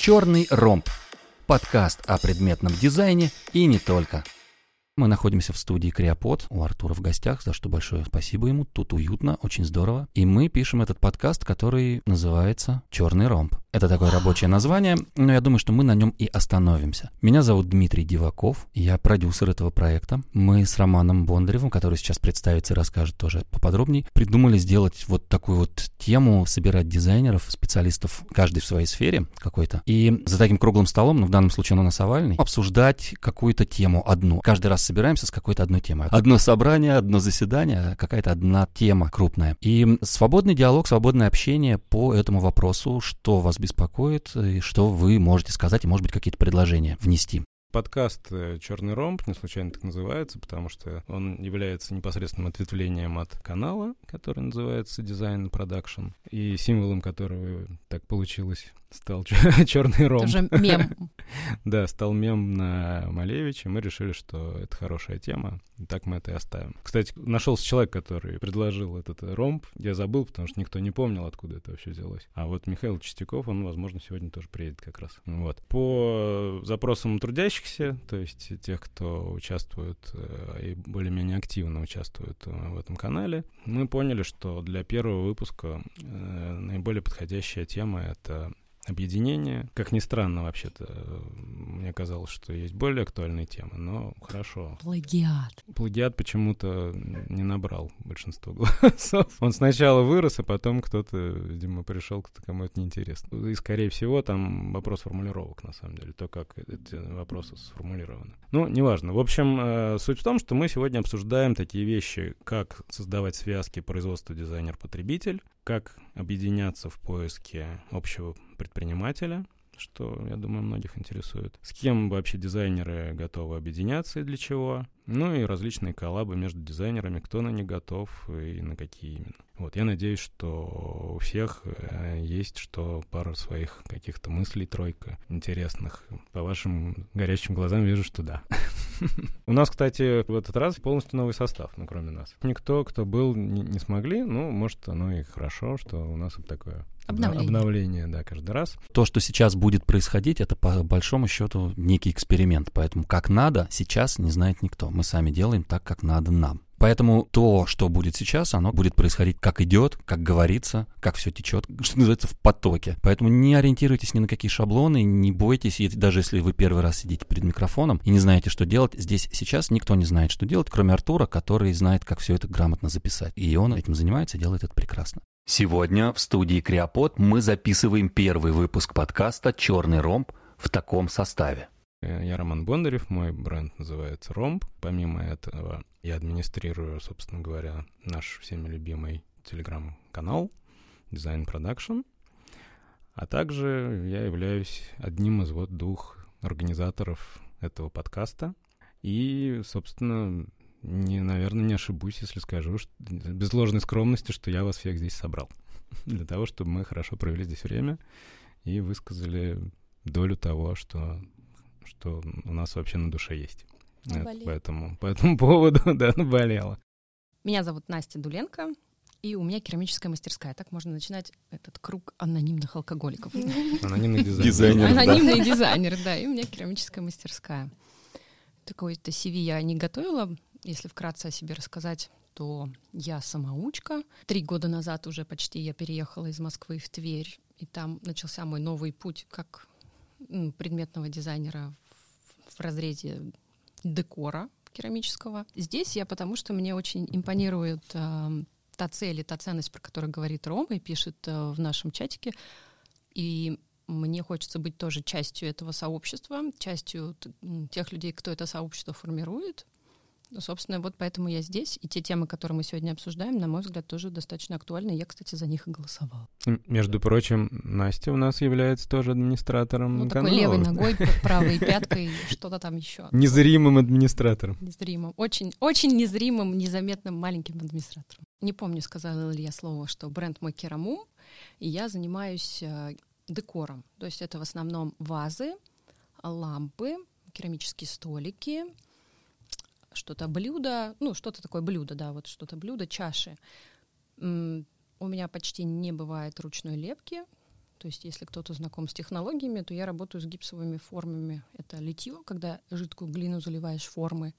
Черный ромб. Подкаст о предметном дизайне и не только. Мы находимся в студии Криопод, у Артура в гостях, за что большое спасибо ему. Тут уютно, очень здорово. И мы пишем этот подкаст, который называется «Черный ромб». Это такое рабочее название, но я думаю, что мы на нем и остановимся. Меня зовут Дмитрий Диваков, я продюсер этого проекта. Мы с Романом Бондаревым, который сейчас представится и расскажет тоже поподробнее, придумали сделать вот такую вот тему, собирать дизайнеров, специалистов, каждый в своей сфере какой-то. И за таким круглым столом, ну в данном случае он у нас овальный, обсуждать какую-то тему одну. Каждый раз собираемся с какой-то одной темой. Одно собрание, одно заседание, какая-то одна тема крупная. И свободный диалог, свободное общение по этому вопросу, что вас беспокоит, и что вы можете сказать, и, может быть, какие-то предложения внести. Подкаст э, «Черный ромб» не случайно так называется, потому что он является непосредственным ответвлением от канала, который называется «Design Production», и символом которого так получилось стал черный ромб. Уже мем. да, стал мем на Малевиче. Мы решили, что это хорошая тема. И так мы это и оставим. Кстати, нашелся человек, который предложил этот ромб. Я забыл, потому что никто не помнил, откуда это вообще взялось. А вот Михаил Чистяков, он, возможно, сегодня тоже приедет как раз. Вот. По запросам трудящихся, то есть тех, кто участвует э, и более-менее активно участвует э, в этом канале, мы поняли, что для первого выпуска э, наиболее подходящая тема — это объединение. Как ни странно, вообще-то, мне казалось, что есть более актуальные темы, но хорошо. Плагиат. Плагиат почему-то не набрал большинство голосов. Он сначала вырос, а потом кто-то, видимо, пришел, кому это неинтересно. И, скорее всего, там вопрос формулировок, на самом деле, то, как эти вопросы сформулированы. Ну, неважно. В общем, э, суть в том, что мы сегодня обсуждаем такие вещи, как создавать связки производства дизайнер-потребитель, как объединяться в поиске общего предпринимателя, что, я думаю, многих интересует. С кем вообще дизайнеры готовы объединяться и для чего. Ну и различные коллабы между дизайнерами, кто на них готов и на какие именно. Вот, я надеюсь, что у всех э, есть что пара своих каких-то мыслей, тройка интересных. По вашим горящим глазам вижу, что да. У нас, кстати, в этот раз полностью новый состав, ну, кроме нас. Никто, кто был, не смогли, ну, может, оно и хорошо, что у нас вот такое Обновление. Обновление, да, каждый раз. То, что сейчас будет происходить, это по большому счету некий эксперимент. Поэтому как надо, сейчас не знает никто. Мы сами делаем так, как надо нам. Поэтому то, что будет сейчас, оно будет происходить как идет, как говорится, как все течет, что называется, в потоке. Поэтому не ориентируйтесь ни на какие шаблоны, не бойтесь, и даже если вы первый раз сидите перед микрофоном и не знаете, что делать, здесь сейчас никто не знает, что делать, кроме Артура, который знает, как все это грамотно записать. И он этим занимается и делает это прекрасно. Сегодня в студии Криопод мы записываем первый выпуск подкаста «Черный ромб» в таком составе. Э, я Роман Бондарев, мой бренд называется Ромб. Помимо этого, я администрирую, собственно говоря, наш всеми любимый телеграм-канал Design Production. А также я являюсь одним из вот двух организаторов этого подкаста. И, собственно, не, наверное, не ошибусь, если скажу, что, без ложной скромности, что я вас всех здесь собрал. Для того, чтобы мы хорошо провели здесь время и высказали долю того, что что у нас вообще на душе есть. Это, поэтому по этому поводу, да, наболело. Меня зовут Настя Дуленко, и у меня керамическая мастерская. Так можно начинать этот круг анонимных алкоголиков. Анонимный дизайнер. Анонимный дизайнер, да, и у меня керамическая мастерская. Такой-то CV я не готовила. Если вкратце о себе рассказать, то я самоучка. Три года назад уже почти я переехала из Москвы в Тверь, и там начался мой новый путь как предметного дизайнера в разрезе декора керамического. Здесь я потому, что мне очень импонирует э, та цель и та ценность, про которую говорит Рома и пишет э, в нашем чатике. И мне хочется быть тоже частью этого сообщества, частью тех людей, кто это сообщество формирует, ну, собственно, вот поэтому я здесь. И те темы, которые мы сегодня обсуждаем, на мой взгляд, тоже достаточно актуальны. Я, кстати, за них и голосовал. Между прочим, Настя у нас является тоже администратором ну, канала. такой левой ногой, правой пяткой, что-то там еще. Незримым администратором. Незримым. Очень, очень незримым, незаметным маленьким администратором. Не помню, сказала ли я слово, что бренд мой Керамум, и я занимаюсь э, декором. То есть это в основном вазы, лампы, керамические столики — что-то блюдо, ну, что-то такое блюдо, да, вот что-то блюдо, чаши. У меня почти не бывает ручной лепки, То есть, если кто-то знаком с технологиями, то я работаю с гипсовыми формами. Это литье, когда жидкую глину заливаешь формы.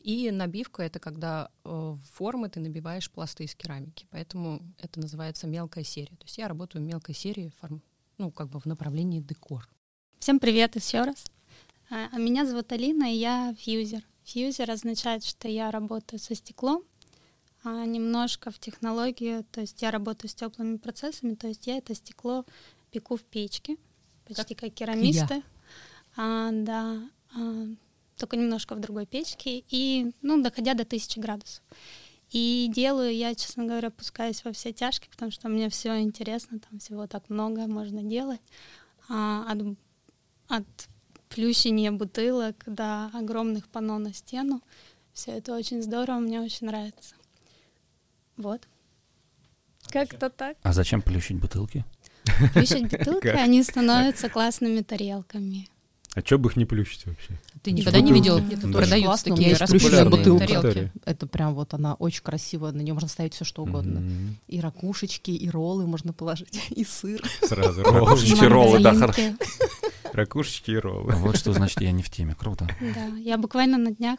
И набивка — это когда э, в формы ты набиваешь пласты из керамики. Поэтому это называется мелкая серия. То есть я работаю в мелкой серии, форм, ну, как бы в направлении декор. Всем привет еще раз. А, а меня зовут Алина, и я фьюзер. Фьюзер означает, что я работаю со стеклом, а немножко в технологии, то есть я работаю с теплыми процессами, то есть я это стекло пеку в печке, почти как, как керамисты. А, да, а, только немножко в другой печке, и, ну, доходя до 1000 градусов. И делаю я, честно говоря, пускаюсь во все тяжкие, потому что мне все интересно, там всего так много можно делать. А, от, от плющения бутылок до огромных панно на стену. Все это очень здорово, мне очень нравится. Вот. Как-то так. А зачем плющить бутылки? Плющить бутылки, они становятся классными тарелками. А что бы их не плющить вообще? Ты никогда не видел, где Да. продаются такие расплющенные тарелки? Это прям вот она очень красивая, на нее можно ставить все что угодно. И ракушечки, и роллы можно положить, и сыр. Сразу роллы. роллы, да, Мандаринки. Ракушечки и роллы. Вот что значит я не в теме. Круто. Да, я буквально на днях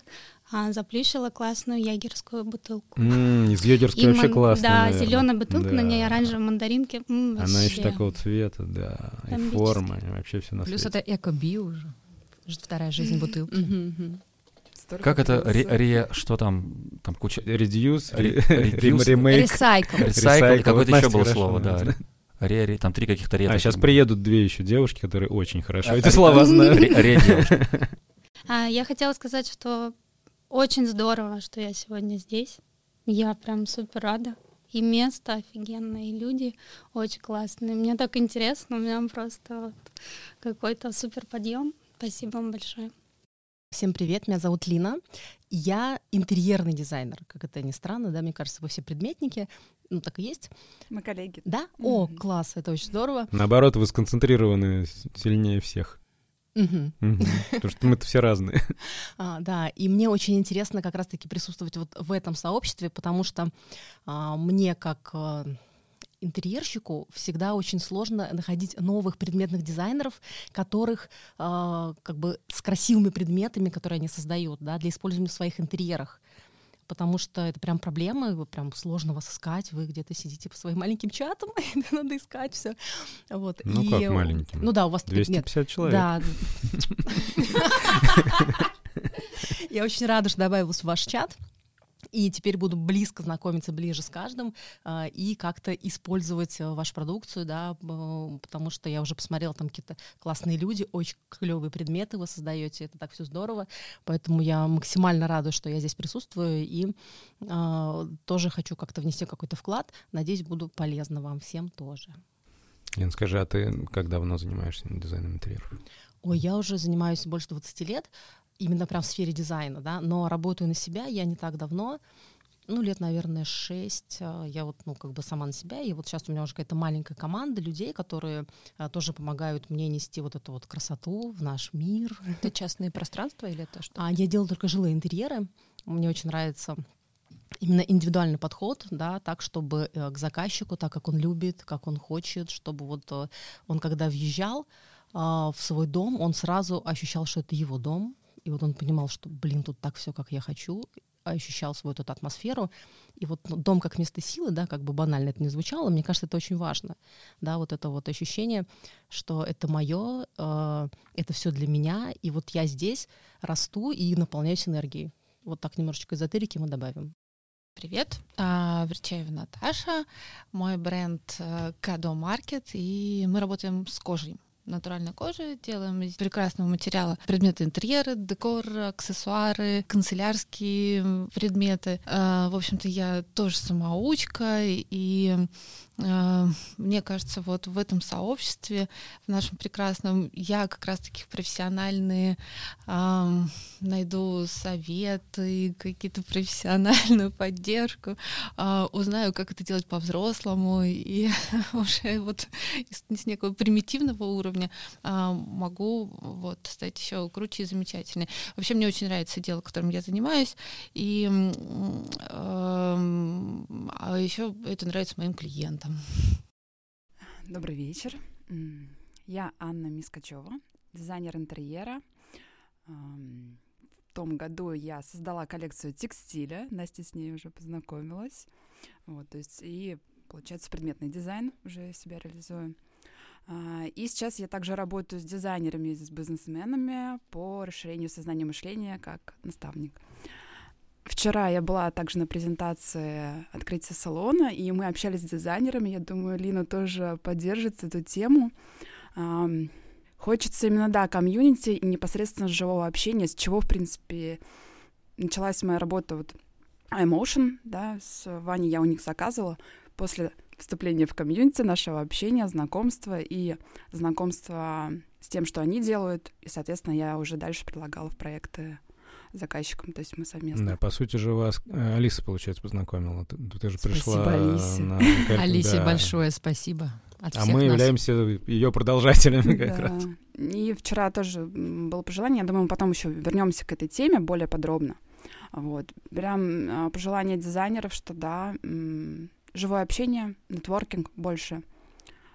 а, заплющила классную ягерскую бутылку. Из ягерской И вообще ман- классно. Да, зеленая бутылка, на ней оранжевые мандаринки. М, Она еще такого цвета, да. И и вообще все на Плюс свете. это эко-био уже. Ж- Вторая жизнь бутылки. Как это ре, ре- что там, там куча... Reduce, Ре- ре- reduce. ремейк. Ресайкл. Ресайкл, какое-то еще было слово, да. Ре, там три каких-то ре. А сейчас приедут две еще девушки, которые очень хорошо А, эти слова знают. Ре. А, я хотела сказать, что очень здорово, что я сегодня здесь. Я прям супер рада. И место офигенное, и люди очень классные. Мне так интересно, у меня просто вот какой-то супер подъем. Спасибо вам большое. Всем привет, меня зовут Лина. Я интерьерный дизайнер, как это ни странно, да, мне кажется, вы все предметники, ну так и есть. Мы коллеги. Да? О, Мгм. класс, это очень здорово. Наоборот, вы сконцентрированы сильнее всех. Потому что мы-то все разные. А, да, и мне очень интересно как раз-таки присутствовать вот в этом сообществе, потому что а, мне как а, интерьерщику всегда очень сложно находить новых предметных дизайнеров, которых а, как бы с красивыми предметами, которые они создают, да, для использования в своих интерьерах. Потому что это прям проблема, его прям сложно вас искать, вы где-то сидите по своим маленьким чатам, и надо искать все. Вот. Ну, и, как маленьким? Ну да, у вас нет, 250 человек. да. Я очень рада, что добавилась в ваш чат. И теперь буду близко знакомиться ближе с каждым а, и как-то использовать а, вашу продукцию, да, потому что я уже посмотрела, там какие-то классные люди, очень клевые предметы вы создаете, это так все здорово, поэтому я максимально рада, что я здесь присутствую и а, тоже хочу как-то внести какой-то вклад, надеюсь, буду полезна вам всем тоже. Лен, скажи, а ты как давно занимаешься дизайном интерьеров? Ой, я уже занимаюсь больше 20 лет, именно прям в сфере дизайна, да, но работаю на себя я не так давно, ну, лет, наверное, шесть. а, Я вот, ну, как бы сама на себя, и вот сейчас у меня уже какая-то маленькая команда людей, которые а, тоже помогают мне нести вот эту вот красоту в наш мир. Это частные пространства или это что? А я делаю только жилые интерьеры. Мне очень нравится именно индивидуальный подход, да, так, чтобы э, к заказчику, так как он любит, как он хочет, чтобы вот э, он, когда въезжал в свой дом, он сразу ощущал, что это его дом, и вот он понимал, что, блин, тут так все, как я хочу, ощущал свою эту атмосферу. И вот ну, дом как место силы, да, как бы банально это не звучало, мне кажется, это очень важно. Да, вот это вот ощущение, что это мое, это все для меня, и вот я здесь расту и наполняюсь энергией. Вот так немножечко эзотерики мы добавим. Привет, а, Верчаева Наташа, мой бренд э, Кадо Маркет, и мы работаем с кожей натуральной кожи, делаем из прекрасного материала предметы интерьера, декор, аксессуары, канцелярские предметы. А, В общем-то, я тоже самоучка, и мне кажется, вот в этом сообществе, в нашем прекрасном, я как раз-таки профессиональные ам, найду советы, какие-то профессиональную поддержку, а, узнаю, как это делать по-взрослому, и уже вот с, некого примитивного уровня а, могу вот стать еще круче и замечательнее. Вообще мне очень нравится дело, которым я занимаюсь, и а еще это нравится моим клиентам. Добрый вечер. Я Анна Мискачева, дизайнер интерьера. В том году я создала коллекцию текстиля, Настя с ней уже познакомилась. Вот, то есть и, получается, предметный дизайн уже себя реализую. А, и сейчас я также работаю с дизайнерами и с бизнесменами по расширению сознания мышления как наставник. Вчера я была также на презентации открытия салона, и мы общались с дизайнерами. Я думаю, Лина тоже поддержит эту тему. Хочется именно, да, комьюнити и непосредственно живого общения, с чего, в принципе, началась моя работа вот iMotion, да, с Ваней я у них заказывала после вступления в комьюнити, нашего общения, знакомства и знакомства с тем, что они делают, и, соответственно, я уже дальше предлагала в проекты заказчикам, то есть мы совместно. Да, по сути же вас э, Алиса, получается, познакомила. Ты, ты же пришла... Спасибо, Алисе. На... Алисе да. большое спасибо. От а мы нас. являемся ее продолжателями как Да. раз. И вчера тоже было пожелание, я думаю, мы потом еще вернемся к этой теме более подробно. Вот. Прям а, пожелание дизайнеров, что да, живое общение, нетворкинг больше,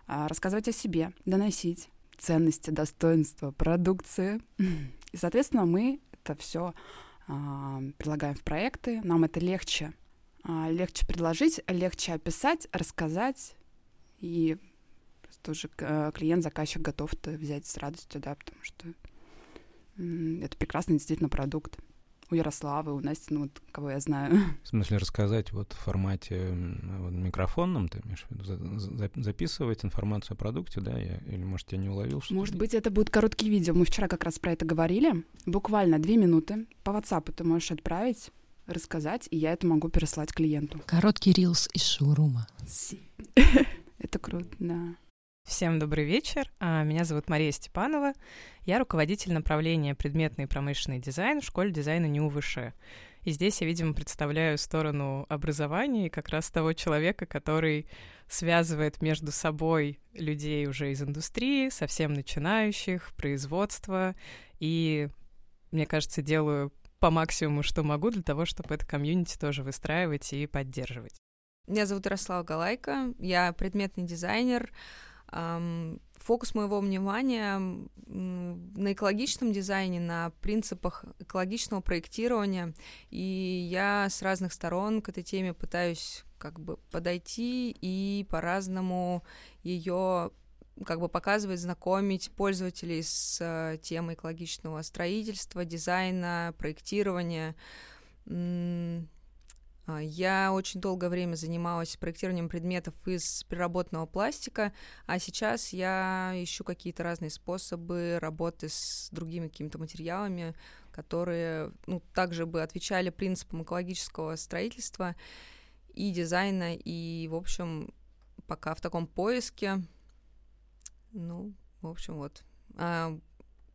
А, рассказывать о себе, доносить ценности, достоинства, продукции. И, соответственно, мы это все предлагаем в проекты. Нам это легче, а, легче предложить, легче описать, рассказать. И уже э, клиент, заказчик готов это взять с радостью, да, потому что это прекрасный действительно продукт. У Ярославы, у Насти, ну вот кого я знаю. В смысле рассказать вот в формате вот, микрофонном, ты имеешь в виду, за- за- записывать информацию о продукте, да, я, или, может, я не уловил, что Может быть, это будут короткие видео. Мы вчера как раз про это говорили. Буквально две минуты. По WhatsApp ты можешь отправить, рассказать, и я это могу переслать клиенту. Короткий рилс из шоурума. Это круто, да. Всем добрый вечер. А, Меня зовут Мария Степанова. Я руководитель направления предметный и промышленный дизайн в школе дизайна НИУ ВШ. И здесь я, видимо, представляю сторону образования и как раз того человека, который связывает между собой людей уже из индустрии, совсем начинающих, производства. И, мне кажется, делаю по максимуму, что могу для того, чтобы это комьюнити тоже выстраивать и поддерживать. Меня зовут Ярослава Галайка, я предметный дизайнер. Фокус моего внимания на экологичном дизайне, на принципах экологичного проектирования. И я с разных сторон к этой теме пытаюсь как бы подойти и по-разному ее как бы показывать, знакомить пользователей с э, темой экологичного строительства, дизайна, проектирования. А, Я очень долгое время занималась проектированием предметов из переработанного пластика, а сейчас я ищу какие-то разные способы работы с другими какими-то материалами, которые ну, также бы отвечали принципам экологического строительства и дизайна, и, в общем, пока в таком поиске, ну, в общем, вот.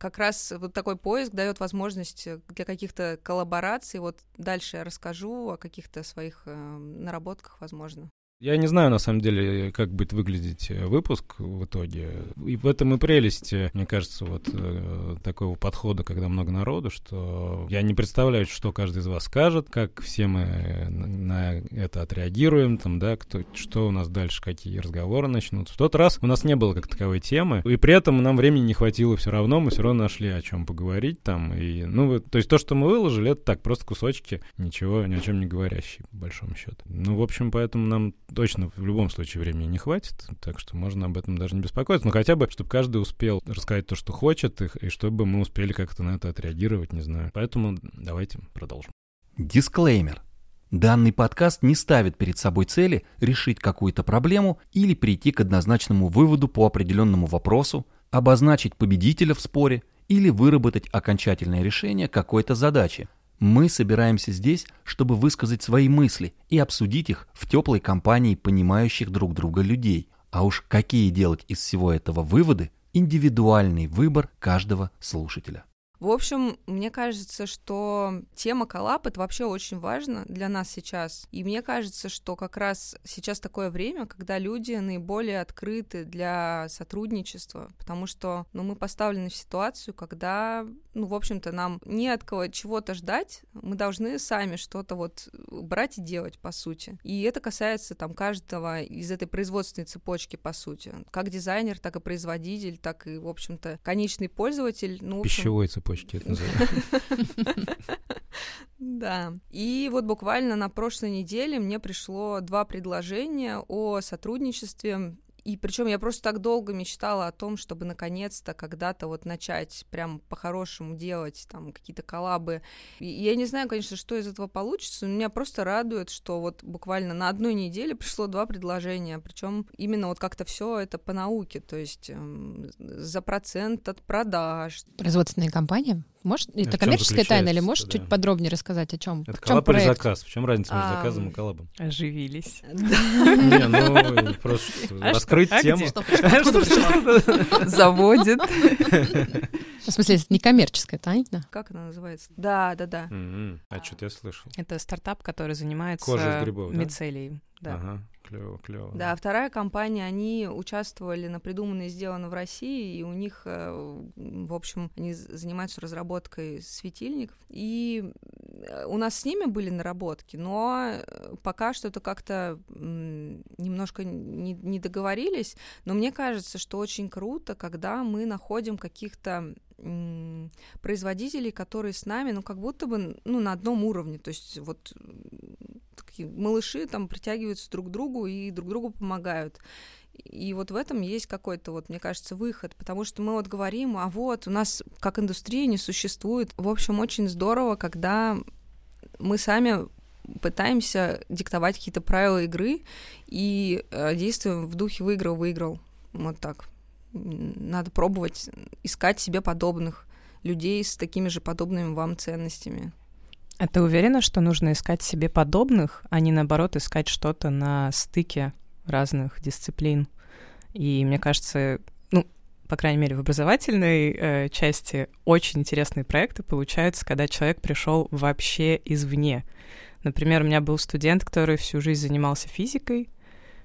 Как раз вот такой поиск дает возможность для каких-то коллабораций. Вот дальше я расскажу о каких-то своих э, наработках, возможно. Я не знаю, на самом деле, как будет выглядеть э, выпуск в итоге. И в этом и прелесть, э, мне кажется, вот э, такого подхода, когда много народу, что я не представляю, что каждый из вас скажет, как все мы э, на это отреагируем, там, да, кто, что у нас дальше, какие разговоры начнутся. В тот раз у нас не было как таковой темы, и при этом нам времени не хватило все равно, мы все равно нашли о чем поговорить там. И, ну, то есть то, что мы выложили, это так, просто кусочки, ничего, ни о чем не говорящие, по большому счету. Ну, в общем, поэтому нам точно в любом случае времени не хватит, так что можно об этом даже не беспокоиться, но хотя бы, чтобы каждый успел рассказать то, что хочет, и, и чтобы мы успели как-то на это отреагировать, не знаю. Поэтому давайте продолжим. Дисклеймер. Данный подкаст не ставит перед собой цели решить какую-то проблему или прийти к однозначному выводу по определенному вопросу, обозначить победителя в споре или выработать окончательное решение какой-то задачи. Мы собираемся здесь, чтобы высказать свои мысли и обсудить их в теплой компании понимающих друг друга людей. А уж какие делать из всего этого выводы – индивидуальный выбор каждого слушателя. В общем, мне кажется, что тема коллаб — это вообще очень важно для нас сейчас. И мне кажется, что как раз сейчас такое время, когда люди наиболее открыты для сотрудничества, потому что ну, мы поставлены в ситуацию, когда, ну, в общем-то, нам не от кого чего-то ждать, мы должны сами что-то вот брать и делать, по сути. И это касается там каждого из этой производственной цепочки, по сути. Как дизайнер, так и производитель, так и, в общем-то, конечный пользователь. Ну, общем... Пищевой цепочки цепочки это. Да. И вот буквально на прошлой неделе мне пришло два предложения о сотрудничестве и причем я просто так долго мечтала о том, чтобы наконец-то когда-то вот начать прям по-хорошему делать там какие-то коллабы. И я не знаю, конечно, что из этого получится, но меня просто радует, что вот буквально на одной неделе пришло два предложения, причем именно вот как-то все это по науке, то есть эм, за процент от продаж. Производственная компания? Может, это коммерческая тайна, или можешь да. чуть подробнее рассказать, о чем? Это в чем коллаб или заказ? В чем разница между А, заказом и коллабом? Оживились. Не, ну, просто А раскрыть? А тему. пришло? Заводит. В смысле, это не коммерческая тайна? Как она называется? Да, да, да. А что-то я слышал. Это стартап, который занимается мицелией. Да. Клево, клево. Да, вторая компания, они участвовали на «Придумано и сделано в России», и у них, э, в общем, они занимаются разработкой светильников. И э, у нас с ними были наработки, но э, пока что-то как-то немножко не, не договорились. Но мне кажется, что очень круто, когда мы находим каких-то производителей, которые с нами, ну, как будто бы, ну, на одном уровне. То есть вот такие малыши там притягиваются друг к другу и друг другу помогают. И вот в этом есть какой-то, вот, мне кажется, выход, потому что мы вот говорим, а вот у нас как индустрия не существует. В общем, очень здорово, когда мы сами пытаемся диктовать какие-то правила игры и э, действуем в духе выиграл-выиграл. Вот так. Надо пробовать искать себе подобных людей с такими же подобными вам ценностями. А ты уверена, что нужно искать себе подобных, а не наоборот искать что-то на стыке разных дисциплин? И мне кажется, ну, по крайней мере, в образовательной э, части очень интересные проекты получаются, когда человек пришел вообще извне. Например, у меня был студент, который всю жизнь занимался физикой,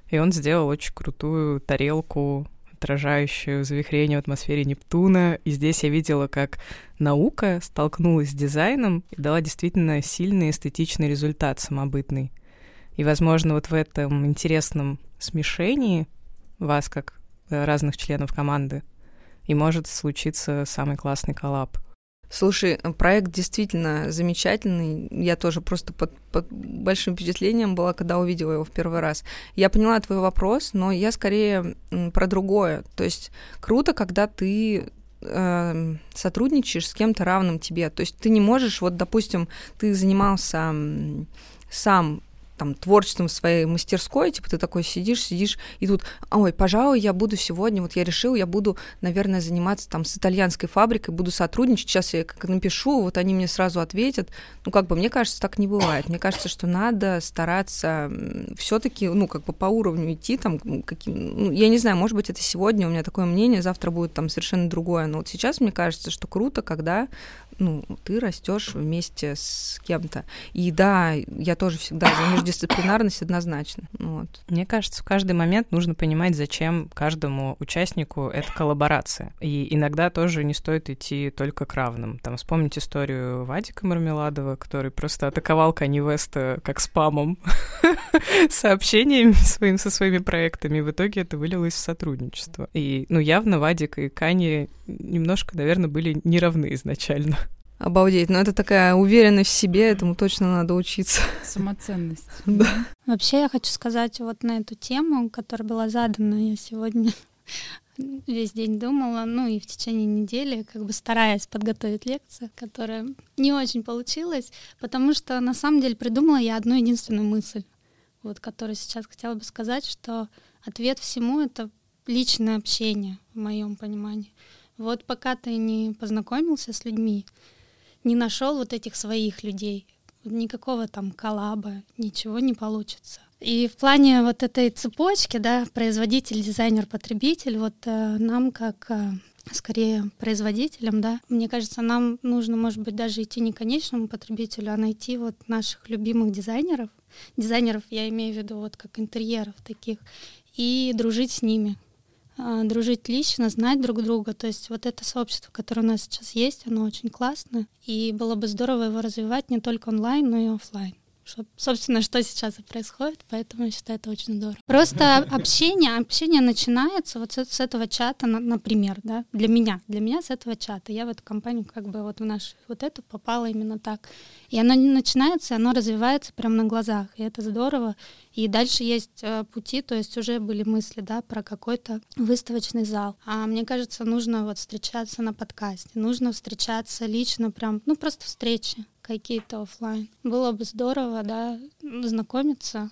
и он сделал очень крутую тарелку, отражающую завихрение в атмосфере Нептуна. И здесь я видела, как наука столкнулась с дизайном и дала действительно сильный эстетичный результат самобытный. И, возможно, вот в этом интересном смешении вас, как э, разных членов команды, и может случиться самый классный коллаб. Слушай, проект действительно замечательный. Я тоже просто под, под большим впечатлением была, когда увидела его в первый раз. Я поняла твой вопрос, но я скорее про другое. То есть круто, когда ты эм, сотрудничаешь с кем-то равным тебе. То есть ты не можешь, вот, допустим, ты занимался сам там творчеством в своей мастерской, типа ты такой сидишь, сидишь, и тут, ой, пожалуй, я буду сегодня, вот я решил, я буду, наверное, заниматься там с итальянской фабрикой, буду сотрудничать, сейчас я как напишу, вот они мне сразу ответят. Ну, как бы, мне кажется, так не бывает. Мне кажется, что надо стараться все таки ну, как бы по уровню идти, там, каким, ну, я не знаю, может быть, это сегодня у меня такое мнение, завтра будет там совершенно другое, но вот сейчас мне кажется, что круто, когда ну, ты растешь вместе с кем-то. И да, я тоже всегда за междисциплинарность однозначно. Вот. Мне кажется, в каждый момент нужно понимать, зачем каждому участнику эта коллаборация. И иногда тоже не стоит идти только к равным. Там вспомнить историю Вадика Мармеладова, который просто атаковал Кани Веста как спамом сообщениями своим со своими проектами. В итоге это вылилось в сотрудничество. И, ну, явно Вадик и Кани немножко, наверное, были не равны изначально. Обалдеть. Но это такая уверенность в себе, этому точно надо учиться. Самоценность. Да. Вообще я хочу сказать вот на эту тему, которая была задана, я сегодня весь день думала, ну и в течение недели, как бы стараясь подготовить лекцию, которая не очень получилась, потому что на самом деле придумала я одну единственную мысль, вот, которую сейчас хотела бы сказать, что ответ всему — это личное общение, в моем понимании. Вот пока ты не познакомился с людьми, не нашел вот этих своих людей, никакого там коллаба, ничего не получится. И в плане вот этой цепочки, да, производитель, дизайнер, потребитель, вот э, нам как э, скорее производителям, да, мне кажется, нам нужно, может быть, даже идти не конечному потребителю, а найти вот наших любимых дизайнеров. Дизайнеров я имею в виду вот как интерьеров таких, и дружить с ними, дружить лично, знать друг друга. То есть вот это сообщество, которое у нас сейчас есть, оно очень классное, и было бы здорово его развивать не только онлайн, но и офлайн собственно, что сейчас и происходит, поэтому я считаю это очень здорово. Просто общение, общение начинается вот с, этого чата, например, да, для меня, для меня с этого чата. Я в эту компанию как бы вот в нашу вот эту попала именно так. И оно не начинается, оно развивается прямо на глазах, и это здорово. И дальше есть э, пути, то есть уже были мысли, да, про какой-то выставочный зал. А мне кажется, нужно вот встречаться на подкасте, нужно встречаться лично, прям, ну просто встречи какие-то офлайн. Было бы здорово, да, знакомиться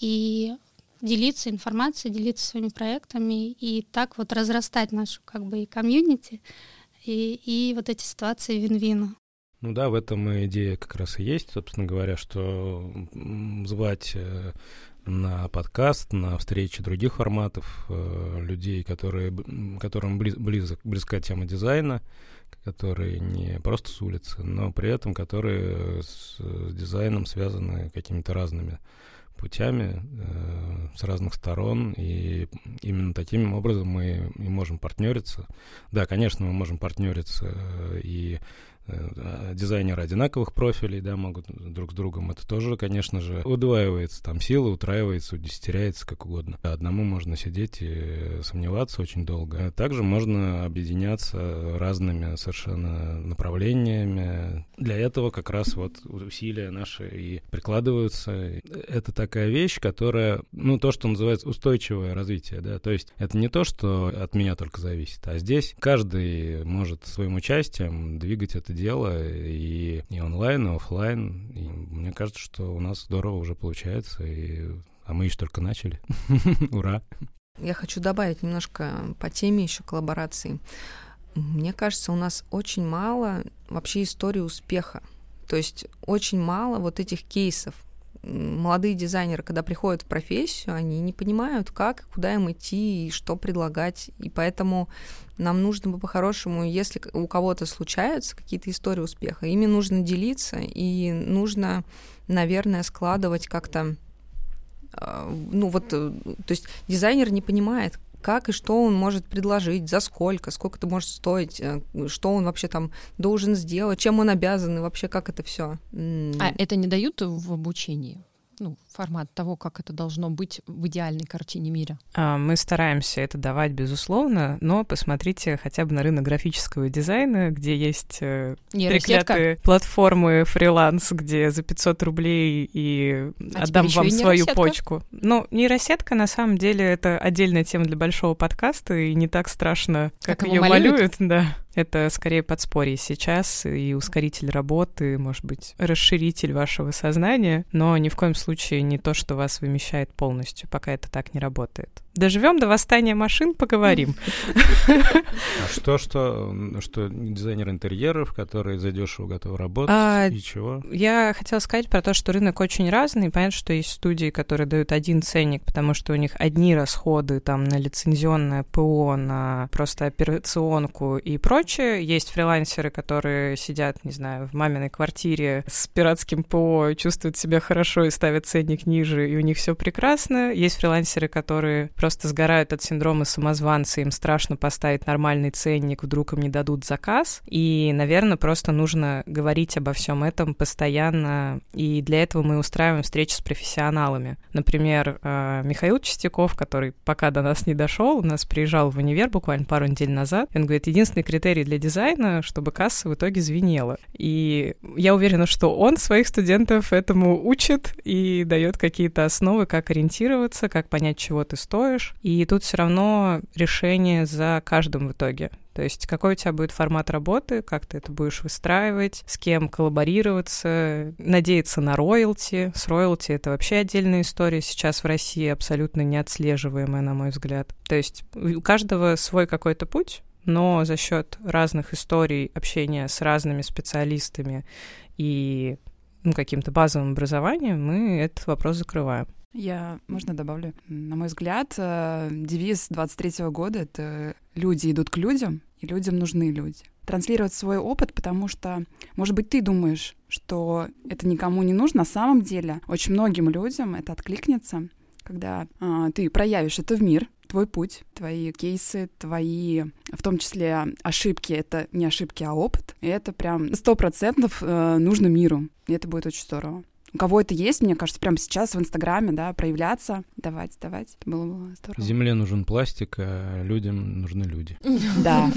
и делиться информацией, делиться своими проектами и так вот разрастать нашу как бы и комьюнити, и, и вот эти ситуации вин-вина. Ну да, в этом идея как раз и есть, собственно говоря, что звать э, на подкаст, на встречи других форматов э, людей, которые, которым близ, близок, близка тема дизайна, которые не просто с улицы, но при этом которые с, с дизайном связаны какими-то разными путями э, с разных сторон, и именно таким образом мы и можем партнериться. Да, конечно, мы можем партнериться э, и дизайнеры одинаковых профилей, да, могут друг с другом. Это тоже, конечно же, удваивается там сила, утраивается, удесятеряется, как угодно. Одному можно сидеть и сомневаться очень долго. Также можно объединяться разными совершенно направлениями. Для этого как раз вот усилия наши и прикладываются. Это такая вещь, которая, ну, то, что называется устойчивое развитие, да, то есть это не то, что от меня только зависит, а здесь каждый может своим участием двигать это дело и, и онлайн, и офлайн. И мне кажется, что у нас здорово уже получается, и, а мы еще только начали. Ура! Я хочу добавить немножко по теме еще коллаборации. Мне кажется, у нас очень мало вообще истории успеха. То есть очень мало вот этих кейсов, молодые дизайнеры, когда приходят в профессию, они не понимают, как, куда им идти и что предлагать. И поэтому нам нужно бы по-хорошему, если у кого-то случаются какие-то истории успеха, ими нужно делиться, и нужно, наверное, складывать как-то а, ну вот, э, то есть дизайнер не понимает, как и что он может предложить, за сколько, сколько это может стоить, э, что он вообще там должен сделать, чем он обязан и вообще как это все. А это не дают в обучении? Ну, формат того, как это должно быть в идеальной картине мира? А, мы стараемся это давать, безусловно, но посмотрите хотя бы на рынок графического дизайна, где есть э, треклятые платформы фриланс, где за 500 рублей и а отдам вам свою почку. Ну, нейросетка, на самом деле, это отдельная тема для большого подкаста, и не так страшно, как, как ее малюют. Да. Это скорее подспорье сейчас и ускоритель работы, может быть, расширитель вашего сознания, но ни в коем случае не то, что вас вымещает полностью, пока это так не работает. Доживем до восстания машин, поговорим. А что, что, что дизайнер интерьеров, который задешево готов работать, а, и чего? Я хотела сказать про то, что рынок очень разный. Понятно, что есть студии, которые дают один ценник, потому что у них одни расходы там на лицензионное ПО, на просто операционку и прочее. Есть фрилансеры, которые сидят, не знаю, в маминой квартире с пиратским ПО, чувствуют себя хорошо и ставят ценник ниже, и у них все прекрасно. Есть фрилансеры, которые просто сгорают от синдрома самозванца, им страшно поставить нормальный ценник, вдруг им не дадут заказ. И, наверное, просто нужно говорить обо всем этом постоянно, и для этого мы устраиваем встречи с профессионалами. Например, э, Михаил Чистяков, который пока до нас не дошел, у нас приезжал в универ буквально пару недель назад, он говорит, единственный критерий для дизайна, чтобы касса в итоге звенела. И я уверена, что он своих студентов этому учит и дает какие-то основы, как ориентироваться, как понять, чего ты стоишь, строишь, и тут все равно решение за каждым в итоге. То есть какой у тебя будет формат работы, как ты это будешь выстраивать, с кем коллаборироваться, надеяться на роялти. С роялти это вообще отдельная история сейчас в России, абсолютно неотслеживаемая, на мой взгляд. То есть у каждого свой какой-то путь, но за счет разных историй общения с разными специалистами и ну, каким-то базовым образованием мы этот вопрос закрываем. Я, можно добавлю? На мой взгляд, э, девиз 23 года — это «люди идут к людям, и людям нужны люди». Транслировать свой опыт, потому что, может быть, ты думаешь, что это никому не нужно, на самом деле очень многим людям это откликнется, когда э, ты проявишь это в мир, твой путь, твои кейсы, твои, в том числе ошибки, это не ошибки, а опыт. И это прям сто процентов э, нужно миру. И это будет очень здорово. У кого это есть, мне кажется, прямо сейчас в Инстаграме, да, проявляться, давать, давать. Это было бы здорово. Земле нужен пластик, а людям нужны люди. Да.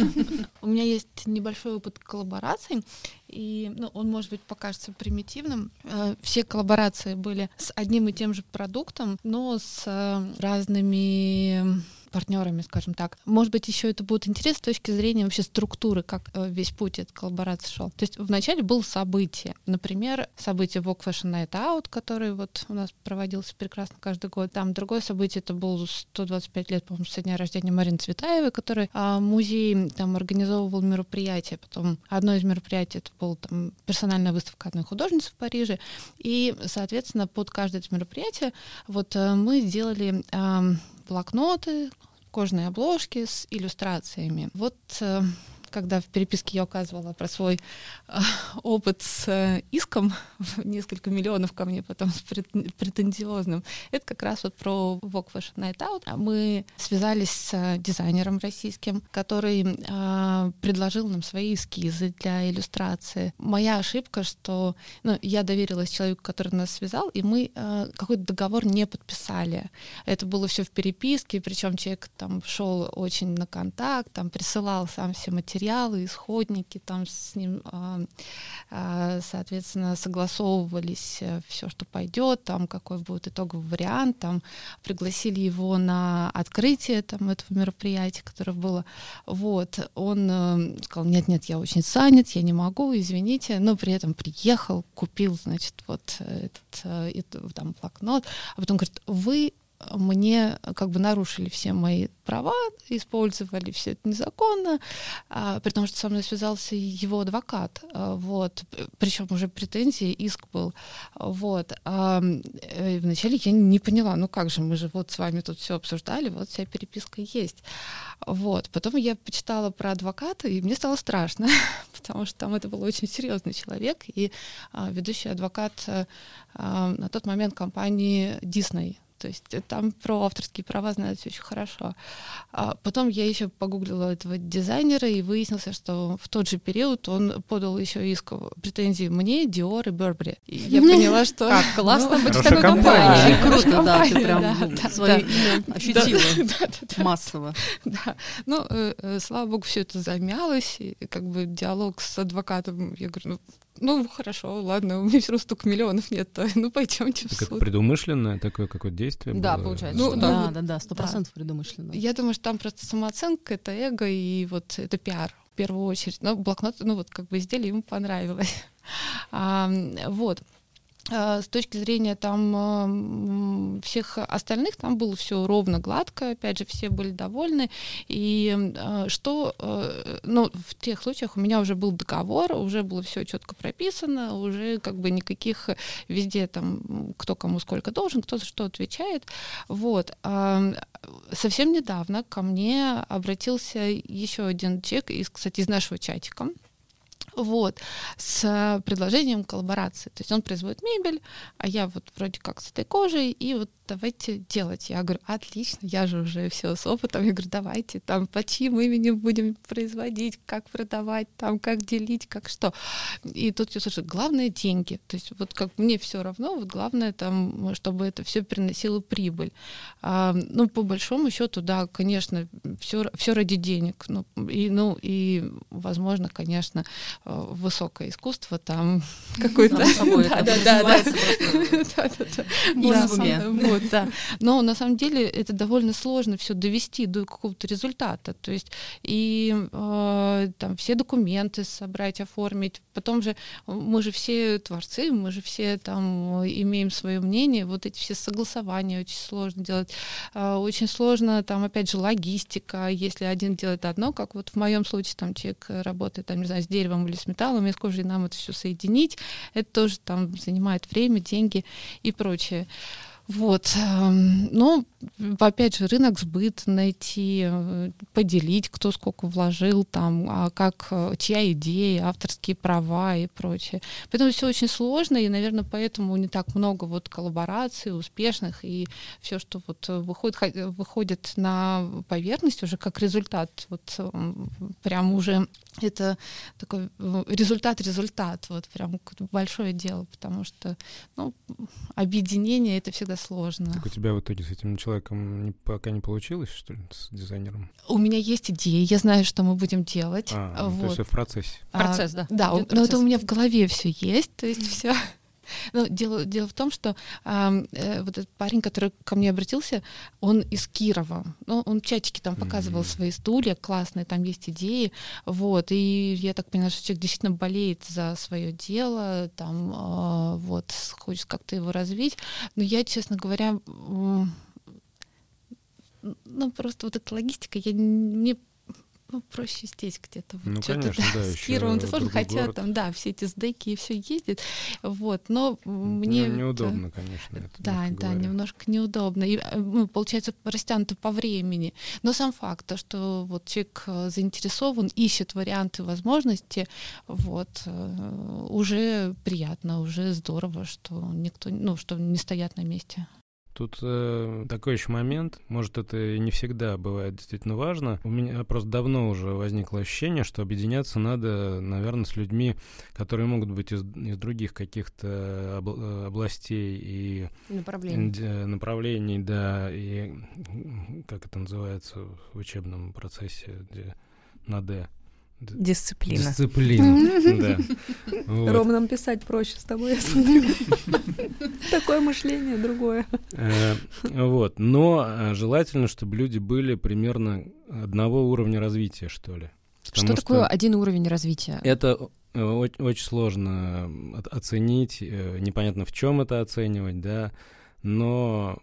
У меня есть небольшой опыт коллабораций, и ну, он, может быть, покажется примитивным. Э, все коллаборации были с одним и тем же продуктом, но с э, разными партнерами, скажем так. Может быть, еще это будет интересно с точки зрения вообще структуры, как э, весь путь этой коллаборации шел. То есть вначале было событие. Например, событие Vogue Fashion Night Out, который вот у нас проводился прекрасно каждый год. Там другое событие, это был 125 лет, по-моему, со дня рождения Марины Цветаевой, который а, музей там организовывал мероприятие. Потом одно из мероприятий это был там персональная выставка одной художницы в Париже. И, соответственно, под каждое это мероприятие вот э, мы сделали блокноты, кожные обложки с иллюстрациями. Вот э, когда в переписке я указывала про свой э, опыт с э, иском несколько миллионов ко мне потом с претензиозным, это как раз вот про Vogue Fashion Night Out. Мы связались с дизайнером российским, который э, предложил нам свои эскизы для иллюстрации. Моя ошибка, что ну, я доверилась человеку, который нас связал, и мы э, какой-то договор не подписали. Это было все в переписке, причем человек там шел очень на контакт, там присылал сам все материалы, материалы, исходники, там с ним, а, а, соответственно, согласовывались э, все, что пойдет, там какой будет итоговый вариант, там пригласили его на открытие там этого мероприятия, которое было. Вот, он э, сказал, нет-нет, я очень занят, я не могу, извините, но при этом приехал, купил, значит, вот этот, этот там блокнот, а потом говорит, вы мне как бы нарушили все мои права, использовали все это незаконно, а, при том, что со мной связался его адвокат, а, вот, причем уже претензии, иск был, вот. А, э, вначале я не поняла, ну как же, мы же вот с вами тут все обсуждали, вот вся переписка есть, вот. Потом я почитала про адвоката, и мне стало страшно, потому что там это был очень серьезный человек, и а, ведущий адвокат а, на тот момент компании Disney, то есть э, там про авторские права знают очень хорошо. А потом я еще погуглила этого дизайнера и выяснился, что в тот же период он подал еще иск претензии мне, Dior и Burberry. И я поняла, что... Как классно быть в такой компании. Круто, да, ты прям свое имя ощутила массово. Да, ну, э, э, слава богу, все это замялось, и как бы диалог с адвокатом, я говорю, ну, ну, хорошо, ладно, у меня все равно столько миллионов нет, то, ну, пойдемте в суд. Это предумышленное такое какое-то действие Да, было? получается. Ну, да, да, да, сто процентов да. предумышленно. Я думаю, что там просто самооценка, это эго и вот это пиар в первую очередь. Но блокнот, ну, вот как бы изделие ему понравилось. А, вот. А, с точки зрения там всех остальных, там было все ровно, гладко, опять же, все были довольны. И а, что, э, ну, в тех случаях у меня уже был договор, уже было все четко прописано, уже как бы никаких везде там, кто кому сколько должен, кто за что отвечает. Вот. Совсем недавно ко мне обратился еще один человек, из, кстати, из нашего чатика, вот, с предложением коллаборации. То есть он производит мебель, а я вот вроде как с этой кожей, и вот давайте делать. Я говорю, отлично, я же уже все с опытом. Я говорю, давайте, там, по чьим именем будем производить, как продавать, там, как делить, как что. И тут я слышу, главное деньги. То есть вот как мне все равно, вот главное там, чтобы это все приносило прибыль. А, ну, по большому счету, да, конечно, все, все ради денег. Ну, и, ну, и, возможно, конечно, э, высокое искусство там какое-то... Да, да, да вот, да. Но на самом деле это довольно сложно все довести до какого-то результата. То есть и э, там все документы собрать, оформить. Потом же мы же все творцы, мы же все там имеем свое мнение. Вот эти все согласования очень сложно делать. Э, очень сложно там опять же логистика. Если один делает одно, как вот в моем случае там человек работает там не знаю с деревом или с металлом, и с кожей нам это все соединить, это тоже там занимает время, деньги и прочее. Вот. эм, Ну, опять же, рынок сбыт найти, э, поделить, кто сколько вложил там, а как, э, чья идея, авторские права и прочее. Поэтому все очень сложно, и, наверное, поэтому не так много вот коллабораций успешных, и все, что вот э, выходит, выходит на поверхность уже как результат, вот прям уже это такой результат-результат, вот прям большое дело, потому что, ну, объединение — это всегда сложно. Так у тебя в итоге с этим человеком не- пока не получилось, что ли, с дизайнером? У меня есть идеи, я знаю, что мы будем делать. А, ну, то есть вот. в процессе. А, Процесс, да. Да, Идёт у- но это процесс. у меня в голове все есть, то есть все. Но дело, дело в том, что ам, э, вот этот парень, который ко мне обратился, он из Кирова. Ну, он в чатике там показывал Мгм. свои стулья классные, там есть идеи. Вот. И я так понимаю, что человек действительно болеет за свое дело, там а, вот хочет как-то его развить. Но я, честно говоря, м, ну, просто вот эта логистика, я, мне ну, проще здесь где-то. Вот Ну, чё-то, конечно, да, с ещё Кировом это сложно, хотя город. там, да, все эти сдеки и все ездит, вот, но мне... Ну, это- неудобно, конечно. это, Да, да, говоря. немножко неудобно. И, э, ну, получается, растянуто по времени. Но сам факт, то, что вот человек э, заинтересован, ищет варианты, возможности, вот, э, уже приятно, уже здорово, что никто, ну, что не стоят на месте. Тут э, такой еще момент, может, это и не всегда бывает действительно важно. У меня просто давно уже возникло ощущение, что объединяться надо, наверное, с людьми, которые могут быть из, из других каких-то обл- э, областей и Направление. д- направлений, да, и как это называется в учебном процессе, где на «Д». Дисциплина. Дисциплина, да. Вот. Ром, нам писать проще с тобой, я смотрю. Такое мышление другое. Э, Вот, но э, желательно, чтобы люди были примерно одного уровня развития, что ли. Что такое один уровень развития? Это э, очень сложно оценить, непонятно в чем это оценивать, да, но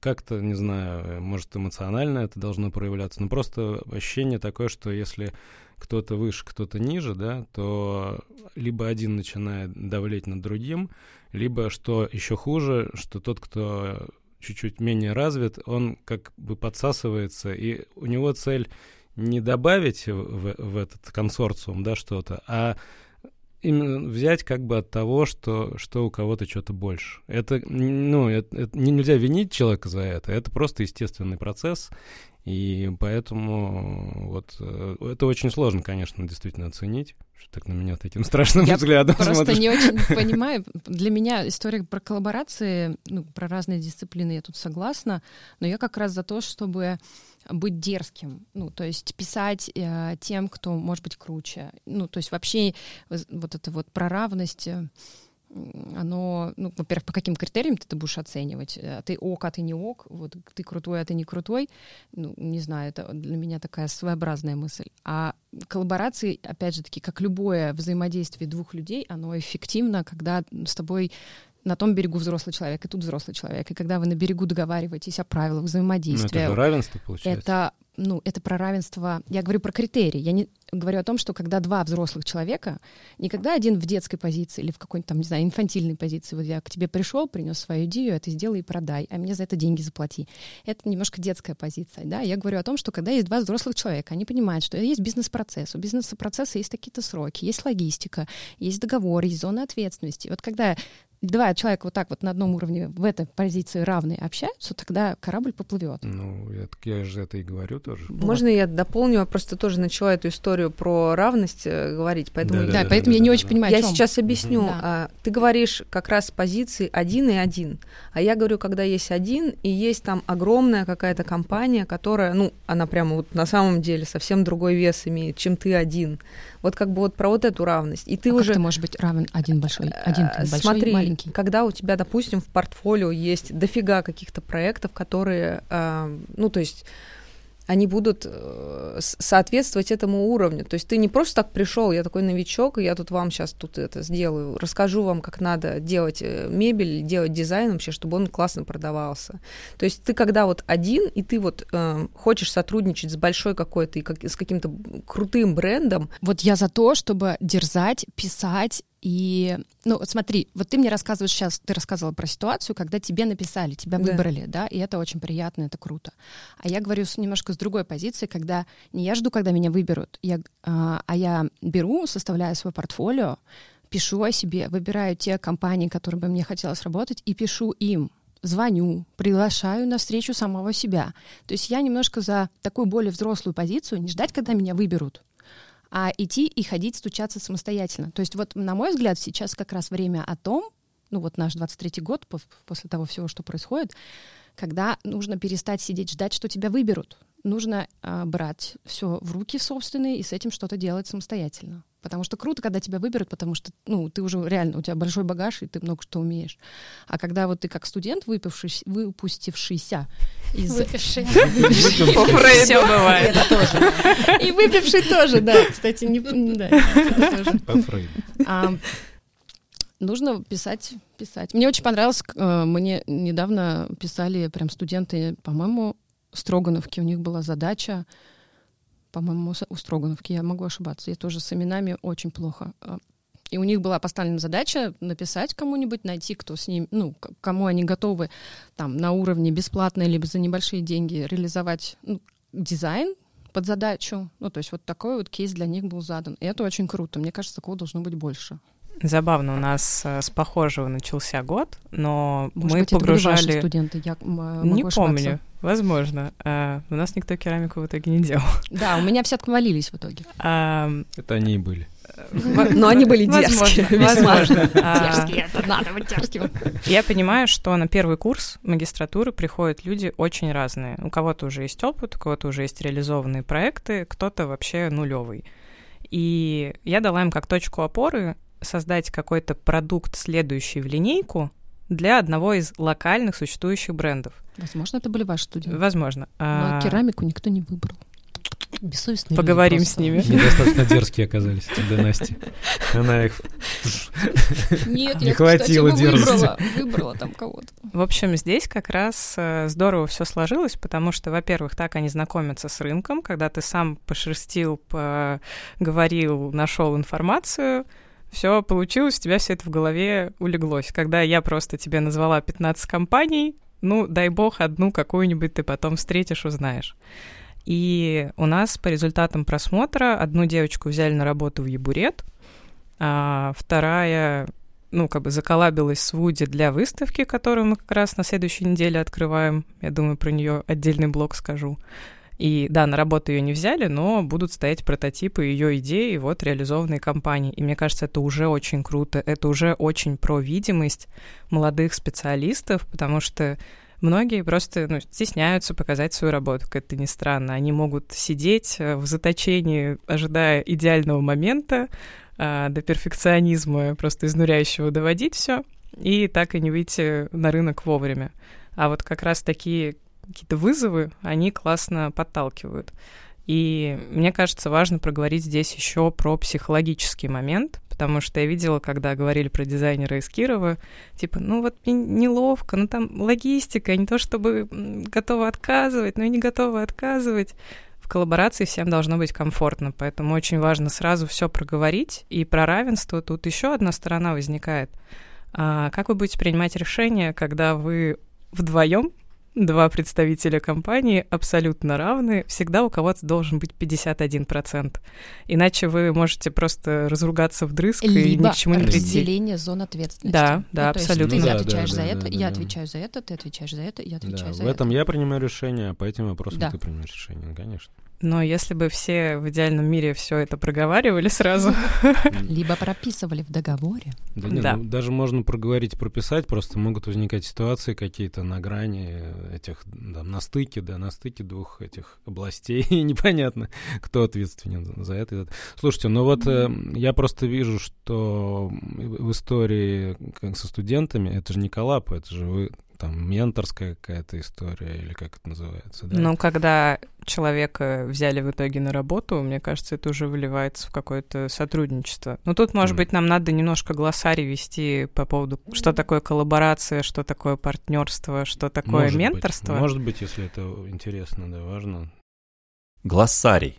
как-то, не знаю, может, эмоционально это должно проявляться, но просто ощущение такое, что если кто-то выше, кто-то ниже, да, то либо один начинает давлеть над другим, либо, что еще хуже, что тот, кто чуть-чуть менее развит, он как бы подсасывается, и у него цель не добавить в, в- этот консорциум, да, что-то, а именно взять как бы от того, что, что у кого-то что-то больше. Это, ну, это, это не- нельзя винить человека за это, это просто естественный процесс, и поэтому вот э, это очень сложно, конечно, действительно оценить, что так на меня таким страшным Я взглядом Просто смотришь. не очень понимаю. Для меня история про коллаборации, ну, про разные дисциплины я тут согласна, но я как раз за то, чтобы быть дерзким, ну, то есть писать э, тем, кто может быть круче. Ну, то есть вообще э, вот это вот про равность, э, оно, ну, во-первых, по каким критериям ты это будешь оценивать? Э, Ты ок, а ты не ок? Вот ты крутой, а ты не крутой? Ну, не знаю, это для меня такая своеобразная мысль. А коллаборации, опять же таки, как любое взаимодействие двух людей, оно эффективно, когда с тобой на том берегу взрослый человек, и тут взрослый человек. И когда вы на берегу договариваетесь о правилах Ну, это взаимодействия, же равенство получается. это, ну, это про равенство. Я говорю про критерии. Я не говорю о том, что когда два взрослых человека, не когда один в детской позиции или в какой-нибудь там, не знаю, инфантильной позиции, вот я к тебе пришел, принес свою идею, это сделай и продай, а мне за это деньги заплати. Это немножко детская позиция, да. Я говорю о том, что когда есть два взрослых человека, они понимают, что есть бизнес-процесс, у бизнес-процесса есть какие-то сроки, есть логистика, есть договор, есть зона ответственности. Вот когда два человека вот так вот на одном уровне в этой позиции равные общаются, тогда корабль поплывет. Ну, я, так я же это и говорю тоже. Можно я дополню? Я просто тоже начала эту историю про равность э, говорить, поэтому Да, Да, да, поэтому да, я не да, очень да. понимаю, я сейчас объясню. Мгм. Да. А, ты говоришь как раз с позиции один и один. А я говорю, когда есть один, и есть там огромная какая-то компания, которая, ну, она прямо вот на самом деле совсем другой вес имеет, чем ты один. Вот как бы вот про вот эту равность. И ты А уже... как ты можешь быть равен один большой, один Э, большой, Смотри, маленький? когда у тебя, допустим, в портфолио есть дофига каких-то проектов, которые, э, ну, то есть они будут э, соответствовать этому уровню. То есть ты не просто так пришел, я такой новичок, и я тут вам сейчас тут это сделаю, расскажу вам, как надо делать э, мебель, делать дизайн вообще, чтобы он классно продавался. То есть ты когда вот один, и ты вот э, хочешь сотрудничать с большой какой-то, и как, с каким-то крутым брендом, Вот я за то, чтобы дерзать, писать И, ну, смотри, вот ты мне рассказываешь сейчас, ты рассказывала про ситуацию, когда тебе написали, тебя Да. выбрали, да, и это очень приятно, это круто. А я говорю с, немножко с другой позиции, когда не я жду, когда меня выберут, я, а, а я беру, составляю свое портфолио, пишу о себе, выбираю те компании, которые бы мне хотелось работать, и пишу им, звоню, приглашаю на встречу самого себя. То есть я немножко за такую более взрослую позицию, не ждать, когда меня выберут, а идти и ходить, стучаться самостоятельно. То есть вот, на мой взгляд, сейчас как раз время о том, ну вот наш 23-й год, после того всего, что происходит, когда нужно перестать сидеть, ждать, что тебя выберут. Нужно а, брать все в руки собственные и с этим что-то делать самостоятельно. Потому что круто, когда тебя выберут, потому что ну, ты уже реально, у тебя большой багаж, и ты много что умеешь. А когда вот ты как студент, выпившись, выпустившийся из... Все бывает. Это тоже. И выпивший тоже, да. Кстати, не... По Фрейду. А, нужно писать, писать. Мне очень понравилось, э, мне недавно писали прям студенты, по-моему, Строгановки, у них была задача, по-моему, у Строгановки, я могу ошибаться, я тоже с именами очень плохо. А, И у них была поставлена задача написать кому-нибудь, найти, кто с ним, ну, кому они готовы там на уровне бесплатно либо за небольшие деньги реализовать ну, дизайн под задачу. Ну, то есть вот такой вот кейс для них был задан. И это очень круто. Мне кажется, такого должно быть больше. Забавно, у нас э, с похожего начался год, но Может мы быть, это были ваши погружали... студенты, я э, Не ошибаться. помню, возможно. А, у нас никто керамику в итоге не делал. Да, у меня все отвалились в итоге. А, Это они и были. Но они были дерзкие. возможно. А, Дерзкие, это надо быть дерзким. Я понимаю, что на первый курс магистратуры приходят люди очень разные. У кого-то уже есть опыт, у кого-то уже есть реализованные проекты, кто-то вообще нулевый. И я дала им как точку опоры создать какой-то продукт, следующий в линейку, для одного из локальных существующих брендов. Возможно, это были ваши студенты. Возможно. Но А, керамику никто не выбрал. Бессовестные Поговорим люди с ними. Недостаточно дерзкие оказались тогда Настя. Она их... Нет, Не хватило дерзости. выбрала там кого-то. В общем, здесь как раз э, здорово все сложилось, потому что, во-первых, так они знакомятся с рынком, когда ты сам пошерстил, поговорил, нашел информацию, все получилось, у тебя все это в голове улеглось. Когда я просто тебе назвала 15 компаний, ну, дай бог, одну какую-нибудь ты потом встретишь, узнаешь. И у нас по результатам просмотра одну девочку взяли на работу в Ебурет, а вторая ну, как бы заколабилась с Вуди для выставки, которую мы как раз на следующей неделе открываем. Я думаю, про нее отдельный блог скажу. И да, на работу ее не взяли, но будут стоять прототипы ее идеи, вот реализованные компании. И мне кажется, это уже очень круто, это уже очень про видимость молодых специалистов, потому что многие просто ну, стесняются показать свою работу, как это ни странно. Они могут сидеть э, в заточении, ожидая идеального момента, а, до перфекционизма просто изнуряющего доводить все и так и не выйти на рынок вовремя. А вот как раз такие какие-то вызовы, они классно подталкивают. И мне кажется, важно проговорить здесь еще про психологический момент, потому что я видела, когда говорили про дизайнера из Кирова, типа, ну вот неловко, ну там логистика, не то чтобы готова отказывать, но и не готова отказывать. В коллаборации всем должно быть комфортно, поэтому очень важно сразу все проговорить. И про равенство тут еще одна сторона возникает. А, как вы будете принимать решение, когда вы вдвоем два представителя компании абсолютно равны, всегда у кого-то должен быть 51%. Иначе вы можете просто разругаться вдрызг и ни Либо к чему не прийти. разделение зон ответственности. Да, да, Ну, то есть абсолютно. Ты Да, да, отвечаешь за да, это, да, я да. отвечаю за это, ты отвечаешь за это, я Да, отвечаю за в этом это. я принимаю решение, а по этим вопросам Да. ты принимаешь решение, конечно. Но если бы все в идеальном мире все это проговаривали сразу, Либо прописывали в договоре. Да нет, Да. ну, даже можно проговорить, прописать, просто могут возникать ситуации какие-то на грани этих, да, на стыке, да, на стыке двух этих областей, и непонятно, кто ответственен за это. Слушайте, ну вот э, я просто вижу, что в истории как со студентами, это же не коллап, это же вы там менторская какая-то история, или как это называется, да? ну, когда человека взяли в итоге на работу, мне кажется, это уже выливается в какое-то сотрудничество. Но тут, может Мгм. быть, нам надо немножко глоссарий вести по поводу, что такое коллаборация, что такое партнерство, что такое Может быть, менторство. может быть, если это интересно, да, важно. Глоссарий.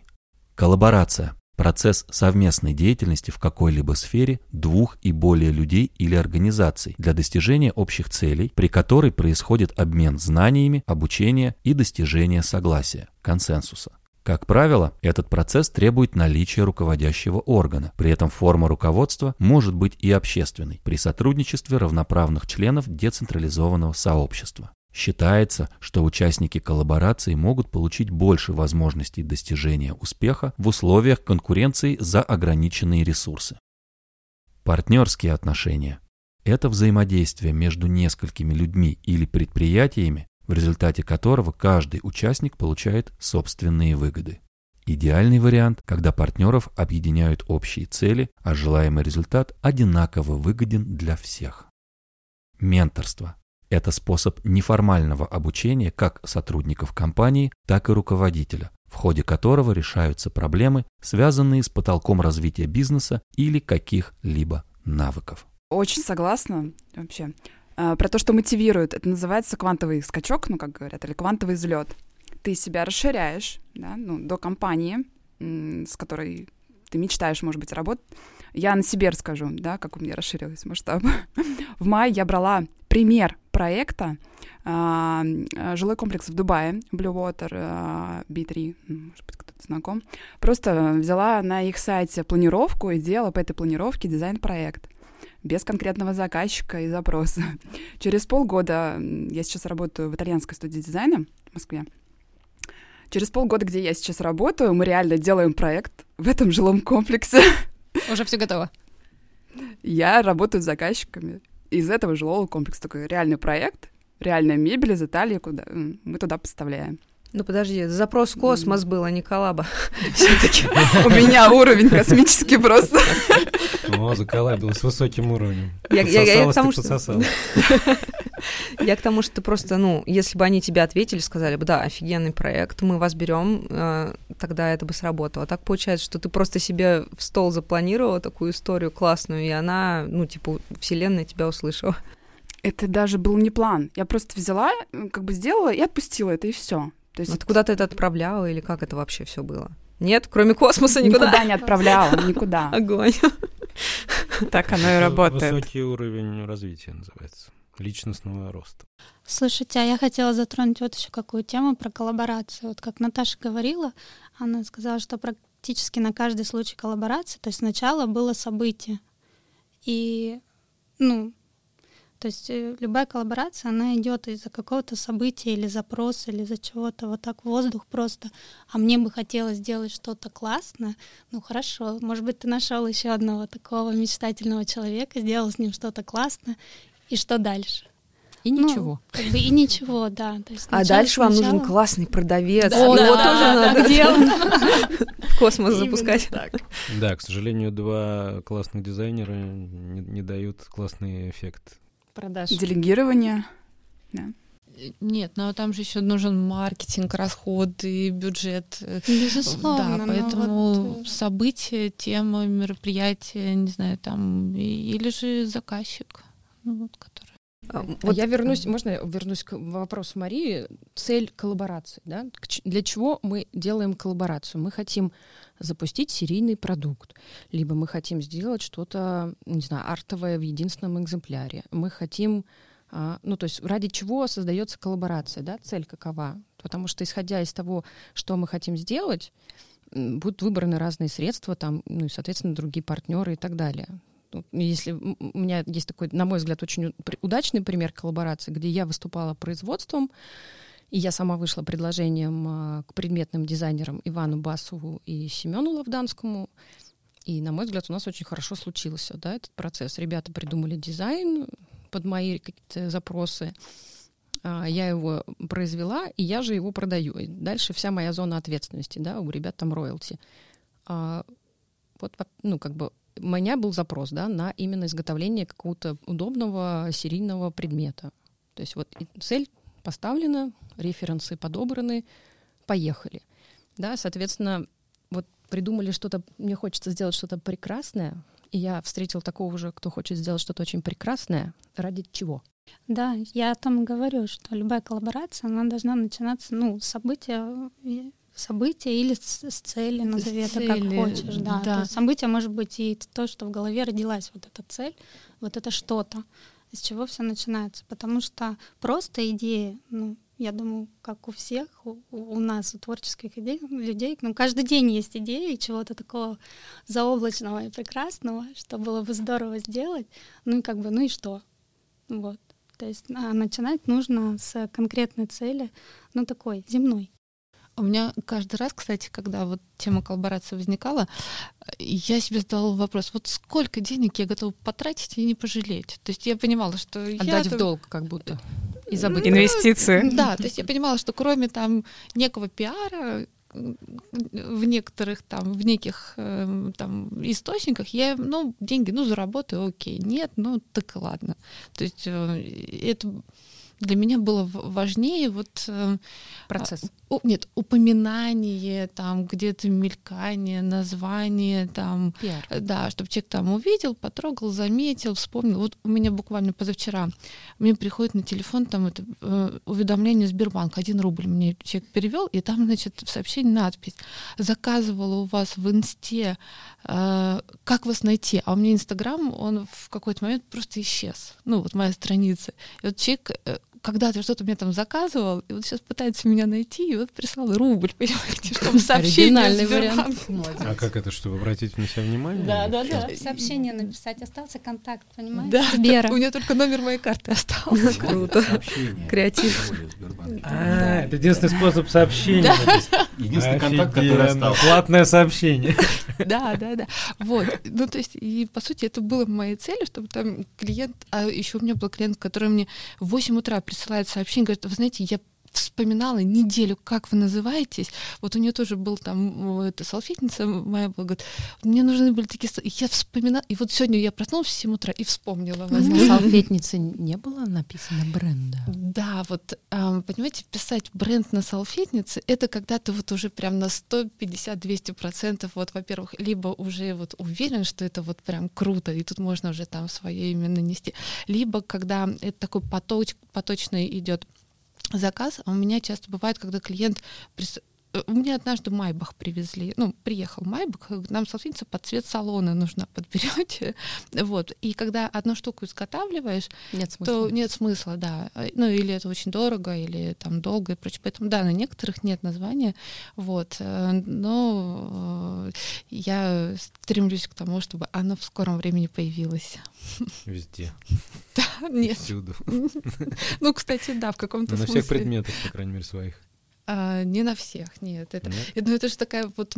Коллаборация. Процесс совместной деятельности в какой-либо сфере двух и более людей или организаций для достижения общих целей, при которой происходит обмен знаниями, обучение и достижение согласия, консенсуса. Как правило, этот процесс требует наличия руководящего органа. При этом форма руководства может быть и общественной при сотрудничестве равноправных членов децентрализованного сообщества. Считается, что участники коллаборации могут получить больше возможностей достижения успеха в условиях конкуренции за ограниченные ресурсы. Партнерские отношения – это взаимодействие между несколькими людьми или предприятиями, в результате которого каждый участник получает собственные выгоды. Идеальный вариант, когда партнеров объединяют общие цели, а желаемый результат одинаково выгоден для всех. Менторство – это способ неформального обучения как сотрудников компании, так и руководителя, в ходе которого решаются проблемы, связанные с потолком развития бизнеса или каких-либо навыков. Очень согласна вообще. А, про то, что мотивирует. Это называется квантовый скачок, ну, как говорят, или квантовый взлет. Ты себя расширяешь, да, ну, до компании, с которой ты мечтаешь, может быть, работать. Я на себе расскажу, да, как у меня расширилась масштаб. в мае я брала пример проекта а, жилой комплекс в Дубае, Blue Water а, B3, может быть, кто-то знаком. Просто взяла на их сайте планировку и делала по этой планировке дизайн-проект без конкретного заказчика и запроса. Через полгода, я сейчас работаю в итальянской студии дизайна в Москве, Через полгода, где я сейчас работаю, мы реально делаем проект в этом жилом комплексе. Уже все готово. Я работаю с заказчиками из этого жилого комплекса. Такой реальный проект, реальная мебель из Италии, куда мы туда поставляем. Ну подожди, запрос космос был, а не коллаба. Все-таки у меня уровень космический просто. О, заколабил с высоким уровнем. Я, я, я, к тому, что... я к тому, что просто, ну, если бы они тебе ответили, сказали бы, да, офигенный проект, мы вас берем, э, тогда это бы сработало. Так получается, что ты просто себе в стол запланировала такую историю классную, и она, ну, типа, вселенная тебя услышала. Это даже был не план. Я просто взяла, как бы сделала и отпустила это, и все. То есть... Ну, ты куда-то это отправляла или как это вообще все было? Нет, кроме космоса никуда. Никуда не отправляла, никуда. Огонь. Так оно и работает. Высокий уровень развития называется личностного роста. Слушайте, а я хотела затронуть вот еще какую тему про коллаборацию. Вот как Наташа говорила, она сказала, что практически на каждый случай коллаборации, то есть сначала было событие. И, ну, то есть э, любая коллаборация, она идет из-за какого-то события или запроса, или из-за чего-то вот так воздух просто. А мне бы хотелось сделать что-то классное. Ну хорошо, может быть, ты нашел еще одного такого мечтательного человека, сделал с ним что-то классное. И что дальше? И ну, ничего. Как бы и ничего, да. То есть а дальше вам нужен классный продавец. Да, Его да, тоже да, надо делать. В космос запускать. Да, к сожалению, два классных дизайнера не, не дают классный эффект продаж. Делегирование. Да. Нет, но там же еще нужен маркетинг, расходы, бюджет. Безусловно. Да, поэтому вот... события, тема, мероприятия, не знаю, там, или же заказчик, ну, вот, который. А, вот я вернусь, можно я вернусь к вопросу Марии? Цель коллаборации, да? Для чего мы делаем коллаборацию? Мы хотим запустить серийный продукт, либо мы хотим сделать что-то, не знаю, артовое в единственном экземпляре. Мы хотим, а, ну то есть ради чего создается коллаборация, да? Цель какова? Потому что исходя из того, что мы хотим сделать, будут выбраны разные средства, там, ну и, соответственно, другие партнеры и так далее. Если у меня есть такой, на мой взгляд, очень удачный пример коллаборации, где я выступала производством, и я сама вышла предложением а, к предметным дизайнерам Ивану Басову и Семену Лавданскому. И, на мой взгляд, у нас очень хорошо случился да, этот процесс. Ребята придумали дизайн под мои какие-то запросы. А, я его произвела, и я же его продаю. И дальше вся моя зона ответственности, да, у ребят там роялти. А, вот, ну, как бы у меня был запрос да, на именно изготовление какого-то удобного серийного предмета. То есть вот цель поставлена, референсы подобраны, поехали. Да, соответственно, вот придумали что-то, мне хочется сделать что-то прекрасное, и я встретил такого же, кто хочет сделать что-то очень прекрасное. Ради чего? Да, я о том и говорю, что любая коллаборация, она должна начинаться, ну, с события события или с, с цели, назови это как цели, хочешь. Да. да. То есть событие может быть и то, что в голове родилась вот эта цель, вот это что-то, с чего все начинается. Потому что просто идеи, ну, я думаю, как у всех, у, у нас, у творческих идей, людей, ну, каждый день есть идеи чего-то такого заоблачного и прекрасного, что было бы здорово сделать. Ну и как бы, ну и что? Вот. То есть а, начинать нужно с конкретной цели, ну такой, земной. У меня каждый раз, кстати, когда вот тема коллаборации возникала, я себе задала вопрос, вот сколько денег я готова потратить и не пожалеть? То есть я понимала, что Отдать я... в долг как будто. И забыть. Ну, Инвестиции. Да, то есть я понимала, что кроме там некого пиара, в некоторых там, в неких э, там источниках я, ну, деньги, ну, заработаю, окей, нет, ну, так и ладно. То есть э, это для меня было важнее вот э, Процесс. а, у- нет упоминание там где-то мелькание название там Пиар. Э, Да, чтобы человек там увидел, потрогал, заметил, вспомнил. Вот у меня буквально позавчера мне приходит на телефон там это э, уведомление Сбербанк, один рубль мне человек перевел, и там, значит, в сообщении надпись «Заказывала у вас в инсте, э, как вас найти?» А у меня Инстаграм, он в какой-то момент просто исчез. Ну, вот моя страница. И вот человек когда-то что-то мне там заказывал, и вот сейчас пытается меня найти, и вот прислал рубль, понимаете, чтобы сообщение вариант. А как это, чтобы обратить на себя внимание? Да, да, да. Сообщение написать, остался контакт, понимаете? Да, Сбера. у меня только номер моей карты остался. Круто. Креатив. А, это единственный способ сообщения. Единственный контакт, который остался. Платное сообщение. Да, да, да. Вот. Ну, то есть, и по сути, это было моей целью, чтобы там клиент, а еще у меня был клиент, который мне в 8 утра присылает сообщение, говорит, вы знаете, я вспоминала неделю, как вы называетесь. Вот у нее тоже был там эта салфетница моя была, говорит, мне нужны были такие... со-». И я вспоминала, и вот сегодня я проснулась в 7 утра и вспомнила. На салфетнице не было написано бренда. Да, вот, понимаете, писать бренд на салфетнице, это когда ты вот уже прям на 150-200%, вот, во-первых, либо уже вот уверен, что это вот прям круто, и тут можно уже там свое имя нанести, либо когда это такой поточ, поточный идет заказ, а у меня часто бывает, когда клиент у меня однажды Майбах привезли, ну, приехал Майбах, нам салфетница под цвет салона нужна, подберете, вот, и когда одну штуку изготавливаешь, Нет смысла. то нет смысла, да. Ну, или это очень дорого, или там долго и прочее. Поэтому, да, на некоторых нет названия, вот. э, Но э, я стремлюсь к тому, чтобы оно в скором времени появилось. Везде. Да, нет. Всюду. Ну, кстати, да, в каком-то Ну, На смысле. всех предметах, по крайней мере, своих. А, не на всех, нет. Это, Нет? ну, это же такая вот...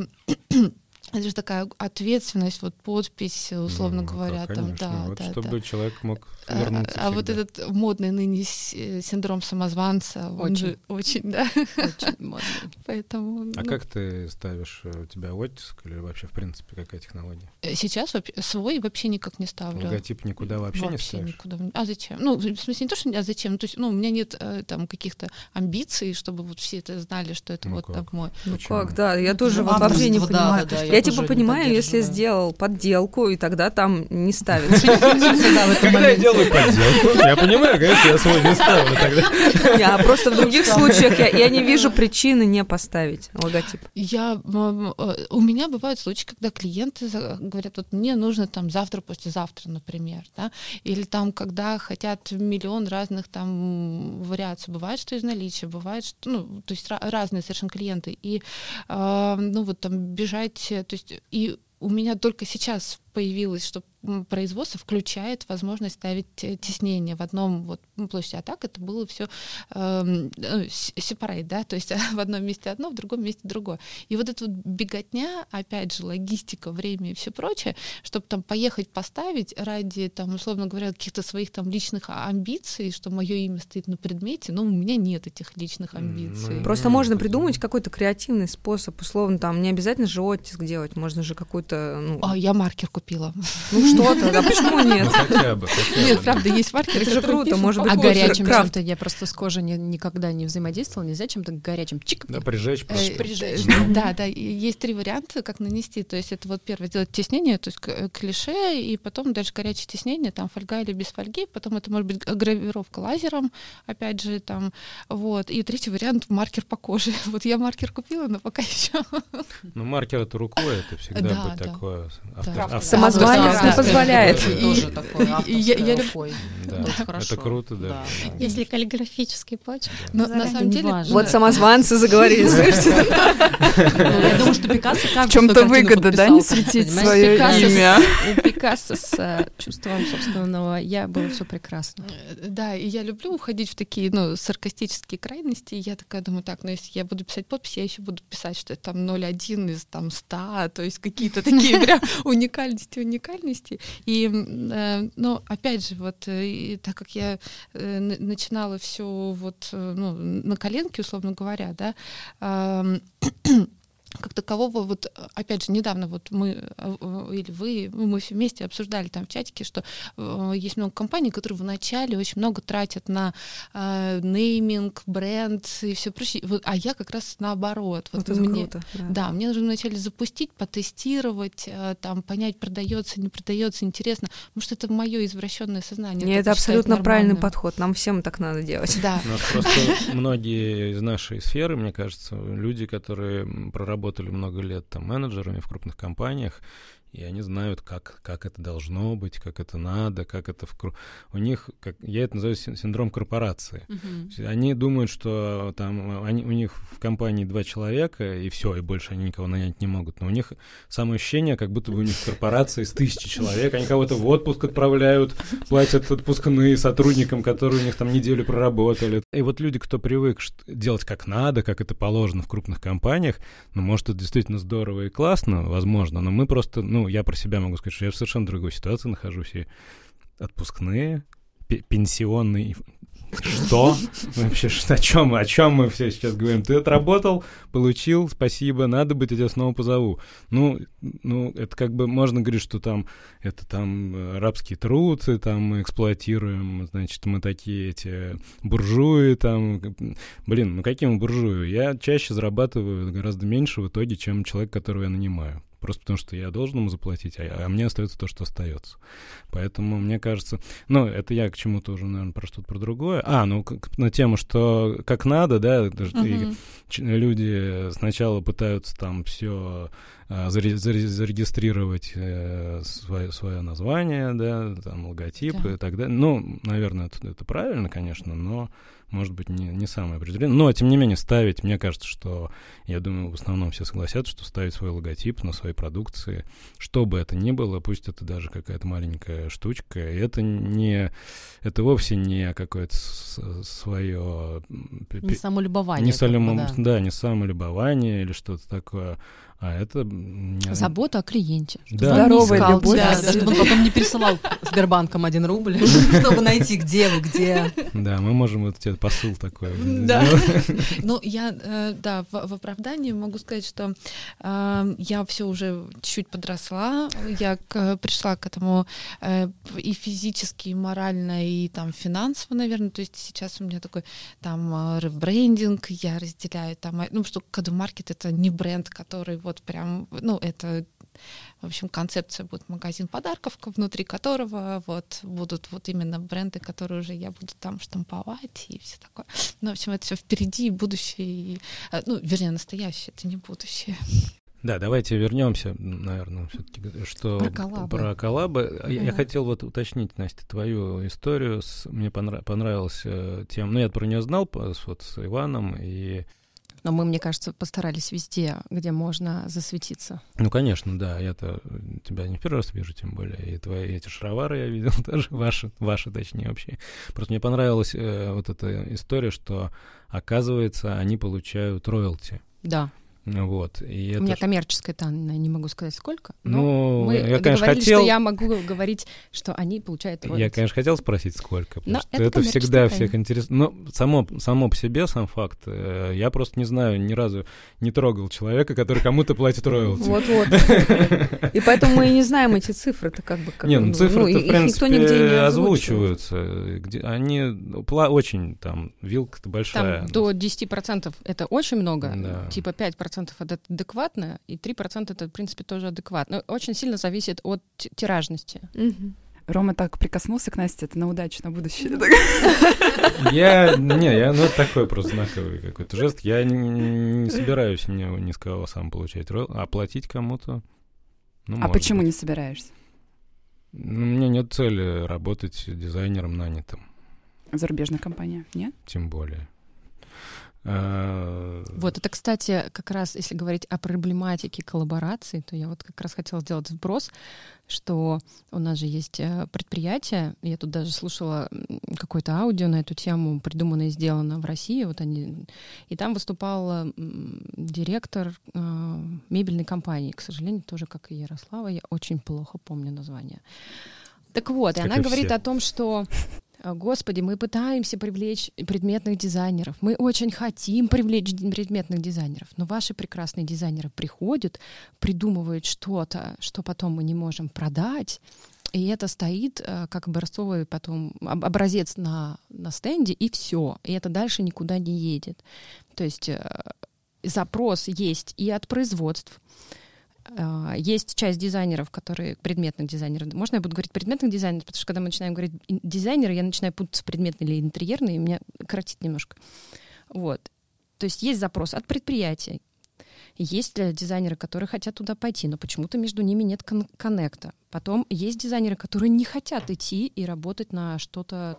Это же такая ответственность, вот подпись, условно Ну, а говоря, как, там, конечно. да, Вот да, чтобы да. человек мог А, вернуться а вот всегда. этот модный ныне э, синдром самозванца, он Очень. же очень, да, Очень модно. поэтому... А ну, как ты ставишь э, у тебя оттиск или вообще, в принципе, какая технология? э, Сейчас вообще- свой вообще никак не ставлю. Логотип никуда вообще, не ставишь? никуда. А зачем? Ну, в смысле, не то, что а зачем? Ну, то есть, ну, у меня нет э, там каких-то амбиций, чтобы вот все это знали, что это Ну вот как? там мой. Ну Почему? как, да, я тоже Ну, вот вообще не да, понимаю. да, да, я, я типа тоже не понимаю, если сделал подделку, и тогда там не ставится. Когда я делаю подделку, я понимаю, конечно, я свой не ставлю тогда. А просто в других случаях я не вижу причины не поставить логотип. Я, э, у меня бывают случаи, когда клиенты говорят, вот мне нужно там завтра, послезавтра, например, да, или там, когда хотят миллион разных там вариаций. Бывает, что из наличия, бывает, что, ну, то есть разные совершенно клиенты. И, э, ну, вот там бежать, то есть и у меня только сейчас появилось, что производство включает возможность ставить э, теснение в одном вот м, площади. А так это было все separate, да, то есть в одном месте одно, в другом месте другое. И вот эта вот беготня, опять же, логистика, время и все прочее, чтобы там поехать поставить ради, там, условно говоря, каких-то своих там личных а- амбиций, что мое имя стоит на предмете, но у меня нет этих личных М, амбиций. ну, Просто Ну, можно придумать какой-то креативный способ, условно, там не обязательно же оттиск делать, можно же какой-то, ну, А, я маркер купила. Ну что ты, а почему нет? Ну, хотя бы. хотя Нет, бы. правда, есть маркеры. Это же круто, может быть, А горячим чем-то я просто с кожей ни- никогда не взаимодействовала. Нельзя чем-то горячим. Чик. Да, прижечь Э, прижечь. Да, да, есть три варианта, как нанести. То есть это вот первое, сделать теснение, то есть к- э, клише, и потом дальше горячее теснение, там фольга или без фольги, потом это может быть гравировка лазером, опять же, там, вот. И третий вариант — маркер по коже. Вот я маркер купила, но пока еще. Ну, маркер это рукой, это всегда Да, будет да. такое. авто- Да. Самозванец не позволяет. Тоже я- я рукой. Да, это хорошо. круто, да. Да. Если каллиграфический почерк. Но на самом деле... Вот самозванцы заговорили, слышите? Ну, Я думаю, что Пикассо В каждую чем-то выгода, да, не как светить свое имя. У Пикассо с э, чувством собственного я было все прекрасно. Да, и я люблю уходить в такие, ну, саркастические крайности. Я такая думаю, так, ну, если я буду писать подпись, я еще буду писать, что это там 0,1 из там 100, то есть какие-то такие прям уникальности, уникальности. И, э, ну, опять же, вот, э, и так как я э, начинала все вот, э, ну, на коленке, условно говоря, да, ам, как такового, вот, э, опять же, недавно вот мы, э, или вы, ну, мы все вместе обсуждали там в чатике, что э, есть много компаний, которые вначале очень много тратят на э, нейминг, бренд и все прочее. Вот, а я как раз наоборот. Вот Вот это мне, круто. да, мне нужно вначале запустить, потестировать, э, там, понять, продается, не продается, интересно. Потому что это мое извращенное сознание. Не, это абсолютно правильный подход. Нам всем так надо делать. Да. У нас просто многие из нашей сферы, мне кажется, люди, которые м, проработали много лет там менеджерами в крупных компаниях, и они знают, как, как это должно быть, как это надо, как это в У них, как, я это называю син- синдром корпорации. Есть Они думают, что там они, у них в компании два человека, и все, и больше они никого нанять не могут. Но у них самое ощущение, как будто бы у них в корпорации с тысячи человек, они кого-то в отпуск отправляют, платят отпускные сотрудникам, которые у них там неделю проработали. И вот люди, кто привык делать как надо, как это положено в крупных компаниях, ну, может, это действительно здорово и классно, возможно, но мы просто, ну, я про себя могу сказать, что я в совершенно другой ситуации нахожусь, и отпускные, пе- пенсионные, что? Вообще, о чем, о чем мы все сейчас говорим? Ты отработал, получил, спасибо, надо быть, я тебя снова позову. Ну, ну, это как бы можно говорить, что там это там э, рабский труд, и там мы эксплуатируем, значит, мы такие эти буржуи, там, блин, ну какие мы буржуи? Я чаще зарабатываю гораздо меньше в итоге, чем человек, которого я нанимаю. Просто потому что я должен ему заплатить, а, а мне остается то, что остается. Поэтому мне кажется, ну, это я к чему-то уже, наверное, про что-то про другое. А, ну, к- к- на тему, что как надо, да, ч- люди сначала пытаются там все зарегистрировать э, свое, свое название, да, там логотип Да. и так далее. Ну, наверное, это, это правильно, конечно, но может быть не, не самое определенное. Но, тем не менее, ставить, мне кажется, что, я думаю, в основном все согласятся, что ставить свой логотип на своей продукции, что бы это ни было, пусть это даже какая-то маленькая штучка, и это не, это вовсе не какое-то свое... Не самолюбование. Не солюмо- да. да, не самолюбование или что-то такое, а это... Забота о клиенте. Да. Здоровая искал любовь. Да, да, чтобы он потом не пересылал Сбербанком один рубль, чтобы найти, где вы, где. Да, мы можем вот тебе посыл такой. Да. сделать. Ну, я, э, да, в, оправдании могу сказать, что э, я все уже чуть подросла, я пришла к этому э, и физически, и морально, и там финансово, наверное. То есть сейчас у меня такой там ребрендинг, я разделяю там, ну, что Каду Маркет это не бренд, который вот прям, ну, это в общем, концепция будет магазин подарков, ко- внутри которого вот будут вот именно бренды, которые уже я буду там штамповать и все такое. Ну, в общем, это все впереди, и будущее, и, э, ну, вернее, настоящее, это не будущее. Да, давайте вернемся, наверное, все-таки, что Про коллабы. про коллабы. Я, я Да. хотел вот уточнить, Настя, твою историю. С, мне понра- понравилась э, тем, ну, я про нее знал вот с Иваном, и, Но мы, мне кажется, постарались везде, где можно засветиться. ну, конечно, да, я-то тебя не в первый раз вижу, тем более, и твои эти шаровары я видел тоже, ваши, ваши, точнее, вообще. Просто мне понравилась э, вот эта история, что, оказывается, они получают роялти. Да. Вот. И У меня ж- коммерческая тайна, не могу сказать сколько. но Ну, мы я, конечно, хотел... что я могу говорить, что они получают Я, роялти. конечно, хотел спросить, сколько, потому Но что это это, всегда тайна. всех интересует. Но само, само по себе, сам факт, э, я просто не знаю, ни разу не трогал человека, который кому-то платит роялти. Вот-вот. И поэтому мы и не знаем эти цифры-то как бы. как Не, бы, ну цифры-то, их в принципе, озвучиваются. Они очень, там, вилка-то большая. Там до 10% это очень много, типа 5% это адекватно, и 3% это, в принципе, тоже адекватно. Очень сильно зависит от ти- тиражности. Рома так прикоснулся к Насте, это на удачу, на будущее. Я, не, я, ну, это такой просто знаковый какой-то жест. Я не, не собираюсь ни, ни с кого сам получать а платить кому-то. Ну, А почему быть. не собираешься? Ну, у меня нет цели работать дизайнером нанятым, Зарубежная компания, нет? тем более. А, Вот это, кстати, как раз, если говорить о проблематике коллаборации, то я вот как раз хотела сделать сброс, что у нас же есть э, предприятие, я тут даже слушала какое-то аудио на эту тему, придумано и сделано в России, вот они, и там выступал м, директор э, мебельной компании, к сожалению, тоже как и Ярослава, я очень плохо помню название. Так вот, и Как она и говорит все. о том, что э, Господи, мы пытаемся привлечь предметных дизайнеров. Мы очень хотим привлечь предметных дизайнеров. Но ваши прекрасные дизайнеры приходят, придумывают что-то, что потом мы не можем продать. И это стоит э, как образцовый потом об- образец на, на стенде, и все. И это дальше никуда не едет. То есть э, запрос есть и от производств, Есть часть дизайнеров, которые предметных дизайнеров. Можно я буду говорить предметных дизайнеров, потому что когда мы начинаем говорить дизайнеры, я начинаю путаться предметный или интерьерный, и меня коротит немножко. Вот. То есть есть запрос от предприятий. Есть дизайнеры, которые хотят туда пойти, но почему-то между ними нет кон- коннекта. Потом есть дизайнеры, которые не хотят идти и работать на что-то,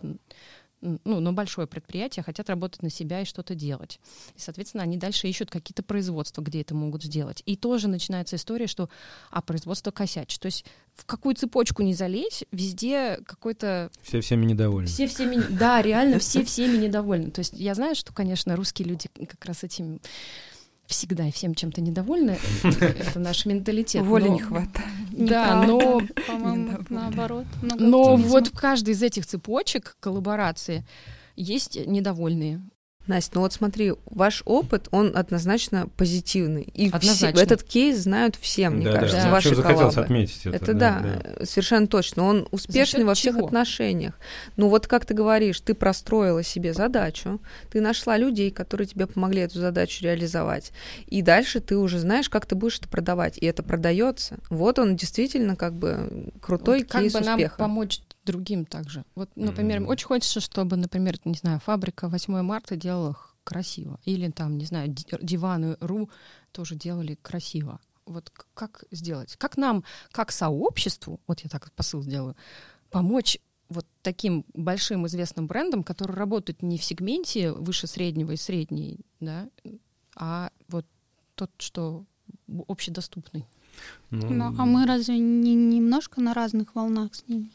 ну, на большое предприятие, хотят работать на себя и что-то делать. И, соответственно, они дальше ищут какие-то производства, где это могут сделать. И тоже начинается история, что а производство косячит. То есть в какую цепочку не залезь, везде какой-то все всеми недовольны. все всеми, да, реально все всеми недовольны. То есть я знаю, что, конечно, русские люди как раз этим всегда и всем чем-то недовольны. Это наш менталитет. Воли не хватает. Да, но, По-моему, наоборот. но вот в каждой из этих цепочек коллаборации есть недовольные. Настя, ну вот смотри, ваш опыт, он однозначно позитивный. И все- Однозначно. этот кейс знают все, мне Да, да, кажется, да. ваши Что захотелось коллабы. отметить это. Это да, э, совершенно точно. Он успешный во всех чего? отношениях. Ну вот как ты говоришь, ты простроила себе задачу, ты нашла людей, которые тебе помогли эту задачу реализовать. И дальше ты уже знаешь, как ты будешь это продавать. И это продается. Вот он действительно как бы крутой Вот как кейс бы нам успеха. помочь другим также. Вот, например, Мгм. очень хочется, чтобы, например, не знаю, фабрика 8 марта делала красиво. Или там, не знаю, ди- диваны РУ тоже делали красиво. Вот как сделать? Как нам, как сообществу, вот я так посыл сделаю, помочь вот таким большим известным брендам, которые работают не в сегменте выше среднего и средней, да, а вот тот, что общедоступный. Ну, а мы разве не немножко на разных волнах с ними?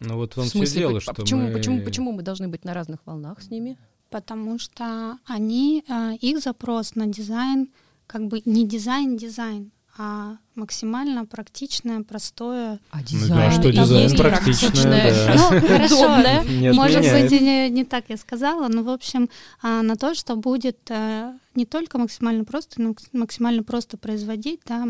Ну вот он В все дело, по- что почему, мы... почему, почему мы должны быть на разных волнах с ними? Потому что они, э, их запрос на дизайн, как бы не дизайн-дизайн, а максимально практичное, простое. А Ну да, а что там дизайн есть практичное, да. Ну, хорошо, Может быть, не, не так я сказала, но, в общем, а, на то, что будет э, не только максимально просто, но максимально просто производить, да,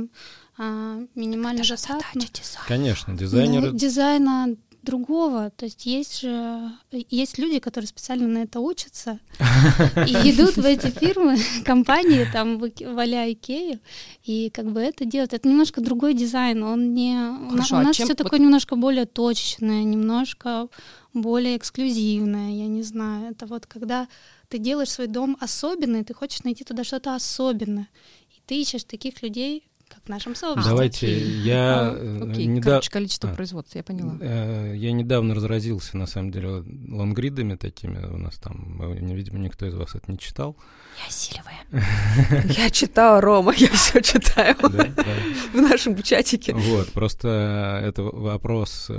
а, минимально затратно. Конечно, Ну, дизайнеры... дизайна другого. То есть есть же есть люди, которые специально на это учатся и идут в эти фирмы, компании, там в-а-ля Икею, и как бы это делают. Это немножко другой дизайн. Он не Хорошо, у а нас чем- все такое немножко более точечное, немножко более эксклюзивное. Я не знаю. Это вот когда ты делаешь свой дом особенный, ты хочешь найти туда что-то особенное, и ты ищешь таких людей, как в нашем сообществе. Давайте, я А, э, Окей, неда- короче, количество а. производства, я поняла. Э, Я недавно разразился, на самом деле, лонгридами такими у нас там. э, Видимо, никто из вас это не читал. Я силевая. Я читала Рома, я все читаю в нашем чатике. Вот, просто это вопрос,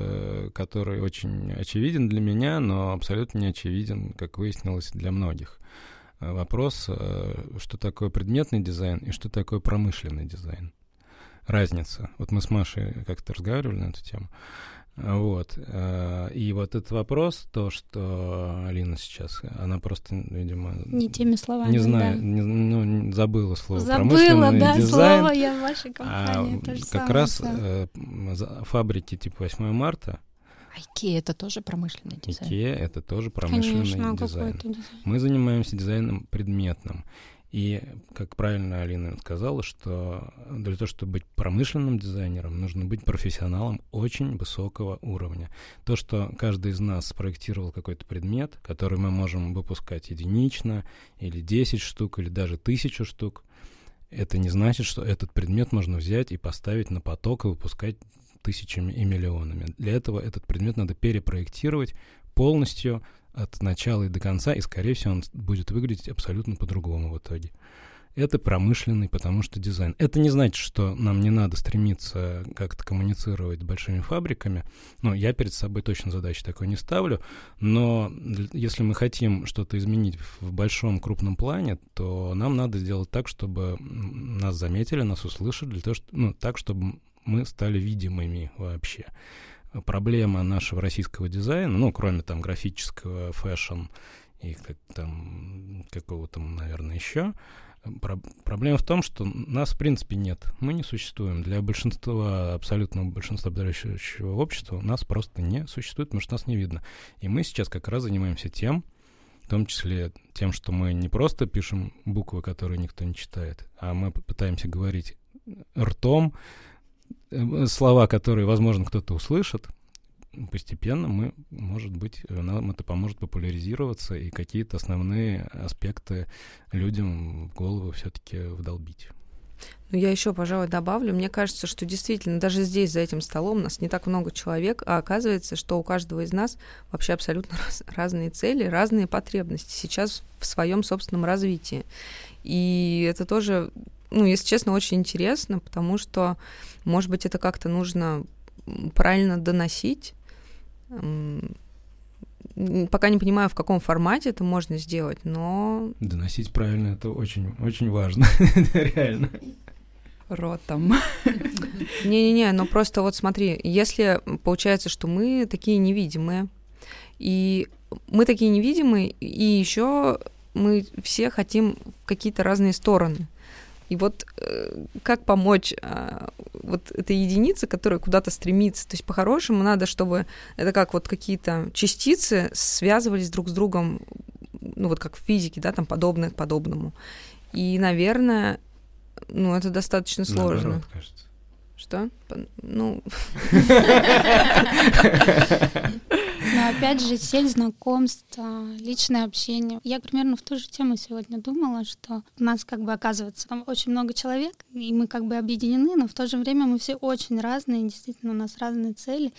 который очень очевиден для меня, но абсолютно не очевиден, как выяснилось, для многих. вопрос, что такое предметный дизайн и что такое промышленный дизайн. Разница. Вот мы с Машей как-то разговаривали на эту тему. Вот. Э, и вот этот вопрос, то, что Алина сейчас, она просто, видимо... Не теми словами, Не знаю, да. не, ну, забыла слово Забыла, промышленный да, дизайн. слово я в вашей компании. А, то же как самое, раз да. э, фабрики типа 8 марта, Икея это тоже промышленный дизайн. IKEA — это тоже промышленный Конечно, а дизайн. какой-то дизайн. Мы занимаемся дизайном предметным. И, как правильно Алина сказала, что для того, чтобы быть промышленным дизайнером, нужно быть профессионалом очень высокого уровня. То, что каждый из нас спроектировал какой-то предмет, который мы можем выпускать единично, или 10 штук, или даже тысячу штук, это не значит, что этот предмет можно взять и поставить на поток и выпускать тысячами и миллионами. Для этого этот предмет надо перепроектировать полностью от начала и до конца, и, скорее всего, он будет выглядеть абсолютно по-другому в итоге. Это промышленный, потому что дизайн. Это не значит, что нам не надо стремиться как-то коммуницировать с большими фабриками. Ну, я перед собой точно задачи такой не ставлю. Но если мы хотим что-то изменить в большом, крупном плане, то нам надо сделать так, чтобы нас заметили, нас услышали, для того, что, ну, так, чтобы мы стали видимыми вообще проблема нашего российского дизайна, ну, кроме там графического, fashion и как, там какого-то, наверное, еще, про проблема в том, что нас, в принципе, нет. Мы не существуем. Для большинства, абсолютного большинства обладающего общества нас просто не существует, потому что нас не видно. И мы сейчас как раз занимаемся тем, в том числе тем, что мы не просто пишем буквы, которые никто не читает, а мы пытаемся говорить ртом, слова, которые, возможно, кто-то услышит, постепенно мы, может быть, нам это поможет популяризироваться и какие-то основные аспекты людям в голову все-таки вдолбить. Ну, я еще, пожалуй, добавлю. Мне кажется, что действительно, даже здесь, за этим столом, нас не так много человек, а оказывается, что у каждого из нас вообще абсолютно раз, разные цели, разные потребности сейчас в своем собственном развитии. И это тоже, ну, если честно, очень интересно, потому что, может быть, это как-то нужно правильно доносить. Пока не понимаю, в каком формате это можно сделать, но... Доносить правильно — это очень, очень важно, реально. Ротом. Не-не-не, но просто вот смотри, если получается, что мы такие невидимые, и мы такие невидимые, и еще мы все хотим в какие-то разные стороны. И вот э, как помочь э, вот этой единице, которая куда-то стремится? То есть по-хорошему надо, чтобы это как вот какие-то частицы связывались друг с другом, ну вот как в физике, да, там подобное к подобному. И, наверное, ну это достаточно сложно. Наоборот, кажется. Что? Ну... Но опять же, сеть знакомств, личное общение. Я примерно в ту же тему сегодня думала, что у нас как бы оказывается там очень много человек, и мы как бы объединены, но в то же время мы все очень разные, действительно у нас разные цели.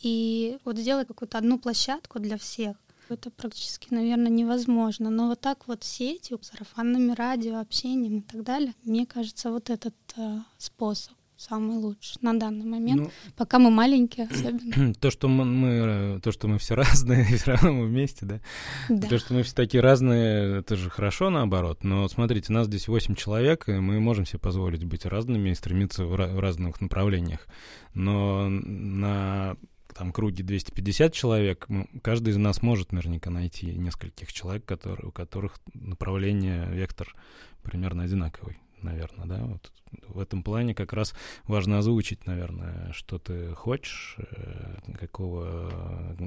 И вот сделать какую-то одну площадку для всех, это практически, наверное, невозможно. Но вот так вот сетью, сарафанными радио, общением и так далее, мне кажется, вот этот э, способ самый лучший на данный момент, Ну, пока мы маленькие особенно. то, что мы, мы, то, что мы все разные, все равно мы вместе, да? Да. То, что мы все такие разные, это же хорошо наоборот. Но смотрите, нас здесь 8 человек, и мы можем себе позволить быть разными и стремиться в, в разных направлениях. Но на там круге 250 человек, каждый из нас может наверняка найти нескольких человек, которые, у которых направление, вектор примерно одинаковый, наверное, да? Вот в этом плане как раз важно озвучить, наверное, что ты хочешь, э, какого э,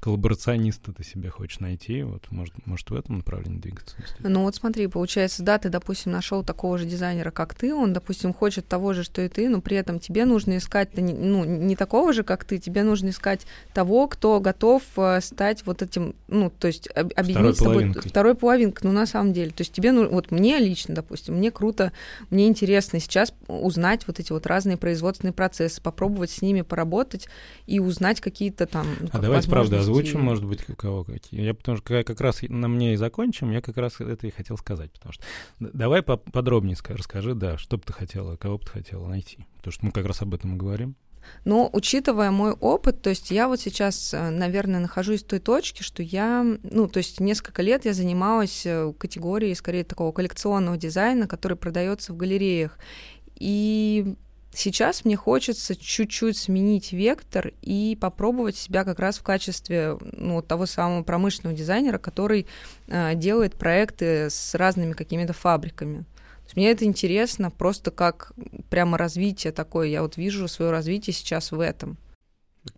коллаборациониста ты себе хочешь найти. Вот, может, может в этом направлении двигаться. Ну вот смотри, получается, да, ты, допустим, нашел такого же дизайнера, как ты, он, допустим, хочет того же, что и ты, но при этом тебе нужно искать, ну, не такого же, как ты, тебе нужно искать того, кто готов э, стать вот этим, ну, то есть об- объединить с тобой половинкой. второй половинкой, ну, на самом деле. То есть тебе, ну, вот мне лично, допустим, мне круто, мне интересно сейчас узнать вот эти вот разные производственные процессы, попробовать с ними поработать и узнать какие-то там ну, А давайте, правда, озвучим, может быть, у кого какие. Я потому что как раз на мне и закончим, я как раз это и хотел сказать. Потому что давай по- подробнее ска- расскажи, да, что бы ты хотела, кого бы ты хотела найти. Потому что мы как раз об этом и говорим. Но учитывая мой опыт, то есть я вот сейчас, э, наверное, нахожусь в той точке, что я, ну, то есть несколько лет я занималась э, категорией, скорее, такого коллекционного дизайна, который продается в галереях. И сейчас мне хочется чуть-чуть сменить вектор и попробовать себя как раз в качестве ну, того самого промышленного дизайнера, который э, делает проекты с разными какими-то фабриками. Мне это интересно просто как прямо развитие такое. Я вот вижу свое развитие сейчас в этом.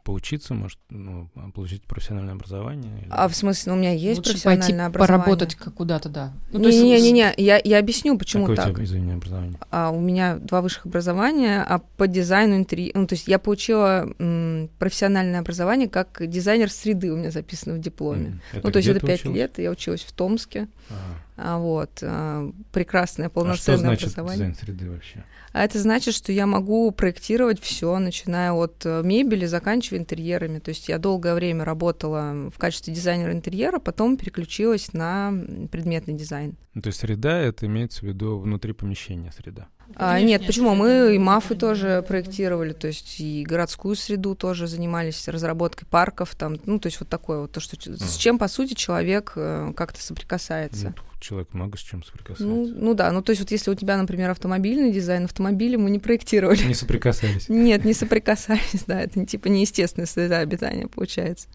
Поучиться, может, ну, получить профессиональное образование? Или... А в смысле, ну, у меня есть Лучше профессиональное пойти образование. поработать как куда-то, да. Ну, Не-не-не, я, я объясню, почему Какое так. у тебя, извини, образование? А, у меня два высших образования, а по дизайну интерьера... Ну, то есть я получила м, профессиональное образование как дизайнер среды, у меня записано в дипломе. М, ну, то есть это пять лет, я училась в Томске. Ага. А, вот. а, прекрасное, А что полноценное значит образование. дизайн среды вообще? А это значит, что я могу проектировать все, начиная от э, мебели, заканчивая интерьерами. То есть я долгое время работала в качестве дизайнера интерьера, потом переключилась на предметный дизайн. Ну, то есть среда, это имеется в виду внутри помещения среда. А, нет, почему? Мы и мафы тоже проектировали, то есть и городскую среду тоже занимались разработкой парков, там, ну, то есть вот такое вот, то, что, с чем, по сути, человек э, как-то соприкасается. Ну, человек много с чем соприкасается. Ну, ну да, ну то есть вот если у тебя, например, автомобильный дизайн, автомобили мы не проектировали. Не соприкасались. Нет, не соприкасались, да, это типа неестественная среда обитания получается.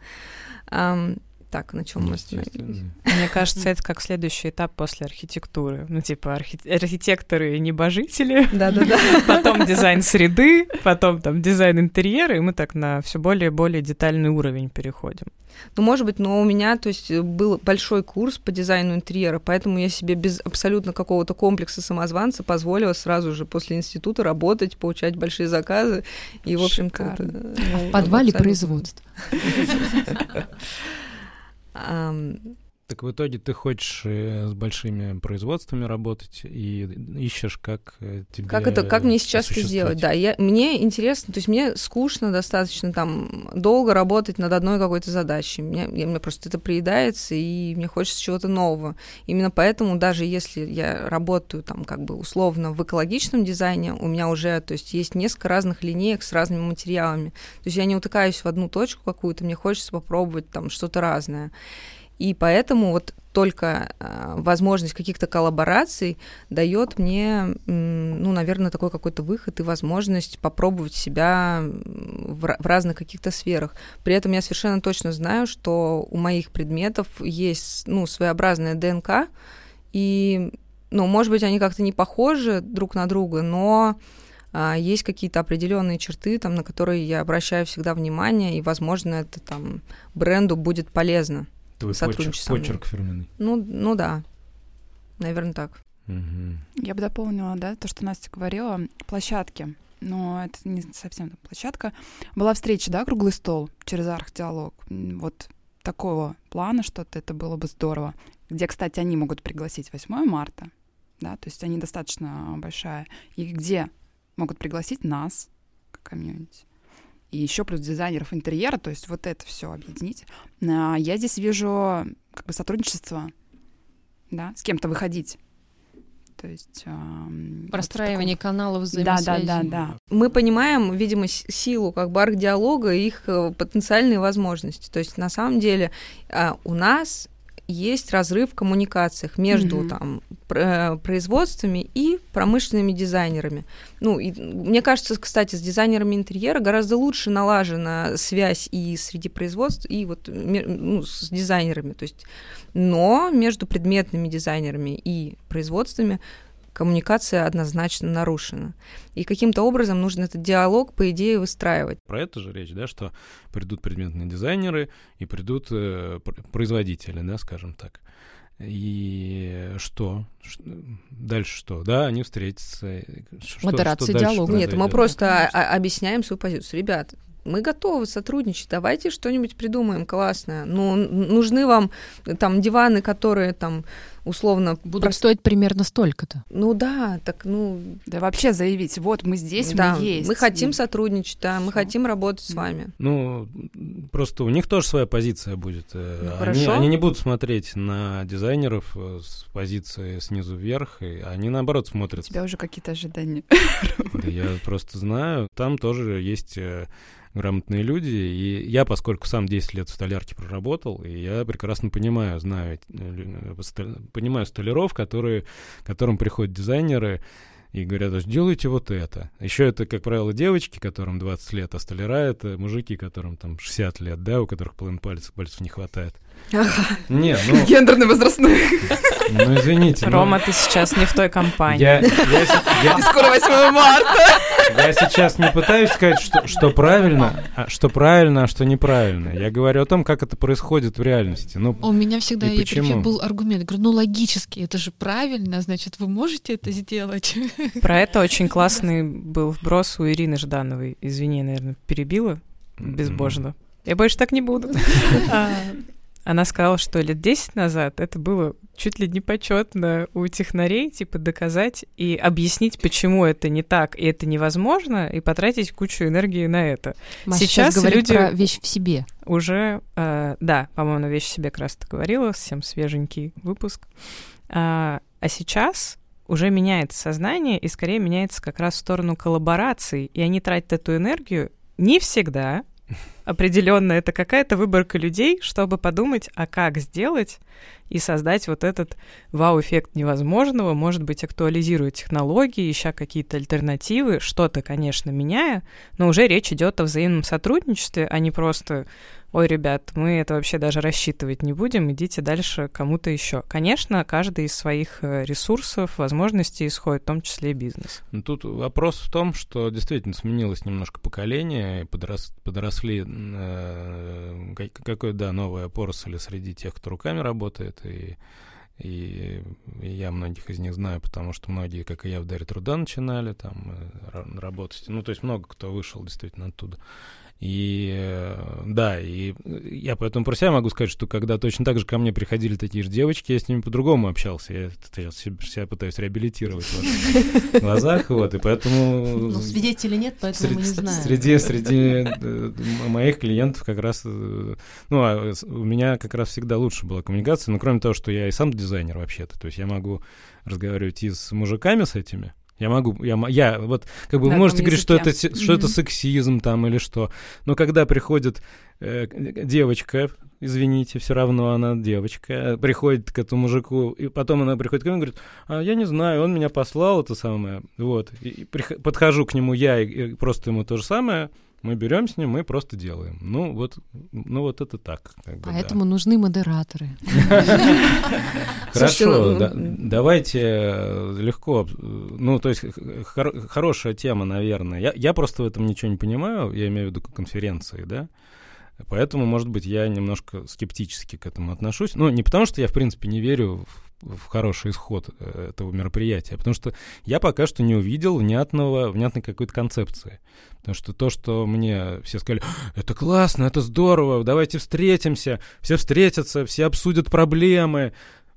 Так, на чем мы остановились? Мне кажется, это как следующий этап после архитектуры. Ну, типа архи- архитекторы и небожители, Да-да-да. потом дизайн среды, потом там дизайн интерьера, и мы так на все более и более детальный уровень переходим. Ну, может быть, но у меня, то есть, был большой курс по дизайну интерьера, поэтому я себе без абсолютно какого-то комплекса самозванца позволила сразу же после института работать, получать большие заказы. И, в общем-то... Ну, В подвале абсолютно. производства. um, Так в итоге ты хочешь э, с большими производствами работать и ищешь, как э, тебе Как это, как мне сейчас это сделать? Да, я, мне интересно, то есть мне скучно достаточно там долго работать над одной какой-то задачей. Мне, я- мне просто это приедается, и мне хочется чего-то нового. Именно поэтому даже если я работаю там как бы условно в экологичном дизайне, у меня уже, то есть есть несколько разных линеек с разными материалами. То есть я не утыкаюсь в одну точку какую-то, мне хочется попробовать там что-то разное. И поэтому вот только э, возможность каких-то коллабораций дает мне, ну, наверное, такой какой-то выход и возможность попробовать себя в, в разных каких-то сферах. При этом я совершенно точно знаю, что у моих предметов есть, ну, своеобразная ДНК, и, ну, может быть, они как-то не похожи друг на друга, но а, есть какие-то определенные черты, там, на которые я обращаю всегда внимание, и, возможно, это там бренду будет полезно. Твой сотрудничать почерк, почерк фирменный. Ну, ну да, наверное, так. Мгм. Я бы дополнила, да, то, что Настя говорила, площадки. Но это не совсем там площадка. Была встреча, да, круглый стол через архдиалог. М, Вот такого плана что-то, это было бы здорово. Где, кстати, они могут пригласить 8 марта, да, то есть они достаточно большая. И где могут пригласить нас, как комьюнити. И еще плюс дизайнеров интерьера, то есть вот это все объединить. А, Я здесь вижу как бы сотрудничество, да, с кем-то выходить. То есть... вот в Простраивание каналов таком- Да, да, взаимосвязи. да, да. Мы понимаем, видимо, силу как бы арт-диалога и их э, потенциальные возможности. То есть на самом деле а, у нас есть разрыв в коммуникациях между Мгм. там пр- э, производствами и промышленными дизайнерами. Ну, и мне кажется, кстати, с дизайнерами интерьера гораздо лучше налажена связь и среди производств, и вот ну, с дизайнерами. То есть, но между предметными дизайнерами и производствами коммуникация однозначно нарушена. И каким-то образом нужно этот диалог, по идее, выстраивать. Про это же речь, да, что придут предметные дизайнеры и придут э, пр- производители, да, скажем так. И что? Дальше что? Да, они встретятся. Что- Модерация что диалога. Нет, мы просто а- объясняем свою позицию. Ребят, мы готовы сотрудничать, давайте что-нибудь придумаем классное. Ну, нужны вам э, там диваны, которые там условно... Будут прос... стоить примерно столько-то. Ну да, так ну... Да вообще заявить, вот мы здесь, да, мы есть. Мы хотим сотрудничать, да, Всё. мы хотим работать с вами. Ну, просто у них тоже своя позиция будет. Э, ну, они, они не будут смотреть на дизайнеров э, с позиции снизу вверх, и они наоборот смотрят. У тебя уже какие-то ожидания. Да я просто знаю, там тоже есть э, грамотные люди. И я, поскольку сам 10 лет в столярке проработал, и я прекрасно понимаю, знаю, понимаю столяров, которые, которым приходят дизайнеры, и говорят, сделайте вот это. Еще это, как правило, девочки, которым 20 лет, а столяра это мужики, которым там 60 лет, да, у которых половин пальцев, пальцев не хватает. Ага. Не, ну... Гендерный возрастной. Ну, извините. Рома, ну... ты сейчас не в той компании. Я, я, я... И скоро 8 марта. Я сейчас не пытаюсь сказать, что, что правильно, а что правильно, а что неправильно. Я говорю о том, как это происходит в реальности. Ну, У меня всегда и почему? был аргумент. Я говорю, ну логически, это же правильно, значит, вы можете это сделать. Про это очень классный был вброс у Ирины Ждановой. Извини, наверное, перебила безбожно. Я больше так не буду. Она сказала, что лет 10 назад это было чуть ли не почетно у технарей, типа, доказать и объяснить, почему это не так, и это невозможно, и потратить кучу энергии на это. Маша сейчас, сейчас люди про вещь в себе. Уже, э, да, по-моему, на вещь в себе как раз ты говорила, совсем свеженький выпуск. А, а сейчас уже меняется сознание, и скорее меняется как раз в сторону коллабораций, и они тратят эту энергию не всегда, определенно это какая-то выборка людей, чтобы подумать, а как сделать и создать вот этот вау-эффект невозможного, может быть, актуализируя технологии, ища какие-то альтернативы, что-то, конечно, меняя, но уже речь идет о взаимном сотрудничестве, а не просто ой, ребят, мы это вообще даже рассчитывать не будем, идите дальше кому-то еще. Конечно, каждый из своих э, ресурсов, возможностей исходит, в том числе и бизнес. Ну, тут вопрос в том, что действительно сменилось немножко поколение, подрос, подросли э, какой, да, новая поросль среди тех, кто руками работает, и и, и я многих из них знаю, потому что многие, как и я, в Даре труда начинали там э, работать. Ну, то есть много кто вышел действительно оттуда. И да, и я поэтому про себя могу сказать, что когда точно так же ко мне приходили такие же девочки, я с ними по-другому общался. Я сейчас себя пытаюсь реабилитировать в глазах, вот, и поэтому... Ну, свидетелей нет, поэтому мы не знаем. Среди, среди э, моих клиентов как раз... Э, ну, а у меня как раз всегда лучше была коммуникация, но кроме того, что я и сам дизайнер вообще-то, то есть я могу разговаривать и с мужиками с этими, я могу, я, я вот, как бы, вы можете говорить, что это, что mm-hmm. это сексизм там или что. Но когда приходит э, девочка, извините, все равно она девочка, приходит к этому мужику, и потом она приходит к нему и говорит, а я не знаю, он меня послал, это самое, вот. И, и подхожу к нему я и, и просто ему то же самое, мы берем с ним, мы просто делаем. Ну вот, ну вот это так. Как бы, Поэтому да. нужны модераторы. Хорошо, ну, давайте э, легко. Ну то есть хорошая тема, наверное. Я просто в этом ничего не понимаю. Я имею в виду конференции, да. Поэтому, может быть, я немножко скептически к этому отношусь. Ну, не потому, что я, в принципе, не верю в, в хороший исход э, этого мероприятия, потому что я пока что не увидел внятного, внятной какой-то концепции. Потому что то, что мне все сказали, это классно, это здорово, давайте встретимся, все встретятся, все обсудят проблемы,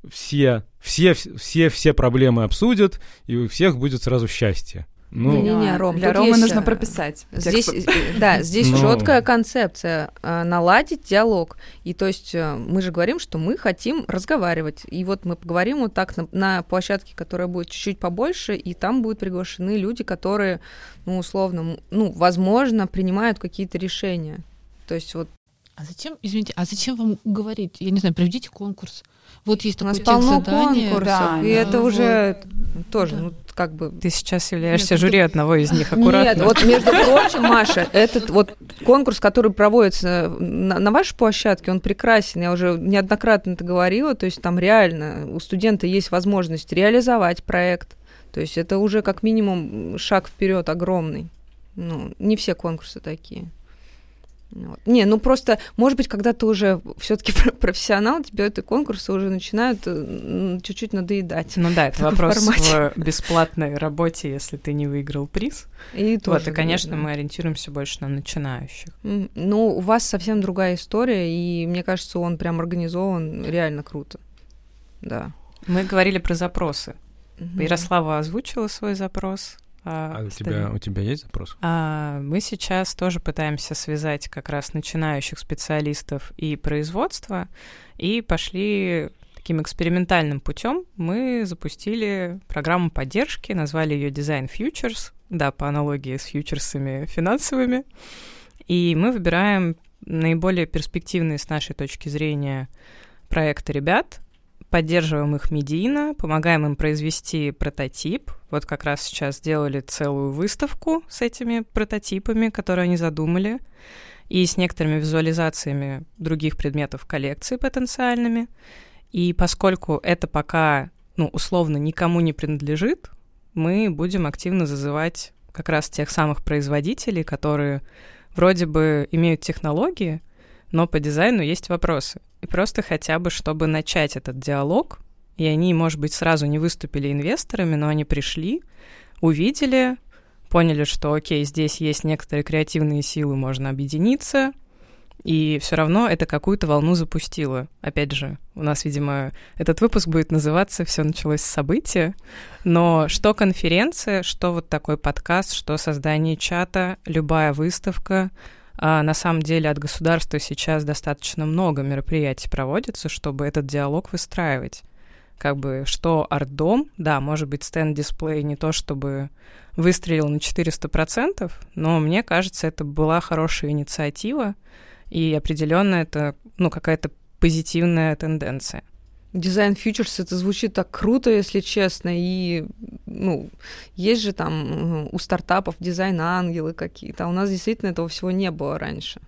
все, все, все, все проблемы обсудят, и у всех будет сразу счастье. Ну, не, не, Ром, для Ромы есть, нужно прописать. Здесь, э, да, здесь Но... Ну. четкая концепция э, наладить диалог. И то есть э, мы же говорим, что мы хотим разговаривать. И вот мы поговорим вот так на, на площадке, которая будет чуть-чуть побольше, и там будут приглашены люди, которые, ну, условно, ну, возможно, принимают какие-то решения. То есть вот. А зачем, извините, а зачем вам говорить? Я не знаю, проведите конкурс. Вот есть У нас полно конкурсов, да, и да, это вот. уже тоже, да. ну, как бы... Ты сейчас являешься Нет, жюри одного из них, аккуратно. Нет, вот между прочим, Маша, этот вот конкурс, который проводится на, на вашей площадке, он прекрасен. Я уже неоднократно это говорила, то есть там реально у студента есть возможность реализовать проект. То есть это уже как минимум шаг вперед огромный. Ну, не все конкурсы такие. Вот. Не, ну просто, может быть, когда ты уже все-таки профессионал, тебе эти конкурсы уже начинают э, чуть-чуть надоедать. Ну да, это вопрос формате. в бесплатной работе, если ты не выиграл приз. И тоже, вот, и, конечно, да. мы ориентируемся больше на начинающих. Ну, у вас совсем другая история, и мне кажется, он прям организован реально круто. Да. Мы говорили про запросы. Ярослава озвучила свой запрос. А, у, тебя, у тебя есть запрос? А, мы сейчас тоже пытаемся связать как раз начинающих специалистов и производство, и пошли таким экспериментальным путем. Мы запустили программу поддержки, назвали ее Design Futures, да, по аналогии с фьючерсами финансовыми. И мы выбираем наиболее перспективные с нашей точки зрения проекты ребят, поддерживаем их медийно, помогаем им произвести прототип. Вот как раз сейчас сделали целую выставку с этими прототипами, которые они задумали, и с некоторыми визуализациями других предметов коллекции потенциальными. И поскольку это пока, ну, условно, никому не принадлежит, мы будем активно зазывать как раз тех самых производителей, которые вроде бы имеют технологии, но по дизайну есть вопросы. И просто хотя бы, чтобы начать этот диалог, и они, может быть, сразу не выступили инвесторами, но они пришли, увидели, поняли, что, окей, здесь есть некоторые креативные силы, можно объединиться, и все равно это какую-то волну запустило. Опять же, у нас, видимо, этот выпуск будет называться «Все началось с события», но что конференция, что вот такой подкаст, что создание чата, любая выставка, а на самом деле от государства сейчас достаточно много мероприятий проводится, чтобы этот диалог выстраивать. Как бы что арт-дом, да, может быть, стенд-дисплей не то чтобы выстрелил на 400%, но мне кажется, это была хорошая инициатива, и определенно это ну, какая-то позитивная тенденция. Дизайн фьючерс, это звучит так круто, если честно, и, ну, есть же там у стартапов дизайн-ангелы какие-то, а у нас действительно этого всего не было раньше.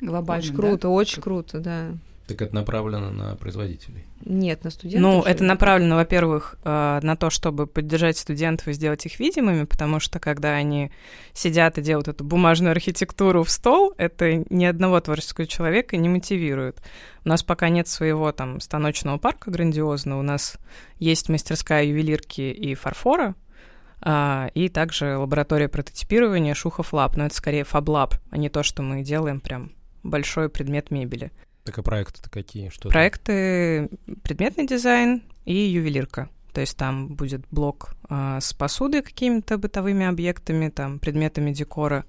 Глобально, Очень круто, да? очень круто, да. Так это направлено на производителей? Нет, на студентов. Ну, это направлено, во-первых, э, на то, чтобы поддержать студентов и сделать их видимыми, потому что когда они сидят и делают эту бумажную архитектуру в стол, это ни одного творческого человека не мотивирует. У нас пока нет своего там станочного парка грандиозного, у нас есть мастерская ювелирки и фарфора, а, и также лаборатория прототипирования Shukhov Lab, но это скорее фаблаб, а не то, что мы делаем прям большой предмет мебели. Так а проекты-то какие? Что Проекты предметный дизайн и ювелирка. То есть там будет блок а, с посудой, какими-то бытовыми объектами, там предметами декора,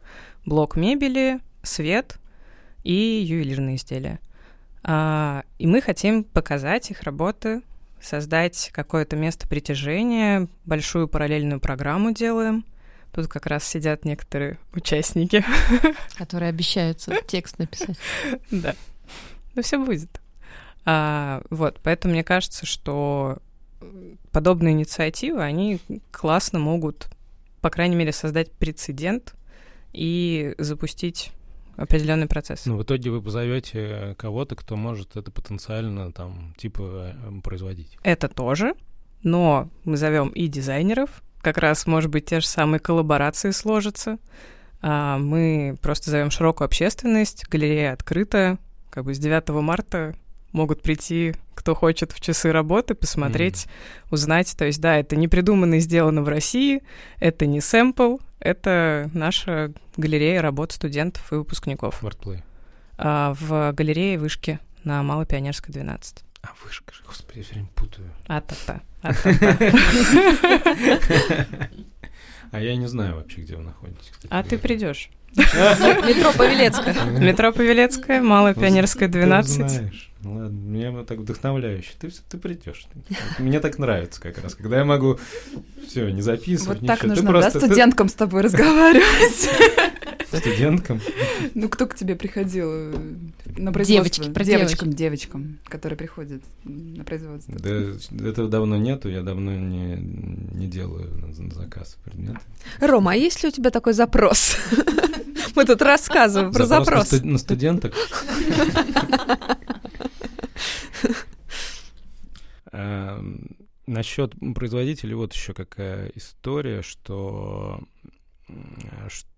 блок мебели, свет и ювелирные изделия. А, и мы хотим показать их работы, создать какое-то место притяжения, большую параллельную программу делаем. Тут как раз сидят некоторые участники. Которые обещаются текст написать. Да. Ну, все будет. А, вот, поэтому мне кажется, что подобные инициативы, они классно могут, по крайней мере, создать прецедент и запустить определенный процесс. Ну, в итоге вы позовете кого-то, кто может это потенциально там типа э, производить. Это тоже, но мы зовем и дизайнеров, как раз, может быть, те же самые коллаборации сложатся. А мы просто зовем широкую общественность, галерея открыта, как бы с 9 марта могут прийти, кто хочет, в часы работы, посмотреть, mm-hmm. узнать. То есть, да, это не придумано и сделано в России, это не сэмпл, это наша галерея работ студентов и выпускников. Артплей. А, в галерее Вышки на Малой Пионерской, 12. А, Вышка же, господи, я все время путаю. А-та-та. А я не знаю вообще, где вы находитесь. А ты придешь. Метро Павелецкая. Метро Павелецкая, Малая Пионерская, 12. знаешь. Ладно, мне так вдохновляюще. Ты, ты придешь. Мне так нравится как раз, когда я могу все не записывать. Вот так нужно, да, студенткам с тобой разговаривать. Студенткам? Ну, кто к тебе приходил на производство? Девочки, про девочкам, девочкам, которые приходят на производство. Да, этого давно нету, я давно не, не делаю на заказ предметы. Рома, а есть ли у тебя такой запрос? Мы тут рассказываем про запрос. На студенток? Насчет производителей вот еще какая история, что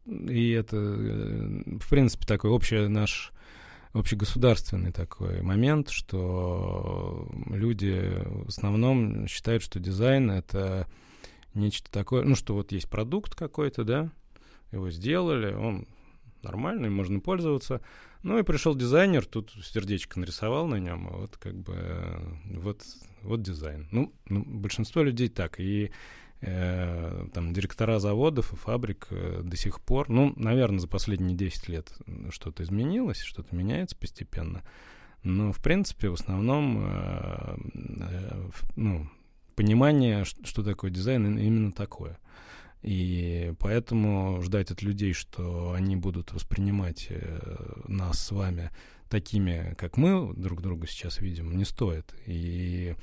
и это, в принципе, такой общий наш общегосударственный такой момент, что люди в основном считают, что дизайн — это нечто такое, ну, что вот есть продукт какой-то, да, его сделали, он нормально, им можно пользоваться. Ну и пришел дизайнер, тут сердечко нарисовал на нем, вот как бы вот, вот дизайн. Ну, ну большинство людей так. И э, там директора заводов и фабрик э, до сих пор, ну, наверное, за последние 10 лет что-то изменилось, что-то меняется постепенно. Но, в принципе, в основном, э, э, ну, понимание, что такое дизайн, именно такое. И поэтому ждать от людей, что они будут воспринимать э, нас с вами такими, как мы друг друга сейчас видим, не стоит. И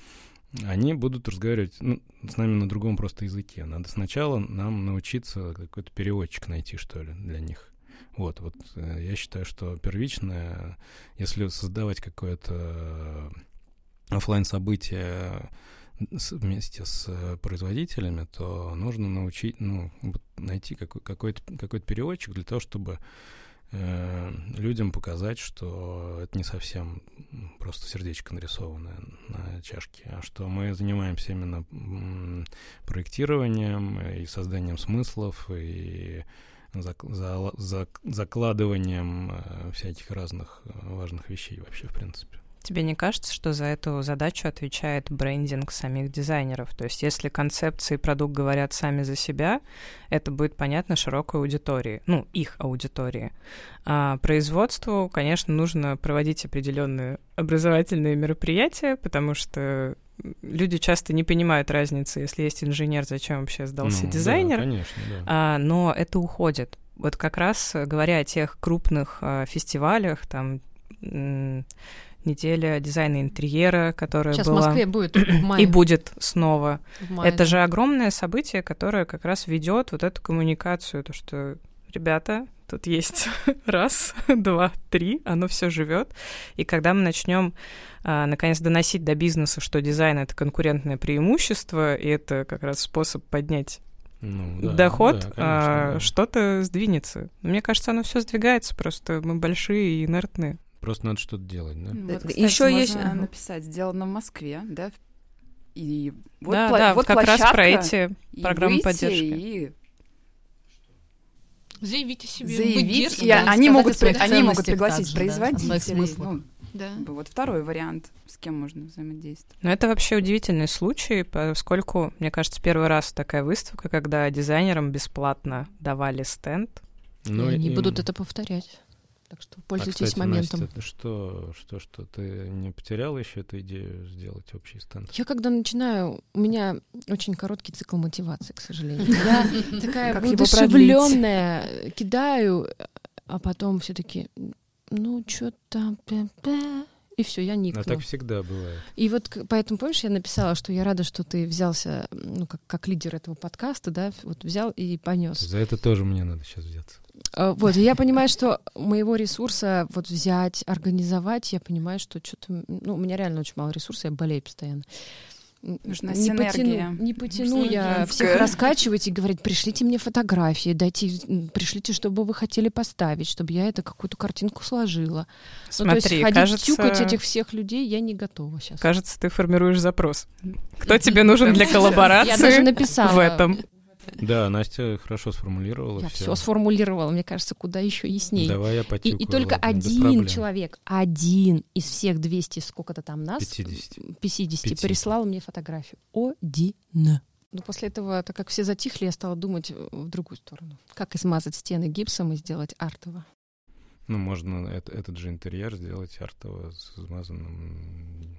они будут разговаривать ну, с нами на другом просто языке. Надо сначала нам научиться какой-то переводчик найти, что ли, для них. Вот, вот э, я считаю, что первичное, если создавать какое-то офлайн событие вместе с э, производителями, то нужно научить, ну, найти какой- какой-то, какой-то переводчик для того, чтобы э, людям показать, что это не совсем просто сердечко нарисованное на чашке, а что мы занимаемся именно проектированием и созданием смыслов и зак- за- зак- закладыванием э, всяких разных э, важных вещей вообще, в принципе. Тебе не кажется, что за эту задачу отвечает брендинг самих дизайнеров? То есть если концепции и продукт говорят сами за себя, это будет понятно широкой аудитории, ну, их аудитории. А производству, конечно, нужно проводить определенные образовательные мероприятия, потому что люди часто не понимают разницы, если есть инженер, зачем вообще сдался Ну, дизайнер. Да, конечно, да. А, но это уходит. Вот как раз говоря о тех крупных а, фестивалях, там неделя дизайна интерьера, которая Сейчас была в Москве будет в мае. и будет снова. мае, Это да. же огромное событие, которое как раз ведет вот эту коммуникацию, то что ребята, тут есть раз, два, три, оно все живет. И когда мы начнем а, наконец доносить до бизнеса, что дизайн это конкурентное преимущество, и это как раз способ поднять Ну, да, доход, да, конечно, а, да. что-то сдвинется. Мне кажется, оно все сдвигается, просто мы большие и инертные. Просто надо что-то делать, да? Вот, Да, кстати, ещё можно есть- написать «Сделано в Москве», да, и вот, да, пла- да, вот как раз площадка, про эти и программы выйти, поддержки. И Заявите себе. заявить, и дерзкие. они могут, при- они могут пригласить также, да, производителей. ну, Да. бы вот второй вариант, с кем можно взаимодействовать. Но это вообще удивительный случай, поскольку, мне кажется, первый раз такая выставка, когда дизайнерам бесплатно давали стенд. Ну, и они и- будут это повторять. Так что А, пользуйтесь кстати, моментом. Настя, что, что, что, ты не потеряла еще эту идею сделать общий стенд? Я когда начинаю, у меня очень короткий цикл мотивации, к сожалению. Я такая воодушевленная, кидаю, а потом все таки ну, что-то... И все, я А никну. так всегда бывает. И вот поэтому, помнишь, я написала, что я рада, что ты взялся, ну, как, как лидер этого подкаста, да, вот взял и понес. За это тоже мне надо сейчас взяться. А, Вот, я понимаю, что моего ресурса вот взять, организовать, я понимаю, что что-то, ну, у меня реально очень мало ресурса, я болею постоянно. Нужна не синергия. потяну, не потяну я женская. всех раскачивать и говорить, пришлите мне фотографии, дайте, пришлите, чтобы вы хотели поставить, чтобы я это какую-то картинку сложила. ну, то есть Смотри, ходить кажется, тюкать этих всех людей я не готова сейчас. кажется, ты формируешь запрос. Кто тебе нужен для коллаборации Я даже написала. в этом? Да, Настя хорошо сформулировала Я все. сформулировала, мне кажется, куда еще яснее. Давай я И, потюкаю. и только ладно, один человек, один из всех 200, сколько-то там нас, 50. 50, 50. прислал мне фотографию. Один. Но после этого, так как все затихли, я стала думать в другую сторону. Как измазать стены гипсом и сделать артово. Ну, можно эт- этот же интерьер сделать артово с измазанным...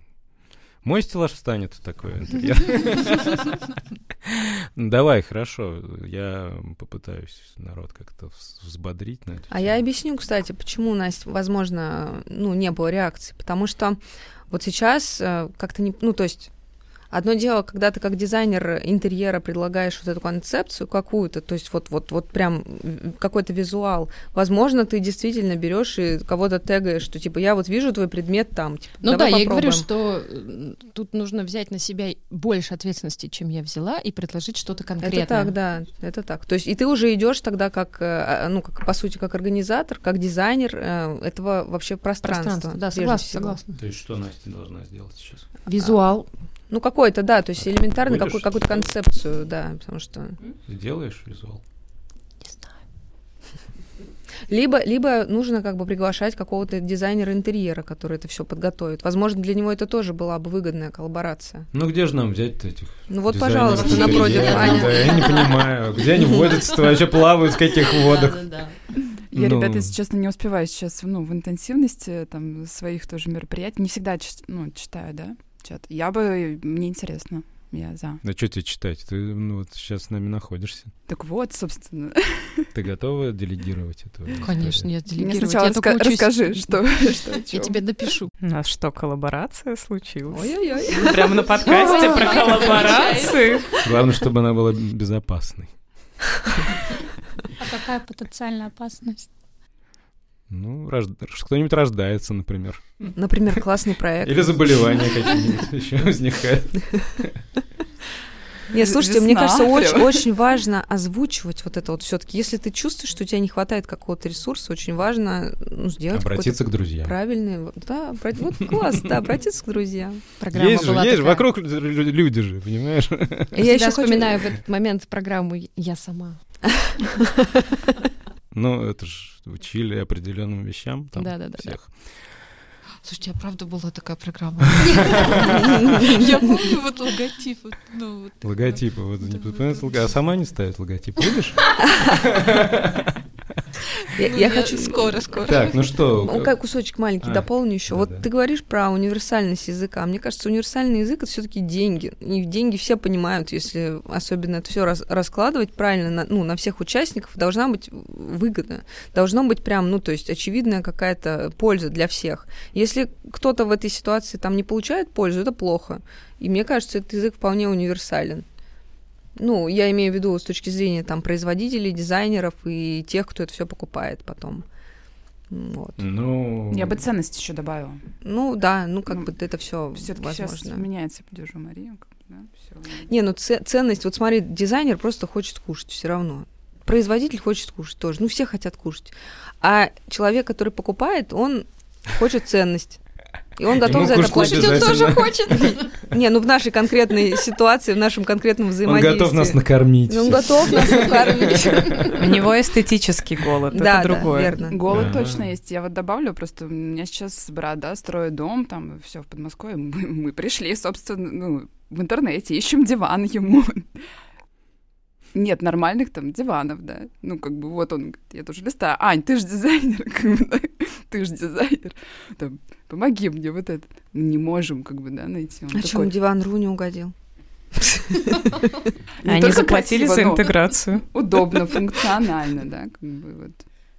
Мой стеллаж встанет интерьер. Давай, хорошо. Я попытаюсь народ как-то вз- взбодрить на эту А я объясню, кстати, почему, Настя, возможно, ну, не было реакции. Потому что вот сейчас э, как-то не... Ну, то есть одно дело, когда ты как дизайнер интерьера предлагаешь вот эту концепцию какую-то, то есть вот, вот, вот прям какой-то визуал. Возможно, ты действительно берешь и кого-то тегаешь, что типа я вот вижу твой предмет там. Типа, Ну давай да, я и говорю, попробуем». что э, тут нужно взять на себя больше ответственности, чем я взяла, и предложить что-то конкретное. Это так, да, это так. То есть и ты уже идешь тогда как, э, ну, как по сути, как организатор, как дизайнер э, этого вообще пространства. Пространство, да, согласна, всего. согласна. То есть что Настя должна сделать сейчас? Визуал. Ну, какой-то, да, то есть элементарно какую- какую-то концепцию, да, потому что... Сделаешь визуал? Не знаю. Либо, либо нужно как бы приглашать какого-то дизайнера интерьера, который это все подготовит. Возможно, для него это тоже была бы выгодная коллаборация. Ну где же нам взять этих Ну вот, дизайнеров пожалуйста, напротив, Аня. Да, я не понимаю, где они водятся, вообще плавают в каких водах. Да-да-да. Я, Ну. ребята, если честно, не успеваю сейчас ну, в интенсивности там, своих тоже мероприятий. Не всегда чит- ну, читаю, да, чат. Я бы... Мне интересно. Я за. Да что тебе читать? Ты ну, вот сейчас с нами находишься. Так вот, собственно. Ты готова делегировать эту Конечно, я Мне делегировать. сначала я раска- учусь. расскажи, что, что Я тебе допишу. У нас что, коллаборация случилась? Ой-ой-ой. Прямо на подкасте про коллаборации. Главное, чтобы она была безопасной. А какая потенциальная опасность? Ну, рож- кто-нибудь рождается, например. Например, классный проект. Или заболевания какие-нибудь еще возникают. Нет, слушайте, мне Весна кажется, очень, очень важно озвучивать вот это вот все-таки. Если ты чувствуешь, что у тебя не хватает какого-то ресурса, очень важно ну, сделать Обратиться к друзьям. правильный. Да, вот класс, да, обратиться к друзьям. Программа Есть же, была есть же, такая. вокруг лю- лю- люди же, понимаешь? Я Я еще еще вспоминаю в этот момент программу «Я сама». Ну, это же учили определенным вещам. там, Да-да-да. всех. Слушайте, а правда была такая программа? Я помню вот логотип. вот, ну. Логотипы. Вот, не а сама не ставит логотип. Видишь? Я, Ну, я хочу Скоро, скоро. Так, ну что? Ну, как кусочек маленький А, дополню еще. Вот ты говоришь про универсальность языка. Мне кажется, универсальный язык это все-таки деньги. И деньги все понимают, если особенно это все раскладывать правильно на, ну, на всех участников, должна быть выгода. Должно быть прям, ну, то есть очевидная какая-то польза для всех. Если кто-то в этой ситуации там не получает пользу, это плохо. И мне кажется, этот язык вполне универсален. Ну, я имею в виду с точки зрения там производителей, дизайнеров и тех, кто это все покупает потом. Вот. Ну... Я бы ценность еще добавила. Ну да, ну как Ну, бы это все Все-таки сейчас меняется, поддержу Марию. да. Не, ну це- ценность, вот смотри, дизайнер просто хочет кушать все равно. Производитель хочет кушать тоже. Ну, все хотят кушать. А человек, который покупает, он хочет ценность. И он готов Ему за это платить. Он тоже хочет. Не, ну в нашей конкретной ситуации, в нашем конкретном Он взаимодействии. готов нас накормить. Он готов нас накормить. У него эстетический голод, Да, это да, другое. верно. Голод точно есть. Я вот добавлю, просто у меня сейчас брат, да, строит дом, там все в Подмосковье. Мы, мы пришли, собственно, ну, в интернете, ищем диван ему. Нет нормальных там диванов, да. Ну, как бы вот он, говорит, я тоже листаю. Ань, ты же дизайнер, как бы, да, ты же дизайнер. Там, помоги мне вот это. Мы не можем, как бы, да, найти. Он А такой, чем диван Ру не угодил? Они заплатили за интеграцию. Удобно, функционально, да, как бы вот.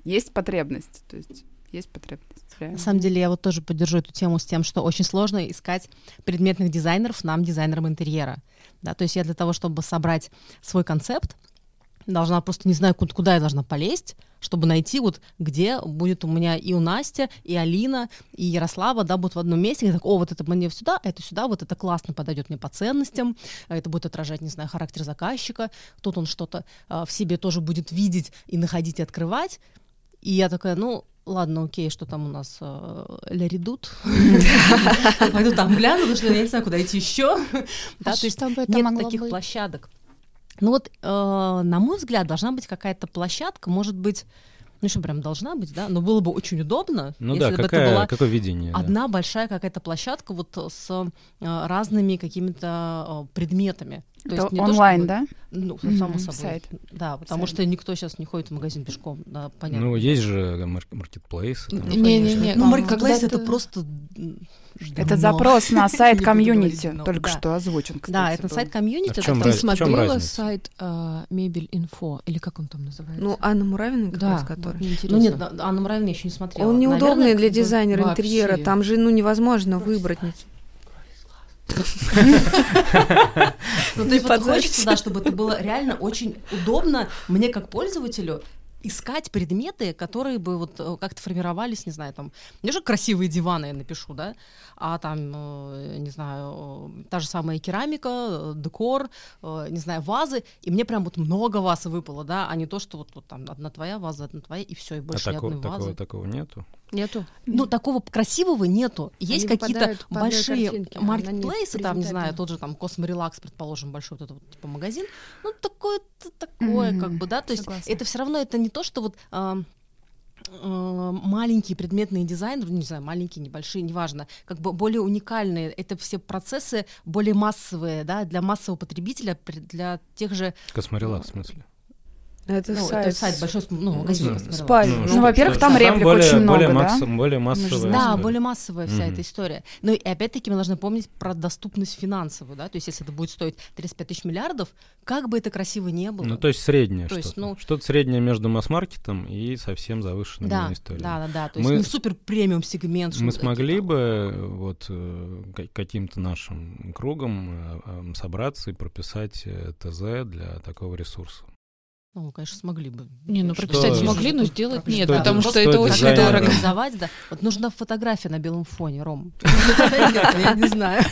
Есть потребность, то есть есть потребность. реально. На самом деле я вот тоже поддержу эту тему с тем, что очень сложно искать предметных дизайнеров нам, дизайнерам интерьера. Да, то есть я для того, чтобы собрать свой концепт, должна просто не знаю, куда я должна полезть, чтобы найти вот где будет у меня и у Насти, и Алина, и Ярослава, да, будут в одном месте, и так, о, вот это мне сюда, а это сюда, вот это классно подойдет мне по ценностям, а это будет отражать, не знаю, характер заказчика, тут он что-то а, в себе тоже будет видеть и находить и открывать, и я такая, ну, ладно, окей, что там у нас э, Ля Редут. Пойду там гляну, потому что я не знаю, куда идти еще. Да, то есть могло таких площадок. Ну вот, э, на мой взгляд, должна быть какая-то площадка, может быть, ну что, прям должна быть, да, но было бы очень удобно, Ну если да, бы это какая, была какое видение? да. одна большая какая-то площадка вот с э, разными какими-то э, предметами. То Это есть не то, онлайн, чтобы- да? Ну, Мгм, само собой. сайт. Да, потому Сайт. что никто сейчас не ходит в магазин пешком, да, понятно. Ну, есть же мар- маркетплейсы. там. Не-не-не. Ну, там маркетплейс это просто... м, Это запрос на сайт комьюнити, только Да. что озвучен, кстати. Да, это был. сайт комьюнити. А Ты раз- смотрела сайт а, Мебель Инфо, или как он там называется? Ну, Анна Муравина, как да, раз, который. Ну нет, Анна Муравьевна еще не смотрела. Он неудобный Наверное, для как бы- дизайнера вообще. интерьера. Там же, ну, невозможно выбрать. Ну, то есть вот хочется, да, чтобы это было реально очень удобно мне как пользователю искать предметы, которые бы вот э, как-то формировались, не знаю, там, не же красивые диваны я напишу, да, а там, э, не знаю, э, та же самая керамика, декор, не знаю, вазы, и мне прям вот много ваз выпало, да, а не то, что вот, вот там одна твоя ваза, одна твоя, и все, и А больше ни тако- одной такого, вазы. такого нету? Нету. Ну, такого красивого нету. Есть какие-то большие а маркетплейсы, там, не знаю, тот же там Косморелакс, предположим, большой вот этот вот, типа магазин. Ну, такое такое, как бы, да, то есть это все равно это не то, что вот ам, э, маленькие предметные дизайнеры, не знаю, маленькие, небольшие, неважно, как бы более уникальные. Это все процессы более массовые, да, для массового потребителя, для тех же... Косморелак, в смысле? Это ну, сайт. это сайт большой, ну, магазин. Ну. Ну, Ну, что- во-первых, там реплик более, очень много, более, да? макс- более массовая. Да, история. более массовая вся Мгм. эта история. Ну и опять-таки мы должны помнить про доступность финансовую, да, то есть если это будет стоить 35 тысяч миллиардов, как бы это красиво не было. Ну, то есть среднее То есть, что-то. ну- Что-то среднее между масс-маркетом и совсем завышенной да, историей. да, да, да, то есть Мы- не супер премиум сегмент. Мы смогли бы вот э, ка- каким-то нашим кругом э, э, собраться и прописать ТЗ для такого ресурса. Ну, конечно, смогли бы. Не, ну Что- прописать смогли, но сделать нет, Что потому что что это очень это дорого. организовать, да. Вот нужна фотография на белом фоне, Ром. Я не знаю.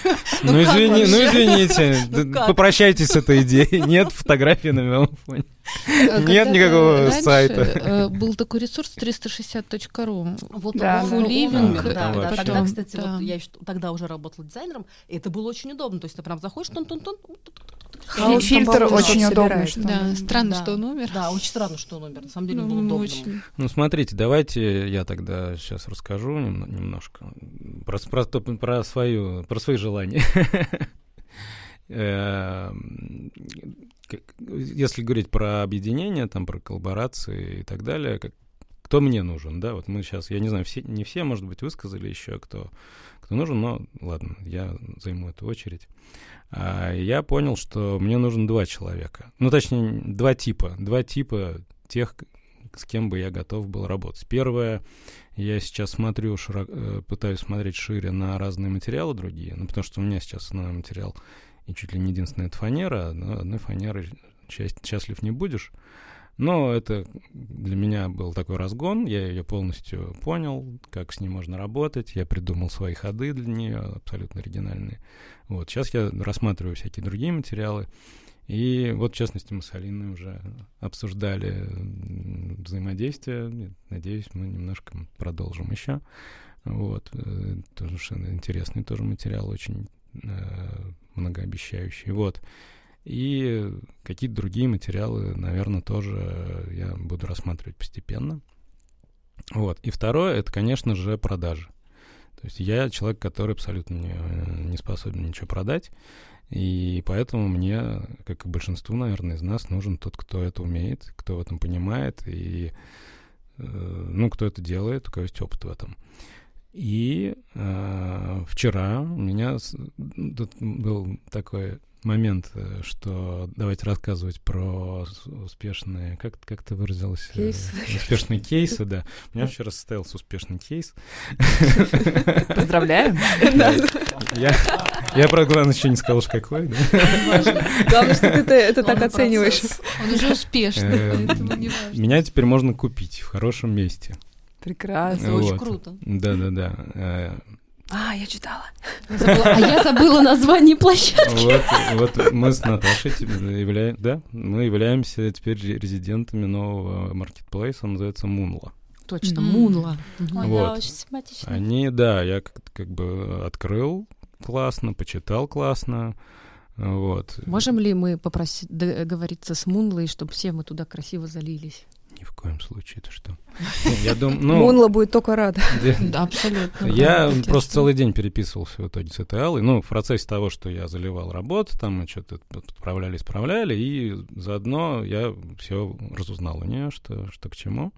Ну, как извини, ну извините, Ну попрощайтесь с этой идеей. Нет фотографии на белом фоне. Э, Нет когда-то никакого сайта. э, Был такой ресурс 360.ru. Вот вообще. Тогда, кстати, я тогда уже работала дизайнером, и это было очень удобно. То есть ты прям заходишь, тун-тун-тун, Фи- он Фильтр очень удобный. что Да, он- странно, Да. что он умер. Да, очень странно, что он умер. На самом деле, он был Ну, удобным. очень. Ну, смотрите, давайте я тогда сейчас расскажу нем- немножко про, про, про, свою, про свои желания. Эм, Если говорить про объединение, там, про коллаборации и так далее, как- кто мне нужен, да, вот мы сейчас, я не знаю, все, не все, может быть, высказали еще, кто, кто нужен, но ладно, я займу эту очередь. А, я понял, что мне нужен два человека, ну, точнее, два типа, два типа тех, с кем бы я готов был работать. Первое, я сейчас смотрю, широ- э, пытаюсь смотреть шире на разные материалы другие, ну, потому что у меня сейчас основной материал и чуть ли не единственная это фанера, но одной фанеры счаст- счастлив не будешь. Но это для меня был такой разгон, я ее полностью понял, как с ней можно работать, я придумал свои ходы для нее, абсолютно оригинальные. Вот, сейчас я рассматриваю всякие другие материалы, и вот, в частности, мы с Алиной уже обсуждали взаимодействие. Надеюсь, мы немножко продолжим еще. Вот. э, Тоже интересный тоже материал, очень э, многообещающий. Вот. И какие-то другие материалы, наверное, тоже я буду рассматривать постепенно. Вот. И второе, это, конечно же, продажи. То есть я человек, который абсолютно не, не способен ничего продать. И поэтому мне, как и большинству, наверное, из нас, нужен тот, кто это умеет, кто в этом понимает, и э, ну, кто это делает, у кого есть опыт в этом. И э, вчера у меня был такой момент, э, что давайте рассказывать про успешные, как, как ты выразилась? Э, Кейсы. Успешные кейсы, да. У меня вчера состоялся успешный кейс. Поздравляем. Я, я, правда, главное, еще не сказал, уж какой. да. Главное, что ты это- так оцениваешь. Он уже успешный, Э, поэтому не важно. Меня теперь можно купить в хорошем месте. Прекрасно. Очень круто. Да-да-да. А, я читала. А я забыла название площадки. Вот, вот мы с Наташей являем, да, мы являемся теперь ре- резидентами нового маркетплейса, он называется Мунла. Точно. Мунла. Да, Вот. очень. Они, да, я как, как бы открыл классно, почитал классно, вот. Можем ли мы попросить договориться с Мунлой, чтобы все мы туда красиво залились? Ни в коем случае, это что? Я думаю, ну... Мунла будет только рада. да, абсолютно. Я просто целый день переписывался в итоге с этой Аллой. Ну, в процессе того, что я заливал работу, там мы что-то отправляли, исправляли, и заодно я все разузнал у нее, что, что к чему.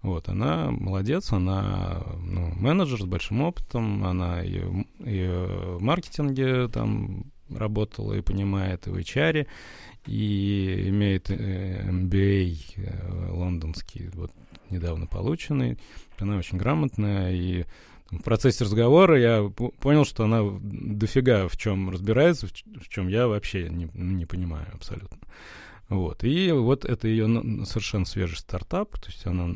Вот, она молодец, она ну, менеджер с большим опытом, она и, в- и в маркетинге там работала и понимает, и в HR, и имеет э, MBA э, лондонский, вот недавно полученный. Она очень грамотная, и в процессе разговора я понял, что она дофига в чем разбирается, в, чем я вообще не, ну, не понимаю абсолютно. Вот. И вот это ее н- совершенно свежий стартап, то есть она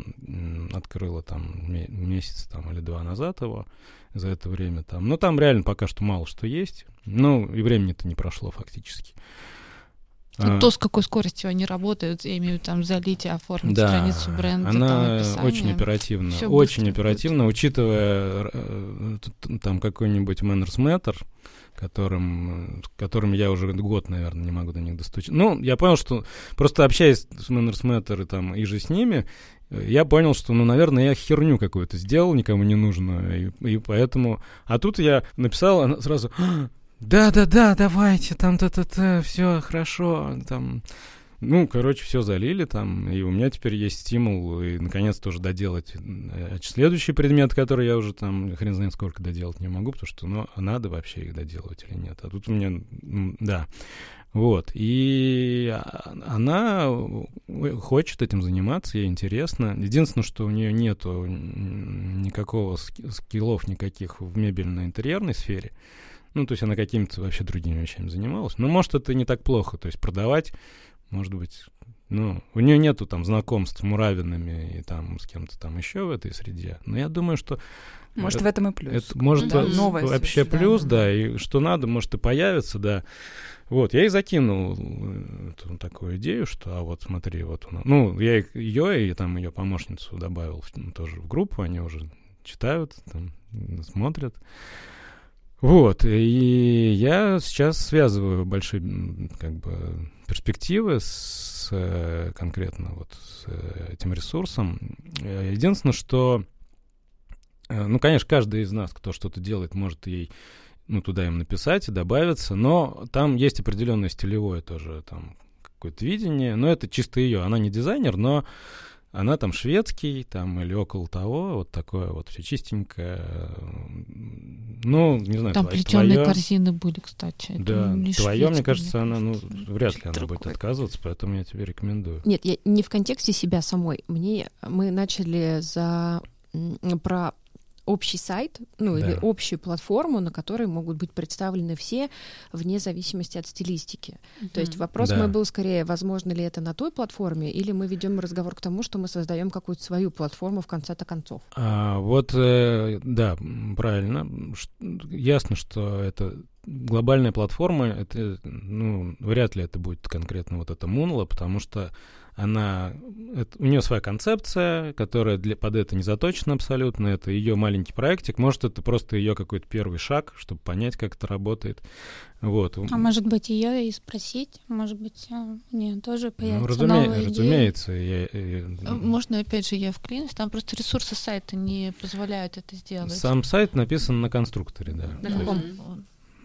открыла там ме- месяц там, или два назад его за это время там. Но там реально пока что мало что есть. Ну, и времени-то не прошло фактически. А, То, с какой скоростью они работают, я имею в виду там залить и оформить да, страницу бренда, там, она описание. очень оперативна, Всё очень оперативно, учитывая э, там какой-нибудь Manners Matter, которым, которым я уже год, наверное, не могу до них достучаться. Ну, я понял, что просто общаясь с Manners Matter и там и же с ними, э, я понял, что, ну, наверное, я херню какую-то сделал, никому не нужную, и, и поэтому... А тут я написал, она сразу... Да-да-да, давайте, там, та-та-та, все хорошо, там... Ну, короче, все залили там, и у меня теперь есть стимул, и наконец-то уже доделать э, следующий предмет, который я уже там хрен знает сколько доделать не могу, потому что, ну, а надо вообще их доделывать или нет. А тут у меня, да, вот, и а- она хочет этим заниматься, ей интересно. Единственное, что у нее нету никакого ски- скиллов никаких в мебельно-интерьерной сфере. Ну, то есть она какими-то вообще другими вещами занималась. Но, может, это не так плохо. То есть продавать, может быть, ну, у нее нету там знакомств с Муравинами и там с кем-то там еще в этой среде. Но я думаю, что Может, это- в этом и плюс. это может Да, во- новая вообще совершенно, плюс, да. да, и что надо, может и появится, да. Вот, я и закинул э, эту такую идею, что, а вот смотри, вот у нас, ну, я ее и там ее помощницу добавил ну, тоже в группу, они уже читают, там, смотрят. Вот, и я сейчас связываю большие, как бы, перспективы с э, конкретно вот с э, этим ресурсом. Э, Единственное, что Ну, конечно, каждый из нас, кто что-то делает, может ей ну, туда им написать и добавиться, но там есть определенное стилевое тоже там какое-то видение, но это чисто ее. Она не дизайнер, но она там шведский, там или около того, вот такое вот все чистенькое. Ну, не знаю, Там плетеные твоё- корзины были, кстати. это Да, не твое, мне кажется, она, ну, вряд ли она будет Другое. отказываться, поэтому я тебе рекомендую. Нет, я не в контексте себя самой. Мне мы начали за про общий сайт, ну или Да. общую платформу, на которой могут быть представлены все вне зависимости от стилистики. То есть вопрос Да. мой был скорее, возможно ли это на той платформе, или мы ведем разговор к тому, что мы создаем какую-то свою платформу в конце-то концов. А, вот, э, да, правильно. Ш- Ясно, что это глобальная платформа, это, ну, вряд ли это будет конкретно вот эта Мунла, потому что она, это- у нее своя концепция, которая для, под это не заточена абсолютно, это ее маленький проектик, может, это просто ее какой-то первый шаг, чтобы понять, как это работает. Вот. А может быть, ее и спросить, может быть, э, у нее тоже ну, появится разуме- новая идея. разумеется. я- я- Э, Можно, опять же, я вклинюсь, там просто ресурсы сайта не позволяют это сделать. Сам сайт написан на конструкторе, да. На есть- каком?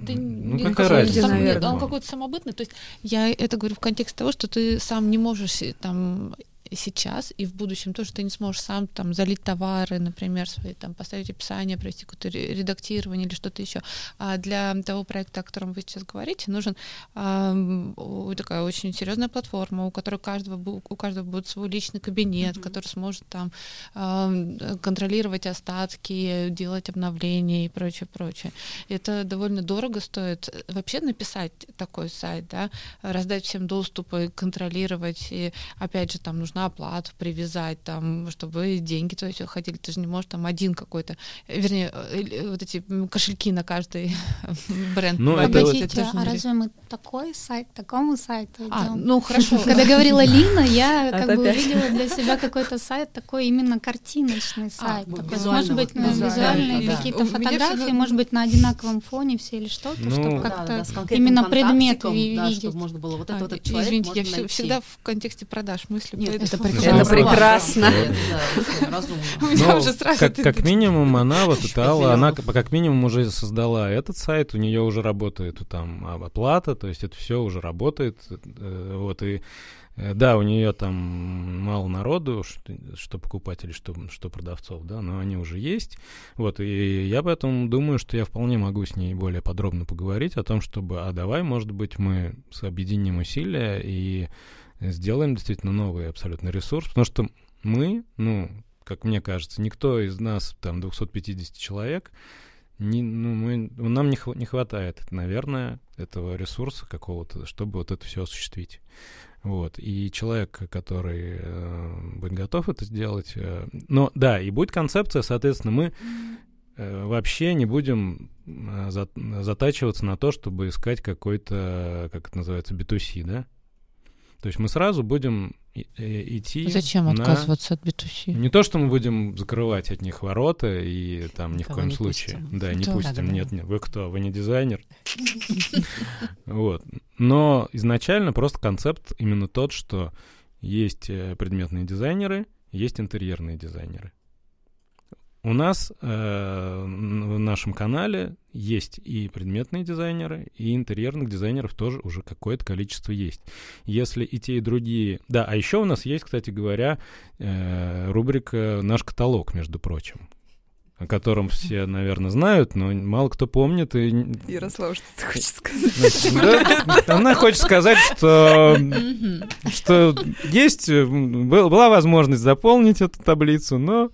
Да Ну, не- какая какой- разница? сам- нет. Он какой-то самобытный. То есть я это говорю в контексте того, что ты сам не можешь э, там сейчас и в будущем тоже ты не сможешь сам там залить товары, например, свои, там поставить описание, провести какое-то ре- редактирование или что-то еще. А для того проекта, о котором вы сейчас говорите, нужен о- такая очень серьезная платформа, у которой каждого у каждого будет свой личный кабинет, который сможет там ам, контролировать остатки, делать обновления и прочее, прочее. Это довольно дорого стоит. Вообще написать такой сайт, да, раздать всем доступы, контролировать. И опять же, там нужна оплата, привязать, там, чтобы деньги твои все ходили. Ты же не можешь там один какой-то, э, вернее, э, или вот эти кошельки на каждый бренд. Ну, это вот- а разве мы такой сайт, такому сайту А, идем? ну хорошо. Когда говорила Лина, я как бы увидела для себя какой-то сайт, такой именно картиночный сайт. такой, визуально может быть, на визуальные какие-то фотографии, может быть, на одинаковом фоне все или что-то, Ну, чтобы как-то именно предмет видеть. чтобы можно было вот А, это вот человек Извините, я всегда в контексте продаж мыслю. Нет, это прекрасно. Это прекрасно. У меня Ну, уже сразу как, минимум, она вот эта Алла, она как, минимум уже создала этот сайт, у нее уже работает там оплата, то есть это все уже работает, э, вот и э, да, у нее там мало народу, что, что покупателей, что, что продавцов, да, но они уже есть. Вот, и я поэтому думаю, что я вполне могу с ней более подробно поговорить о том, чтобы, а давай, может быть, мы с- объединим усилия и сделаем действительно новый абсолютно ресурс, потому что мы, ну, как мне кажется, никто из нас, там, 250 человек, не, ну, мы, нам не, хва- не хватает, наверное, этого ресурса какого-то, чтобы вот это все осуществить. Вот. И человек, который э, будет готов это сделать. э, но да, и будет концепция, соответственно, мы э, вообще не будем э, за- затачиваться на то, чтобы искать какой-то, как это называется, B2C, да? То есть мы сразу будем э, идти Зачем на- отказываться от B2C? Не то, что мы будем закрывать от них ворота и там ни в Никого коем не случае. пустим. Да, не Да. пустим. Да-да-да. Нет, нет. Вы кто? Вы не дизайнер? Вот. Но изначально просто концепт именно тот, что есть э, предметные дизайнеры, есть интерьерные дизайнеры. У нас э, в нашем канале есть и предметные дизайнеры, и интерьерных дизайнеров тоже уже какое-то количество есть. Если и те, и другие... Да, а еще у нас есть, кстати говоря, э, рубрика «Наш каталог», между прочим, о котором все, наверное, знают, но мало кто помнит. И... Ярослав, что ты хочешь сказать? Да, она хочет сказать, что, что есть, э, был- была возможность заполнить эту таблицу, но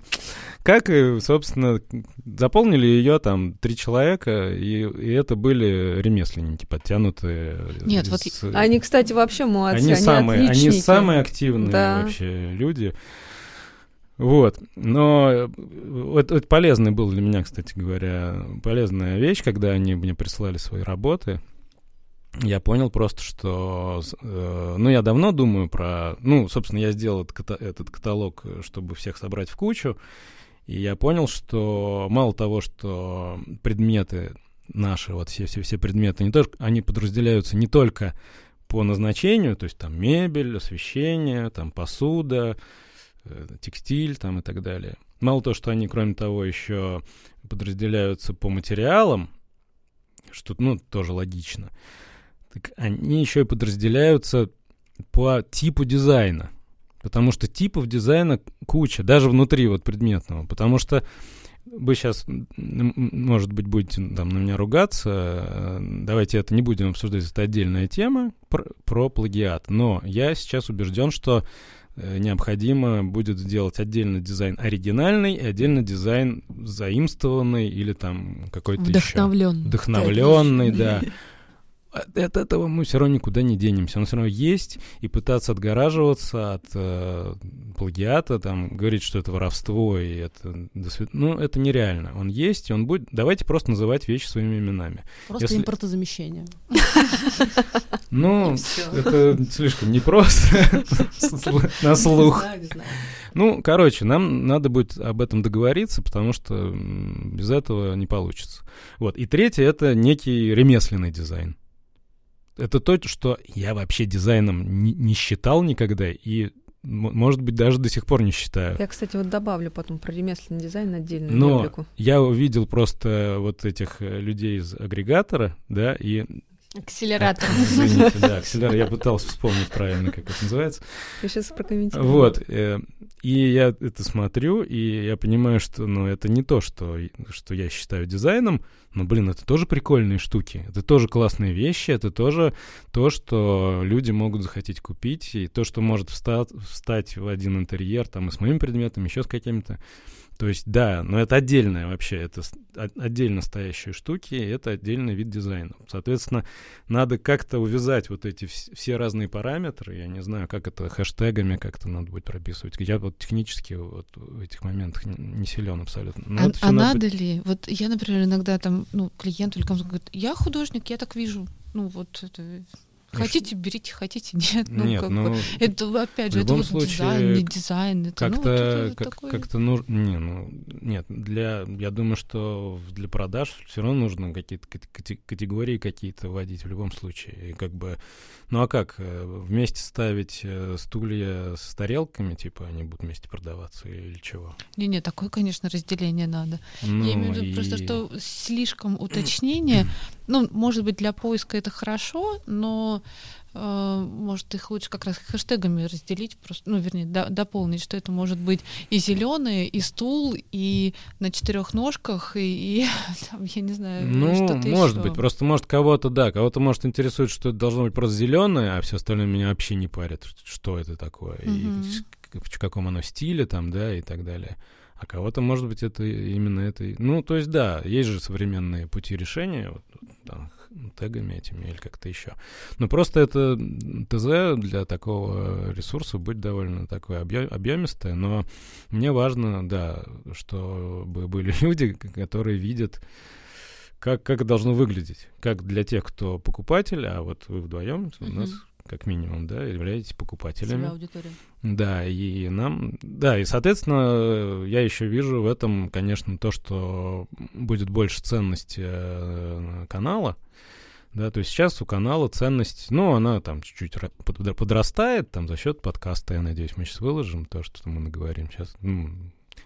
как и, собственно, заполнили ее там три человека, и, и это были ремесленники, подтянутые. Нет, вот с- Они, кстати, вообще молодцы, они они, самые, они отличники. самые активные Да. вообще люди. Вот. Но э, это, это полезный был для меня, кстати говоря, полезная вещь, когда они мне прислали свои работы. Я понял просто, что... э, ну, я давно думаю про... Ну, собственно, я сделал этот, ката- этот каталог, э, чтобы всех собрать в кучу. И я понял, что мало того, что предметы наши, вот все, все, все предметы, не только, они подразделяются не только по назначению, то есть там мебель, освещение, там посуда, э, текстиль там и так далее. Мало того, что они, кроме того, еще подразделяются по материалам, что, ну, тоже логично, так они еще и подразделяются по типу дизайна. Потому что типов дизайна куча, даже внутри вот предметного. Потому что вы сейчас, может быть, будете там на меня ругаться. э, Давайте это не будем обсуждать, это отдельная тема про, про плагиат. Но я сейчас убежден, что э, необходимо будет сделать отдельно дизайн оригинальный и отдельно дизайн заимствованный или там какой-то еще Вдохновлен. вдохновленный, да. От от этого мы все равно никуда не денемся. Он все равно есть, и пытаться отгораживаться от э, плагиата, там, говорить, что это воровство, и это... Ну, это нереально. Он есть, и он будет... Давайте просто называть вещи своими именами. Просто Если- импортозамещение. Ну, это слишком непросто на слух. Ну, короче, нам надо будет об этом договориться, потому что без этого не получится. Вот. И третье — это некий ремесленный дизайн. Это то, что я вообще дизайном не, не считал никогда и, может быть, даже до сих пор не считаю. Я, кстати, вот добавлю потом про ремесленный дизайн отдельную Но рубрику. я увидел просто вот этих э, людей из агрегатора, да, и... Акселератор. Извините, да, акселератор, я пытался вспомнить правильно, как это называется. Я сейчас прокомментирую. Вот. э, И я это смотрю, и я понимаю, что ну, это не то, что, что я считаю дизайном, но, блин, это тоже прикольные штуки, это тоже классные вещи, это тоже то, что люди могут захотеть купить, и то, что может встать, встать в один интерьер, там, и с моими предметами, еще с какими-то. То есть, да, но это отдельное вообще, это отдельно стоящие штуки, это отдельный вид дизайна. Соответственно, надо как-то увязать вот эти вс- все разные параметры. Я не знаю, как это хэштегами как-то надо будет прописывать. Я вот технически вот в этих моментах не, силен абсолютно. Но А, а надо надо ли? Вот я, например, иногда там, ну, клиент или кому-то говорит, я художник, я так вижу. Ну, вот это... Ну, Хотите, берите, хотите, нет. Ну, Нет, как ну, бы. Это, опять же, это вот случае, дизайн, не дизайн. Это, ну, вот как-то это как, как-то нужно не ну нет для я думаю что для продаж все равно нужно какие-то кате- кате- категории какие-то вводить в любом случае и как бы ну а как э, вместе ставить э, стулья с тарелками типа они будут вместе продаваться или чего Не-не, такое, конечно, разделение надо. ну, Я имею в виду просто, и- что слишком уточнение. Ну, может быть, для поиска это хорошо, но может их лучше как раз хэштегами разделить, просто, ну, вернее, до- дополнить, что это может быть и зеленый, и стул, и на четырех ножках, и, и там, я не знаю, Ну, что-то может ещё. быть, просто может кого-то, да, кого-то может интересует, что это должно быть просто зеленое, а все остальное меня вообще не парит, что это такое, и с- к- в каком оно стиле там, да, и так далее. А кого-то, может быть, это именно это. и- Ну, то есть, да, есть же современные пути решения, вот, там, тегами этими или как-то еще. Но просто это ТЗ для такого ресурса будет довольно такое объемистое, но мне важно, да, чтобы были люди, которые видят как, как должно выглядеть. Как для тех, кто покупатель, а вот вы вдвоем, у нас. Как минимум, да, являетесь покупателями. Аудитория. Да, и нам, да, и, соответственно, я еще вижу в этом, конечно, то, что будет больше ценности э, канала, да, то есть сейчас у канала ценность, ну, она там чуть-чуть подрастает, там, за счет подкаста, я надеюсь, мы сейчас выложим то, что мы наговорим сейчас. Ну,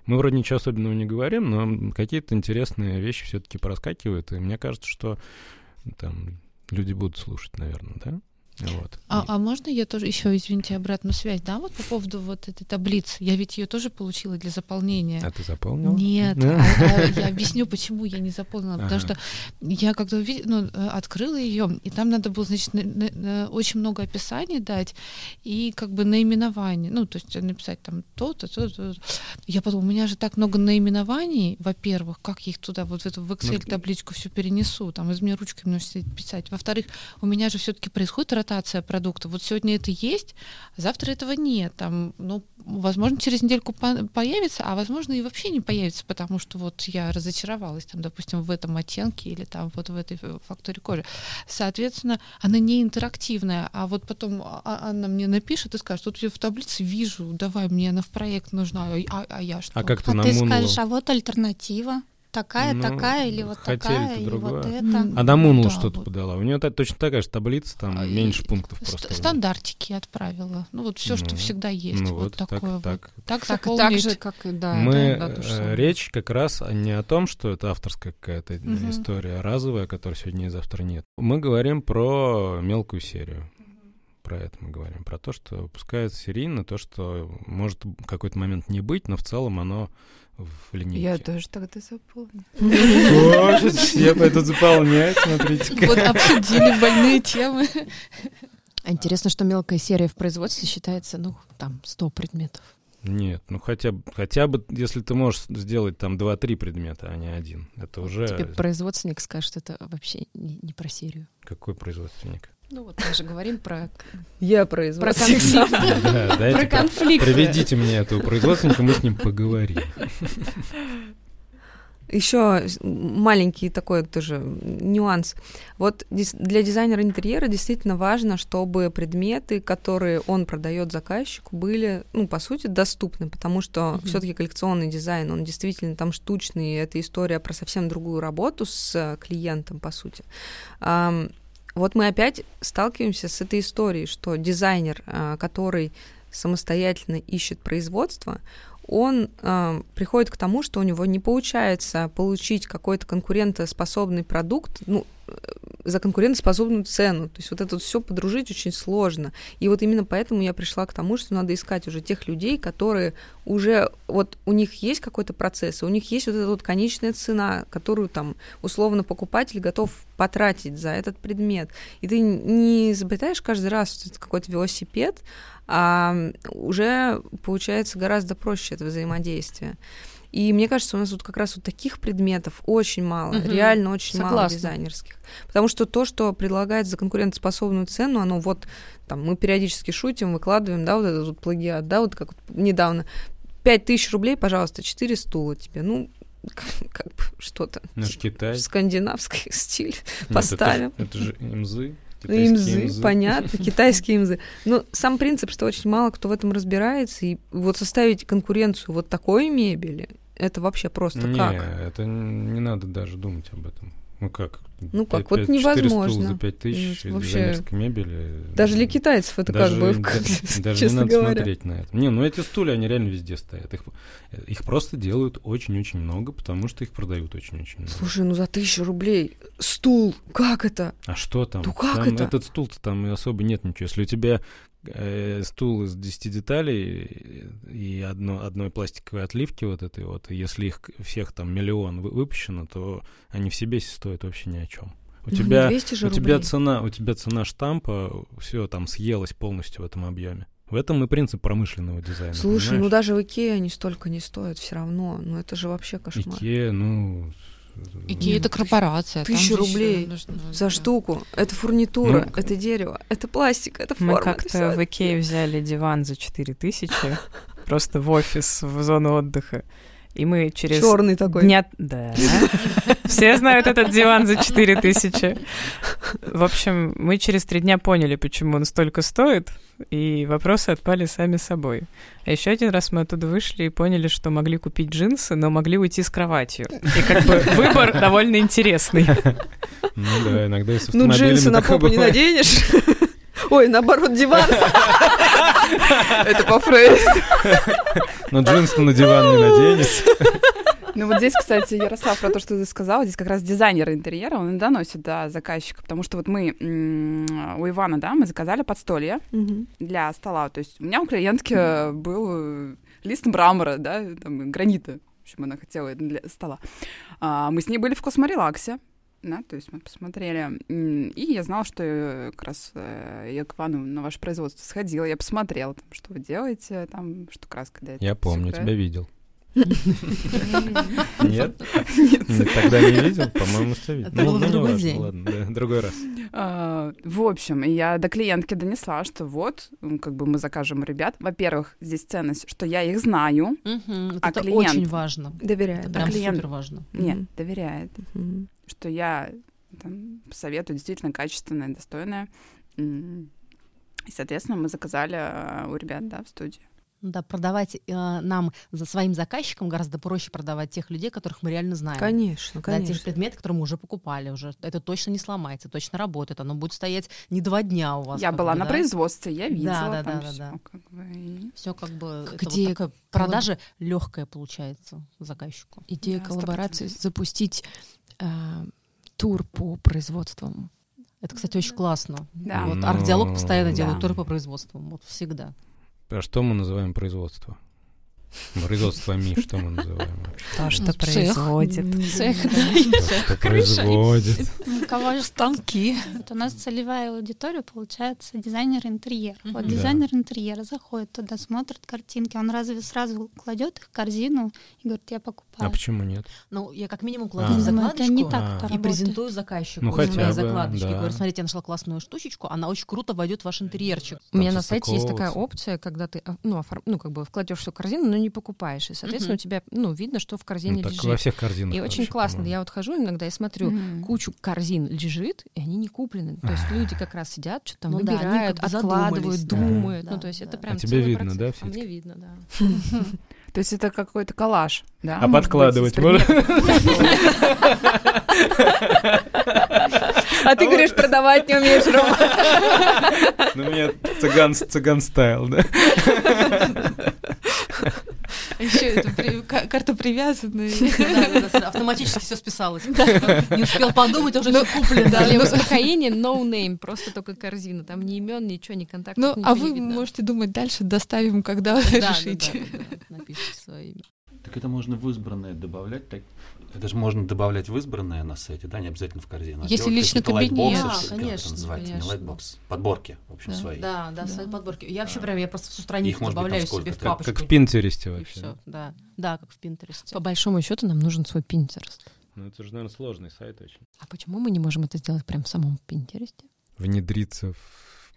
мы вроде ничего особенного не говорим, но какие-то интересные вещи все-таки проскакивают, и мне кажется, что там люди будут слушать, наверное, да? Вот. А, а можно я тоже еще, извините, обратную связь, да, вот по поводу вот этой таблицы? Я ведь ее тоже получила для заполнения. А ты заполнила? Нет, а, я объясню, почему я не заполнила, потому что я когда увидела, ну, э, открыла ее, и там надо было, значит, на, на, на, очень много описаний дать и как бы наименование, ну, то есть написать там то-то, то-то. Я подумала, у меня же так много наименований, во-первых, как я их туда вот в эту в Excel ну, табличку все перенесу, там из меня ручками нужно писать. Во-вторых, у меня же все-таки происходит ротация продукта. Вот сегодня это есть, а завтра этого нет. Там, ну, возможно, через недельку по появится, а возможно и вообще не появится, потому что вот я разочаровалась, там, допустим, в этом оттенке или там вот в этой факторе кожи. Соответственно, она не интерактивная, а вот потом а, она мне напишет и скажет, вот я в таблице вижу, давай, мне она в проект нужна, а, а я что? А как ты а ты скажешь, а вот альтернатива такая, Ну, такая или вот такая, или вот это. М, А Дамунула да, что-то вот. подала. У нее та- точно такая же таблица, там А, меньше и- пунктов Ст- просто. Стандартики отправила. Ну вот все, что Ну, всегда есть. ну вот, вот так- такое вот. так. Так, Так, так же, как и да. Мы, да, да, э, речь как раз не о том, что это авторская какая-то Мгм. история разовая, которой сегодня и завтра нет. Мы говорим про мелкую серию. Про это мы говорим. Про то, что выпускается серийно, то, что может в какой-то момент не быть, но в целом оно в линейке. Я тоже тогда. О, сейчас все пойдут заполнять, смотрите. Вот обсудили больные темы. Интересно, что мелкая серия в производстве считается, ну, там, 100 предметов. Нет, ну хотя бы, хотя бы, если ты можешь сделать там 2-3 предмета, а не один, это уже... Тебе производственник скажет, это вообще не, не про серию. Какой производственник? Ну вот мы же говорим про, Я про производитель. конфликт. Да, Про дайте про- конфликт. Приведите мне этого производственника, мы с ним поговорим. Еще маленький такой тоже нюанс. Вот для дизайнера интерьера действительно важно, чтобы предметы, которые он продает заказчику, были, ну, по сути, доступны, потому что Мгм. все-таки коллекционный дизайн, он действительно там штучный, это история про совсем другую работу с э, клиентом, по сути. Вот мы опять сталкиваемся с этой историей, что дизайнер, а, который самостоятельно ищет производство, он э, приходит к тому, что у него не получается получить какой-то конкурентоспособный продукт, ну, за конкурентоспособную цену. То есть вот это все подружить очень сложно. И вот именно поэтому я пришла к тому, что надо искать уже тех людей, которые уже, вот у них есть какой-то процесс, у них есть вот эта вот конечная цена, которую там условно покупатель готов потратить за этот предмет. И ты не изобретаешь каждый раз какой-то велосипед, а уже получается гораздо проще это взаимодействие. И мне кажется, у нас вот как раз вот таких предметов очень мало, Мгм. реально очень мало Согласна. дизайнерских. Потому что то, что предлагает за конкурентоспособную цену, оно вот, там, мы периодически шутим, выкладываем, да, вот этот вот плагиат, да, вот как вот недавно. Пять тысяч рублей, пожалуйста, четыре стула тебе. Ну, как бы что-то. Наш Китай. Скандинавский стиль Нет, это поставим. же- Это же имзы. Китайские имзы, понятно, китайские имзы. Но сам принцип, что очень мало кто в этом разбирается, и вот составить конкуренцию вот такой мебели, это вообще просто Не, как? это не надо даже думать об этом. Ну как? Ну как, Пять- вот пять- четыре стула невозможно. за пять тысяч Ну, вообще, мебели. Даже для китайцев это даже, как бы, да- даже не надо говоря. смотреть на это. Не, ну эти стулья, они реально везде стоят. Их, их просто делают очень-очень много, потому что их продают очень-очень много. Слушай, ну за тысячу рублей стул, как это? А что там? Ну как Там это? Этот стул-то там и особо нет ничего. Если у тебя стул из 10 деталей и одно, одной пластиковой отливки вот этой вот, если их всех там миллион вы- выпущено, то они в себе стоят вообще ни о чем. У Ну, тебя, 200 же у тебя рублей. цена, у тебя цена штампа, все там съелось полностью в этом объеме. В этом и принцип промышленного дизайна. Слушай, ну понимаешь? даже в Икее они столько не стоят все равно. Ну это же вообще кошмар. Икеа, ну... Икея это корпорация. там Тысяча же ещё рублей нужно, За да. штуку. Это фурнитура, Ну, это дерево, это пластик, это Мы форма. как-то всё. в Икее взяли диван за 4000, просто в офис, в зону отдыха. И мы через Черный такой. дня... Да. Все знают этот диван за 4000. В общем, мы через три дня поняли, почему он столько стоит, и вопросы отпали сами собой. А еще один раз мы оттуда вышли и поняли, что могли купить джинсы, но могли уйти с кроватью. И как бы выбор довольно интересный. Ну да, иногда и с Ну, джинсы на попу не наденешь. Ой, наоборот, диван. Это по Фрейду. Но джинсы на диван не наденешь. Ну вот здесь, кстати, Ярослав, про то, что ты сказал, здесь как раз дизайнер интерьера, он и доносит до заказчика, потому что вот мы у Ивана, да, мы заказали подстолье для стола, то есть у меня у клиентки был лист мрамора, да, там, гранита, в общем, она хотела для стола. А, мы с ней были в косморелаксе, да, то есть мы посмотрели, и я знала, что э, как раз э, я к Ивану на ваше производство сходила, я посмотрела, там, что вы делаете, там, что краска дает. Я помню, Секрет. тебя видел. Нет? Нет, Тогда не видел? По-моему, тебя видел. Это было в ну, не другой важно, день. Ладно, другой раз. А, В общем, я до клиентки донесла, что вот, как бы мы закажем у ребят. Во-первых, здесь ценность, что я их знаю. А Это клиент? очень важно. Доверяет. Это да. прям супер важно. Нет, доверяет. Что я советую действительно качественное, достойное. И, соответственно, мы заказали а, у ребят, да, в студии. Да, продавать э, нам за своим заказчикам гораздо проще продавать тех людей, которых мы реально знаем. Конечно, Да, те конечно. предметы, которые мы уже покупали уже. Это точно не сломается, точно работает. Оно будет стоять не два дня у вас. я как была бы, на да. производстве, я видела да, там да, да, всё, да. как бы, Все как бы это Где вот такая продажа легкая получается заказчику. Идея Да, коллаборации 100%. запустить э, тур по производствам. Это, кстати, очень классно. Да. Вот арт-диалог постоянно делает да. туры по производствам. Вот всегда. А что мы называем производство? Производствами, что мы называем? То, Ну, что цех. производит. Цех, То, что производит. У кого же станки. Вот у нас целевая аудитория, получается, дизайнер интерьера. Вот дизайнер интерьера заходит туда, смотрит картинки, он разве сразу кладет их в корзину и говорит, я А покупаю. почему нет? Ну, я как минимум А. кладу закладочку. это не так А. это И презентую заказчику Ну, хотя бы, закладочки. да. Говорю, смотрите, я нашла классную штучечку, она очень круто войдет в ваш интерьерчик. У меня на сайте есть такая опция, когда ты а, ну, оформ- ну как бы вкладешь всю корзину, но не покупаешь. И, соответственно, Мгм. у тебя ну, видно, что в корзине Ну, так лежит. во всех корзинах. И очень классно. по-моему. Я вот хожу иногда и смотрю, Мгм. кучу корзин лежит, и они не куплены. То есть люди как раз сидят, что-то там Ну да, выбирают, как бы откладывают, да. думают. Да, ну, то есть это да. прям А тебе видно, процесс. да, А мне видно, да. То есть это какой-то коллаж, да? А подкладывать можно? А ты говоришь, продавать не умеешь, Рома. Ну, у меня цыган, цыган стайл, да? Еще при- ка- карта да, Автоматически все списалось. Не успел подумать, а уже все куплено. Для успокоения no name, просто только корзина. Там ни имен, ничего, ни контактов, Ну, а вы можете думать дальше, доставим, когда Да, да, решите. Напишите свое имя. Так это можно в избранное добавлять. Так... Это же можно добавлять в избранное на сайте, да, не обязательно в корзину. а Если делать личный кабинет. лайтбоксы, Да, конечно, это называется, конечно. не лайтбокс, подборки, в общем, Да. свои. Да, да, Да. свои подборки. Я вообще Да. прям, я просто всю Их страницу быть там добавляю сколько? себе в Как- Как, папочку. как в Pinterest е И вообще. все, да. Да, как в Pinterest е. По большому счету нам нужен свой Pinterest. Ну, это же, наверное, сложный сайт очень. А почему мы не можем это сделать прям в самом Pinterest е? Внедриться в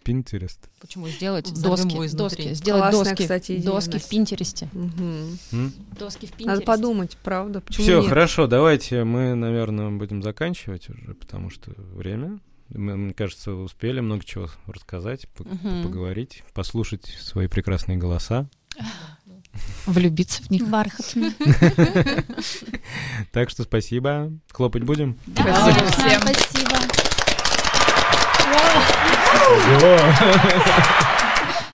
Пинтерест. Почему сделать Взорвем его доски, доски, сделать Классная, доски, кстати, идея, доски в. Пинтересте. Мгм. Доски в Пинтересте. Надо подумать, правда. Все, хорошо, давайте мы, наверное, будем заканчивать уже, потому что время. Мы, мне кажется, успели много чего рассказать, по- Мгм. поговорить, послушать свои прекрасные голоса. Влюбиться в них. Бархатный. Так что спасибо. Хлопать будем? Спасибо всем. Спасибо. 哦球啊